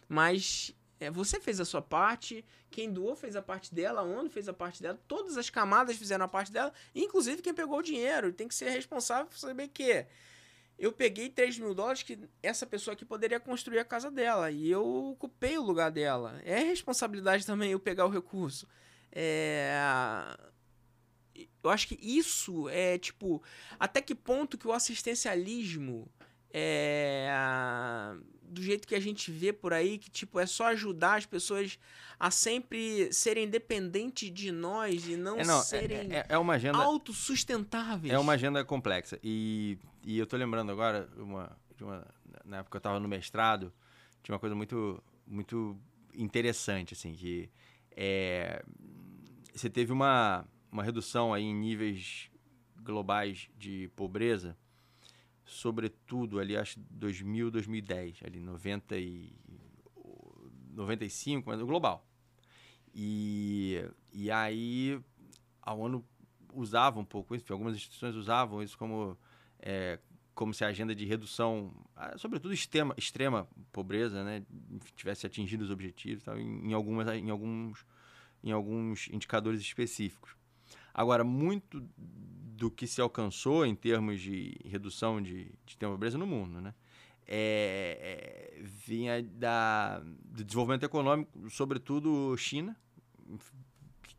Mas é, você fez a sua parte, quem doou fez a parte dela, a ONU fez a parte dela, todas as camadas fizeram a parte dela, inclusive quem pegou o dinheiro. Tem que ser responsável por saber que eu peguei 3 mil dólares que essa pessoa aqui poderia construir a casa dela e eu ocupei o lugar dela. É responsabilidade também eu pegar o recurso. É... eu acho que isso é, tipo, até que ponto que o assistencialismo é do jeito que a gente vê por aí, que tipo é só ajudar as pessoas a sempre serem dependentes de nós e não, é, não é, serem é, é, uma agenda autossustentáveis. É uma agenda complexa. E, e eu tô lembrando agora uma, de uma na época que eu estava no mestrado, tinha uma coisa muito muito interessante assim, que é, você teve uma uma redução aí em níveis globais de pobreza sobretudo ali, acho 2000, 2010, ali 90 e 95, mas o global. E, e aí a ONU usava um pouco isso, algumas instituições usavam isso como, é, como se a agenda de redução, ah, sobretudo extrema, extrema pobreza, né, tivesse atingido os objetivos tal, em, em, algumas, em, alguns, em alguns indicadores específicos. Agora, muito do que se alcançou em termos de redução de, de pobreza no mundo, né? É, é, vinha da, do desenvolvimento econômico, sobretudo China,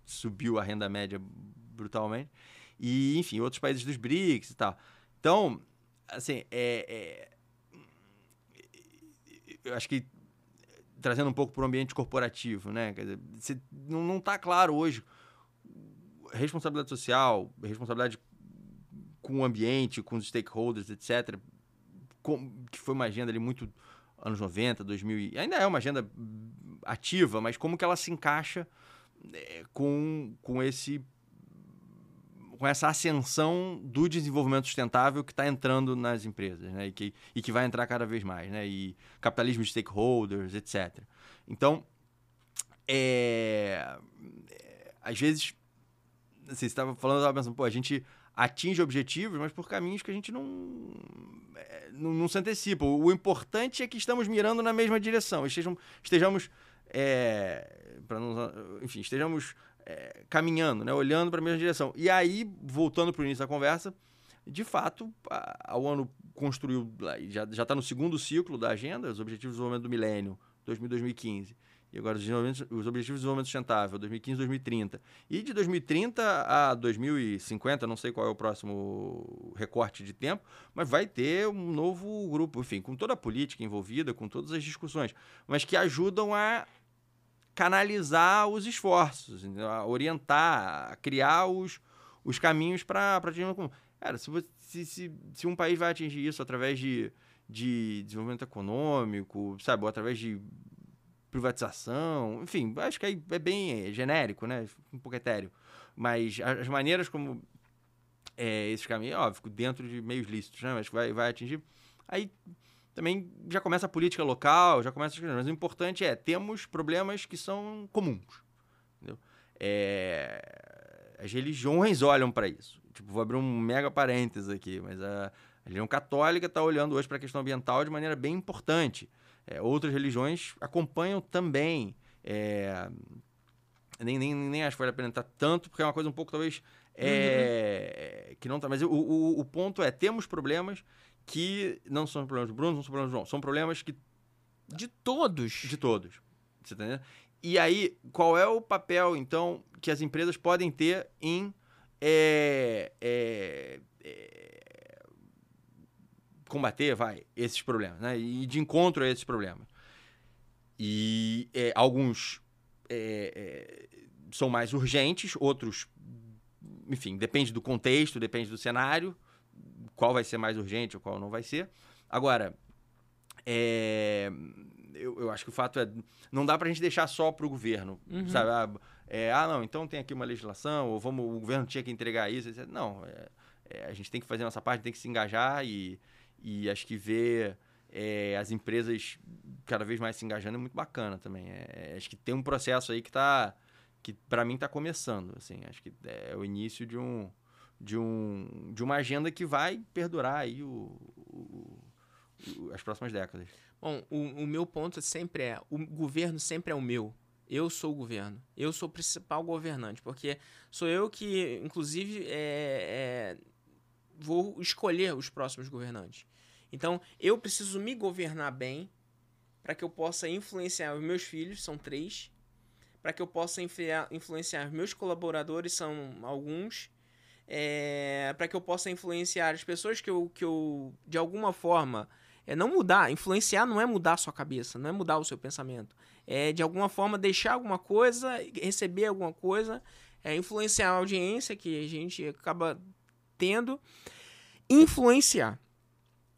subiu a renda média brutalmente, e, enfim, outros países dos BRICS e tal. Então, assim, é, é eu acho que trazendo um pouco para o ambiente corporativo, né? Quer dizer, não está claro hoje responsabilidade social, responsabilidade com o ambiente, com os stakeholders, etc., com, que foi uma agenda ali muito anos 90, 2000, e ainda é uma agenda ativa, mas como que ela se encaixa é, com, com esse com essa ascensão do desenvolvimento sustentável que está entrando nas empresas, né? E que, e que vai entrar cada vez mais, né? E capitalismo de stakeholders, etc. Então, é, é, às vezes você estava falando, eu estava pensando, pô, a gente atinge objetivos, mas por caminhos que a gente não, é, não, não, se antecipa. O importante é que estamos mirando na mesma direção, estejamos, estejamos é, não, enfim, estejamos é, caminhando, né, olhando para a mesma direção. E aí, voltando para o início da conversa, de fato, a, a ONU construiu, já está no segundo ciclo da agenda, os Objetivos de Desenvolvimento do Milênio, 2015 e agora os, os Objetivos de Desenvolvimento Sustentável, 2015 2030. E de 2030 a 2050, não sei qual é o próximo recorte de tempo, mas vai ter um novo grupo, enfim, com toda a política envolvida, com todas as discussões, mas que ajudam a canalizar os esforços, a orientar, a criar os, os caminhos para atingir uma Cara, se, se, se, se um país vai atingir isso através de, de desenvolvimento econômico, sabe, ou através de privatização, enfim, acho que é bem genérico, né? Um pouco etéreo. Mas as maneiras como é, esses caminhos, óbvio, dentro de meios lícitos, né? Mas vai, vai atingir. Aí também já começa a política local, já começa as coisas. Mas o importante é, temos problemas que são comuns. Entendeu? É, as religiões olham para isso. Tipo, vou abrir um mega parênteses aqui, mas a, a religião católica está olhando hoje para a questão ambiental de maneira bem importante. É, outras religiões acompanham também. É, nem, nem, nem acho que vale a pena entrar tanto, porque é uma coisa um pouco, talvez, é, uhum. que não tá. Mas o, o, o, ponto é: temos problemas que não são problemas do Bruno, não são problemas do João, são problemas que. De todos. De todos. Você tá entendendo? E aí, qual é o papel, então, que as empresas podem ter em. É, é, é combater, vai, esses problemas, né? E de encontro a esses problemas. E é, alguns é, é, são mais urgentes, outros, enfim, depende do contexto, depende do cenário, qual vai ser mais urgente ou qual não vai ser. Agora, é, eu, eu, acho que o fato é, não dá para a gente deixar só para o governo, uhum. sabe? Ah, é, ah, não, então tem aqui uma legislação, ou vamos, o governo tinha que entregar isso, etc. Não, é, é, a gente tem que fazer a nossa parte, tem que se engajar e e acho que ver é, as empresas cada vez mais se engajando é muito bacana também. É, é acho que tem um processo aí que tá que para mim está começando, assim. Acho que é o início de um de um de uma agenda que vai perdurar aí o, o as próximas décadas. Bom, o, o meu ponto sempre é o governo sempre é o meu. Eu sou o governo. Eu sou o principal governante, porque sou eu que, inclusive, é, é, vou escolher os próximos governantes. Então, eu preciso me governar bem para que eu possa influenciar os meus filhos, são três, para que eu possa influenciar meus colaboradores, são alguns, é, para que eu possa influenciar as pessoas que eu, que eu de alguma forma, é não mudar. Influenciar não é mudar a sua cabeça, não é mudar o seu pensamento. É de alguma forma deixar alguma coisa, receber alguma coisa, é influenciar a audiência que a gente acaba tendo. Influenciar.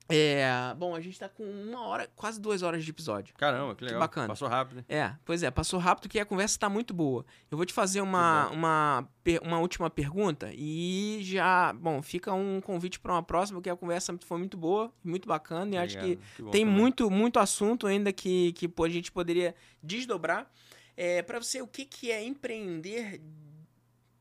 É, bom, a gente tá com uma hora, quase duas horas de episódio. Caramba, que legal. Que bacana. Passou rápido. É, pois é, passou rápido que a conversa tá muito boa. Eu vou te fazer uma, uma, uma última pergunta e já, bom, fica um convite para uma próxima, porque a conversa foi muito boa, muito bacana e acho que, que tem também. muito, muito assunto ainda que, que a gente poderia desdobrar. É, para você, o que, que é empreender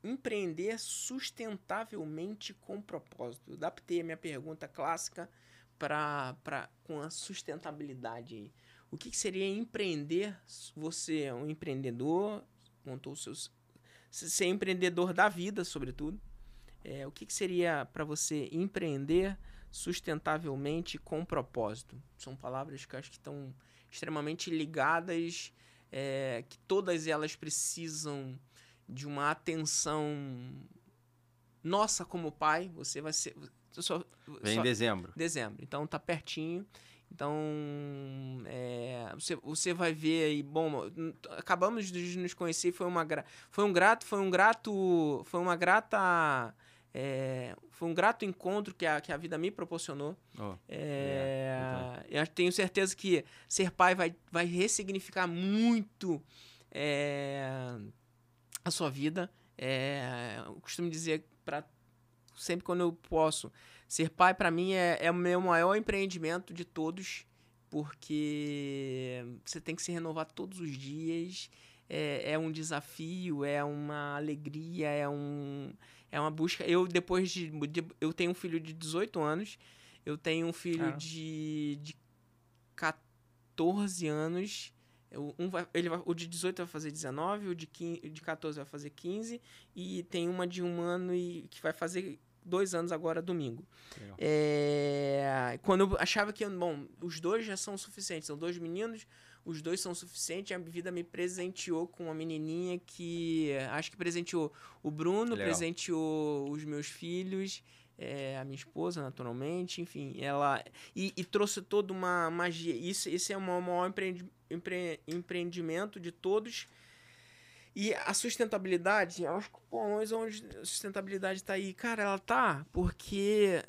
empreender sustentavelmente com propósito? Eu adaptei a minha pergunta clássica para com a sustentabilidade. O que, que, seria empreender? Você é um empreendedor, montou os seus. Ser empreendedor da vida, sobretudo. É, o que, que seria para você empreender sustentavelmente com propósito? São palavras que acho que estão extremamente ligadas, é, que todas elas precisam de uma atenção nossa como pai. Você vai ser só, Vem só, em dezembro. Dezembro. Então tá pertinho. Então, é, você, você vai ver aí, bom, acabamos de nos conhecer, foi uma foi um grato, foi um grato, foi uma grata é, foi um grato encontro que a, que a vida me proporcionou. Oh, é, eu tenho certeza que ser pai vai, vai ressignificar muito é, a sua vida. É, eu costumo dizer para sempre quando eu posso. Ser pai, para mim, é, é o meu maior empreendimento de todos, porque você tem que se renovar todos os dias. É, é um desafio, é uma alegria, é, um, é uma busca. Eu, depois de, de Eu tenho um filho de 18 anos, eu tenho um filho ah. de, de 14 anos. Um vai, ele vai, o de 18 vai fazer 19, o de, 15, de 14 vai fazer 15, e tem uma de um ano e, que vai fazer dois anos agora, domingo. É, quando eu achava que, bom, os dois já são suficientes, são dois meninos, os dois são suficientes, a vida me presenteou com uma menininha que, acho que presenteou o Bruno, Legal. presenteou os meus filhos, é, a minha esposa, naturalmente, enfim, ela. E, e, trouxe toda uma magia. Isso, esse é o maior empre, empreendimento de todos e a sustentabilidade, eu acho que, pô, mas onde a sustentabilidade está aí? Cara, ela tá porque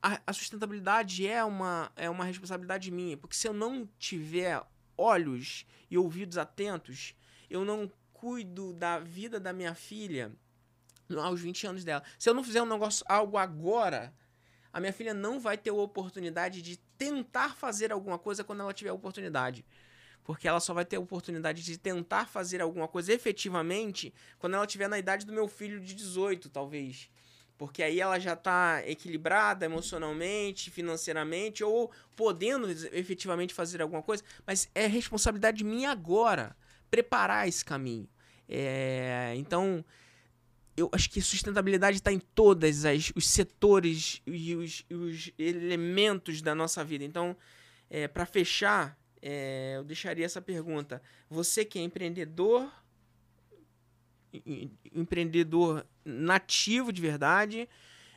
a, a, sustentabilidade é uma, é uma responsabilidade minha. Porque se eu não tiver olhos e ouvidos atentos, eu não cuido da vida da minha filha aos 20 anos dela. Se eu não fizer um negócio, algo agora, a minha filha não vai ter a oportunidade de tentar fazer alguma coisa quando ela tiver a oportunidade porque ela só vai ter a oportunidade de tentar fazer alguma coisa efetivamente quando ela estiver na idade do meu filho de 18, talvez. Porque aí ela já está equilibrada emocionalmente, financeiramente, ou podendo efetivamente fazer alguma coisa, mas é responsabilidade minha agora preparar esse caminho. É, então, eu acho que sustentabilidade está em todos os setores e os, os, elementos da nossa vida. Então, é, para fechar, é, eu deixaria essa pergunta. Você que é empreendedor, empreendedor nativo de verdade,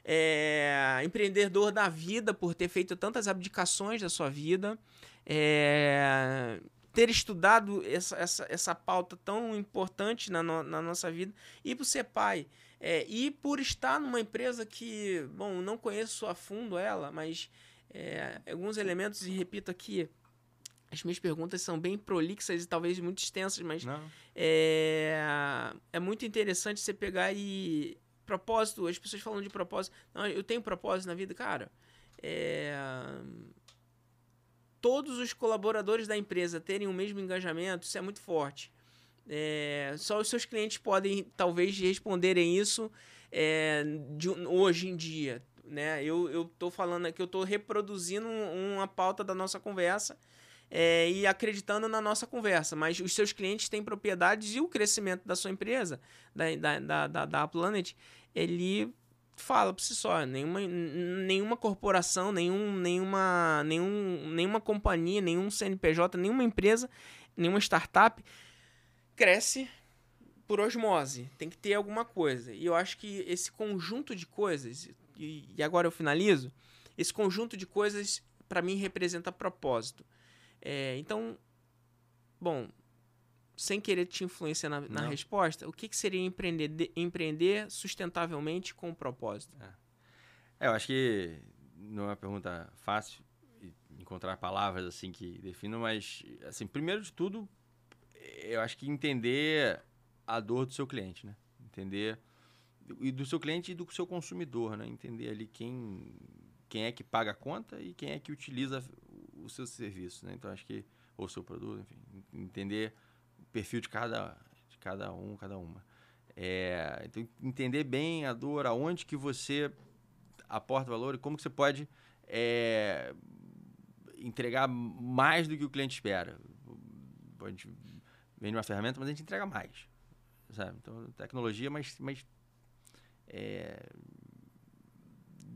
é, empreendedor da vida por ter feito tantas abdicações da sua vida, é, ter estudado essa, essa, essa pauta tão importante na, no, na nossa vida, e por ser pai. É, e por estar numa empresa que, bom, não conheço a fundo ela, mas é, alguns elementos, e repito aqui, as minhas perguntas são bem prolixas e talvez muito extensas, mas é, é muito interessante você pegar e. Propósito, as pessoas falam de propósito. Não, eu tenho propósito na vida, cara. É, todos os colaboradores da empresa terem o mesmo engajamento, isso é muito forte. É, só os seus clientes podem, talvez, responderem isso é, de, hoje em dia. Né? Eu estou falando aqui, eu estou reproduzindo uma pauta da nossa conversa é, e acreditando na nossa conversa. Mas os seus clientes têm propriedades e o crescimento da sua empresa, da, da, da, da Planet, ele fala por si só. Nenhuma, nenhuma corporação, nenhum, nenhuma, nenhum, nenhuma companhia, nenhum CNPJ, nenhuma empresa, nenhuma startup cresce por osmose, tem que ter alguma coisa. E eu acho que esse conjunto de coisas, e, e agora eu finalizo, esse conjunto de coisas para mim representa propósito. É, então, bom, sem querer te influenciar na, na resposta, o que, que seria empreender, de, empreender sustentavelmente com propósito? É. é. eu acho que não é uma pergunta fácil encontrar palavras assim que definam, mas assim, primeiro de tudo, eu acho que entender a dor do seu cliente, né? Entender e do seu cliente e do seu consumidor, né? Entender ali quem quem é que paga a conta e quem é que utiliza o seu serviço, né? Então acho que ou o seu produto, enfim, entender perfil de cada de cada um, cada uma. É, então entender bem a dor, aonde que você aporta valor e como que você pode é, entregar mais do que o cliente espera. A gente vende uma ferramenta, mas a gente entrega mais. Sabe? Então, tecnologia, mas, mas é,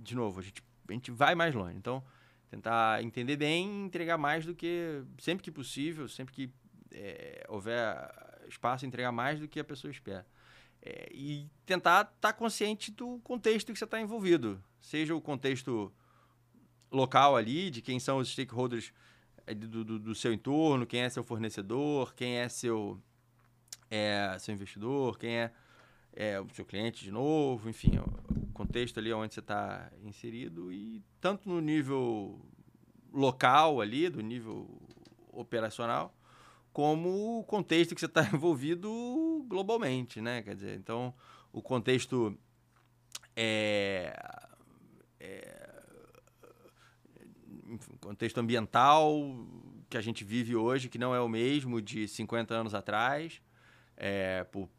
de novo, a gente, a gente vai mais longe. Então, tentar entender bem e entregar mais do que, sempre que possível, sempre que é, houver espaço, entregar mais do que a pessoa espera. É, e tentar estar tá consciente do contexto que você está envolvido. Seja o contexto local ali, de quem são os stakeholders é, do, do, do seu entorno, quem é seu fornecedor, quem é seu, é, seu investidor, quem é, é, o seu cliente de novo, enfim, o contexto ali onde você está inserido e tanto no nível local ali, do nível operacional, como o contexto que você está envolvido globalmente, né? Quer dizer, então o contexto é, é contexto ambiental que a gente vive hoje, que não é o mesmo de 50 anos atrás, é, por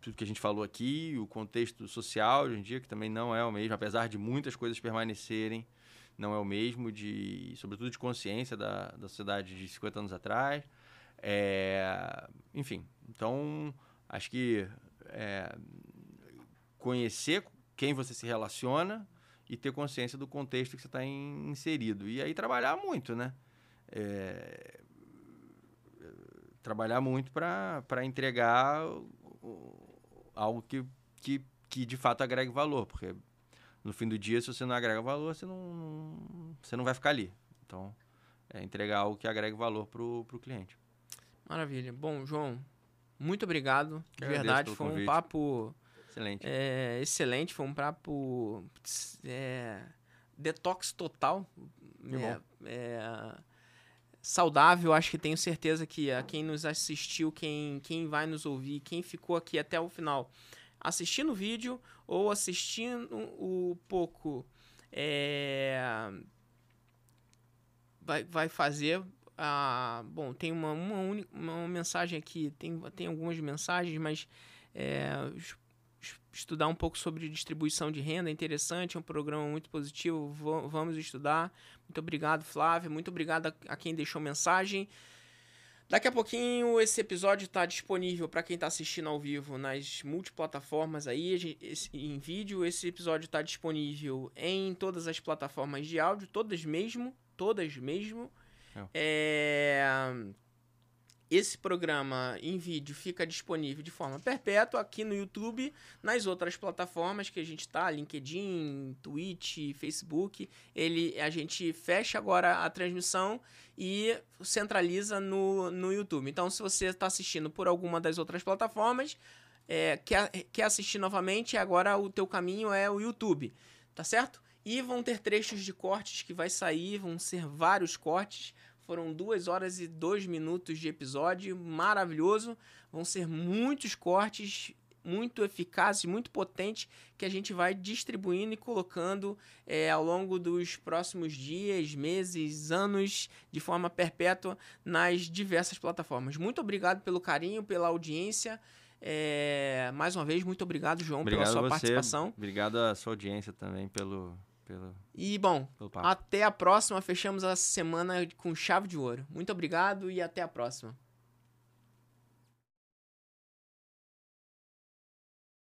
tudo que a gente falou aqui, o contexto social hoje em dia, que também não é o mesmo, apesar de muitas coisas permanecerem, não é o mesmo, de, sobretudo de consciência da, da sociedade de 50 anos atrás. É, enfim, então acho que é, conhecer quem você se relaciona e ter consciência do contexto que você está inserido. E aí trabalhar muito, né? É, trabalhar muito para entregar algo que, que, que de fato agregue valor, porque no fim do dia, se você não agrega valor, você não, você não vai ficar ali. Então, é entregar algo que agregue valor para o cliente. Maravilha. Bom, João, muito obrigado. De verdade, foi um papo Excelente. É, excelente, foi um papo é, detox total. É, é, saudável, acho que tenho certeza que a quem nos assistiu, quem, quem vai nos ouvir, quem ficou aqui até o final, assistindo o vídeo ou assistindo o pouco, é, vai, vai fazer. A, bom, tem uma, uma, uma mensagem aqui, tem, tem algumas mensagens, mas é, estudar um pouco sobre distribuição de renda, é interessante, é um programa muito positivo, vamos estudar. Muito obrigado, Flávia, muito obrigado a quem deixou mensagem. Daqui a pouquinho esse episódio está disponível para quem está assistindo ao vivo nas multiplataformas aí, em vídeo. Esse episódio está disponível em todas as plataformas de áudio, todas mesmo, todas mesmo. É... é esse programa em vídeo fica disponível de forma perpétua aqui no YouTube, nas outras plataformas que a gente tá, LinkedIn, Twitch, Facebook. Ele, a gente fecha agora a transmissão e centraliza no, no YouTube. Então, se você está assistindo por alguma das outras plataformas, é, quer, quer assistir novamente, agora o teu caminho é o YouTube, tá certo? E vão ter trechos de cortes que vai sair, vão ser vários cortes foram duas horas e dois minutos de episódio, maravilhoso. Vão ser muitos cortes, muito eficazes, muito potentes, que a gente vai distribuindo e colocando é, ao longo dos próximos dias, meses, anos, de forma perpétua nas diversas plataformas. Muito obrigado pelo carinho, pela audiência. É, mais uma vez, muito obrigado, João, obrigado pela sua participação. Obrigado à sua audiência também pelo, pelo, e, bom, até a próxima. Fechamos a semana com chave de ouro. Muito obrigado e até a próxima.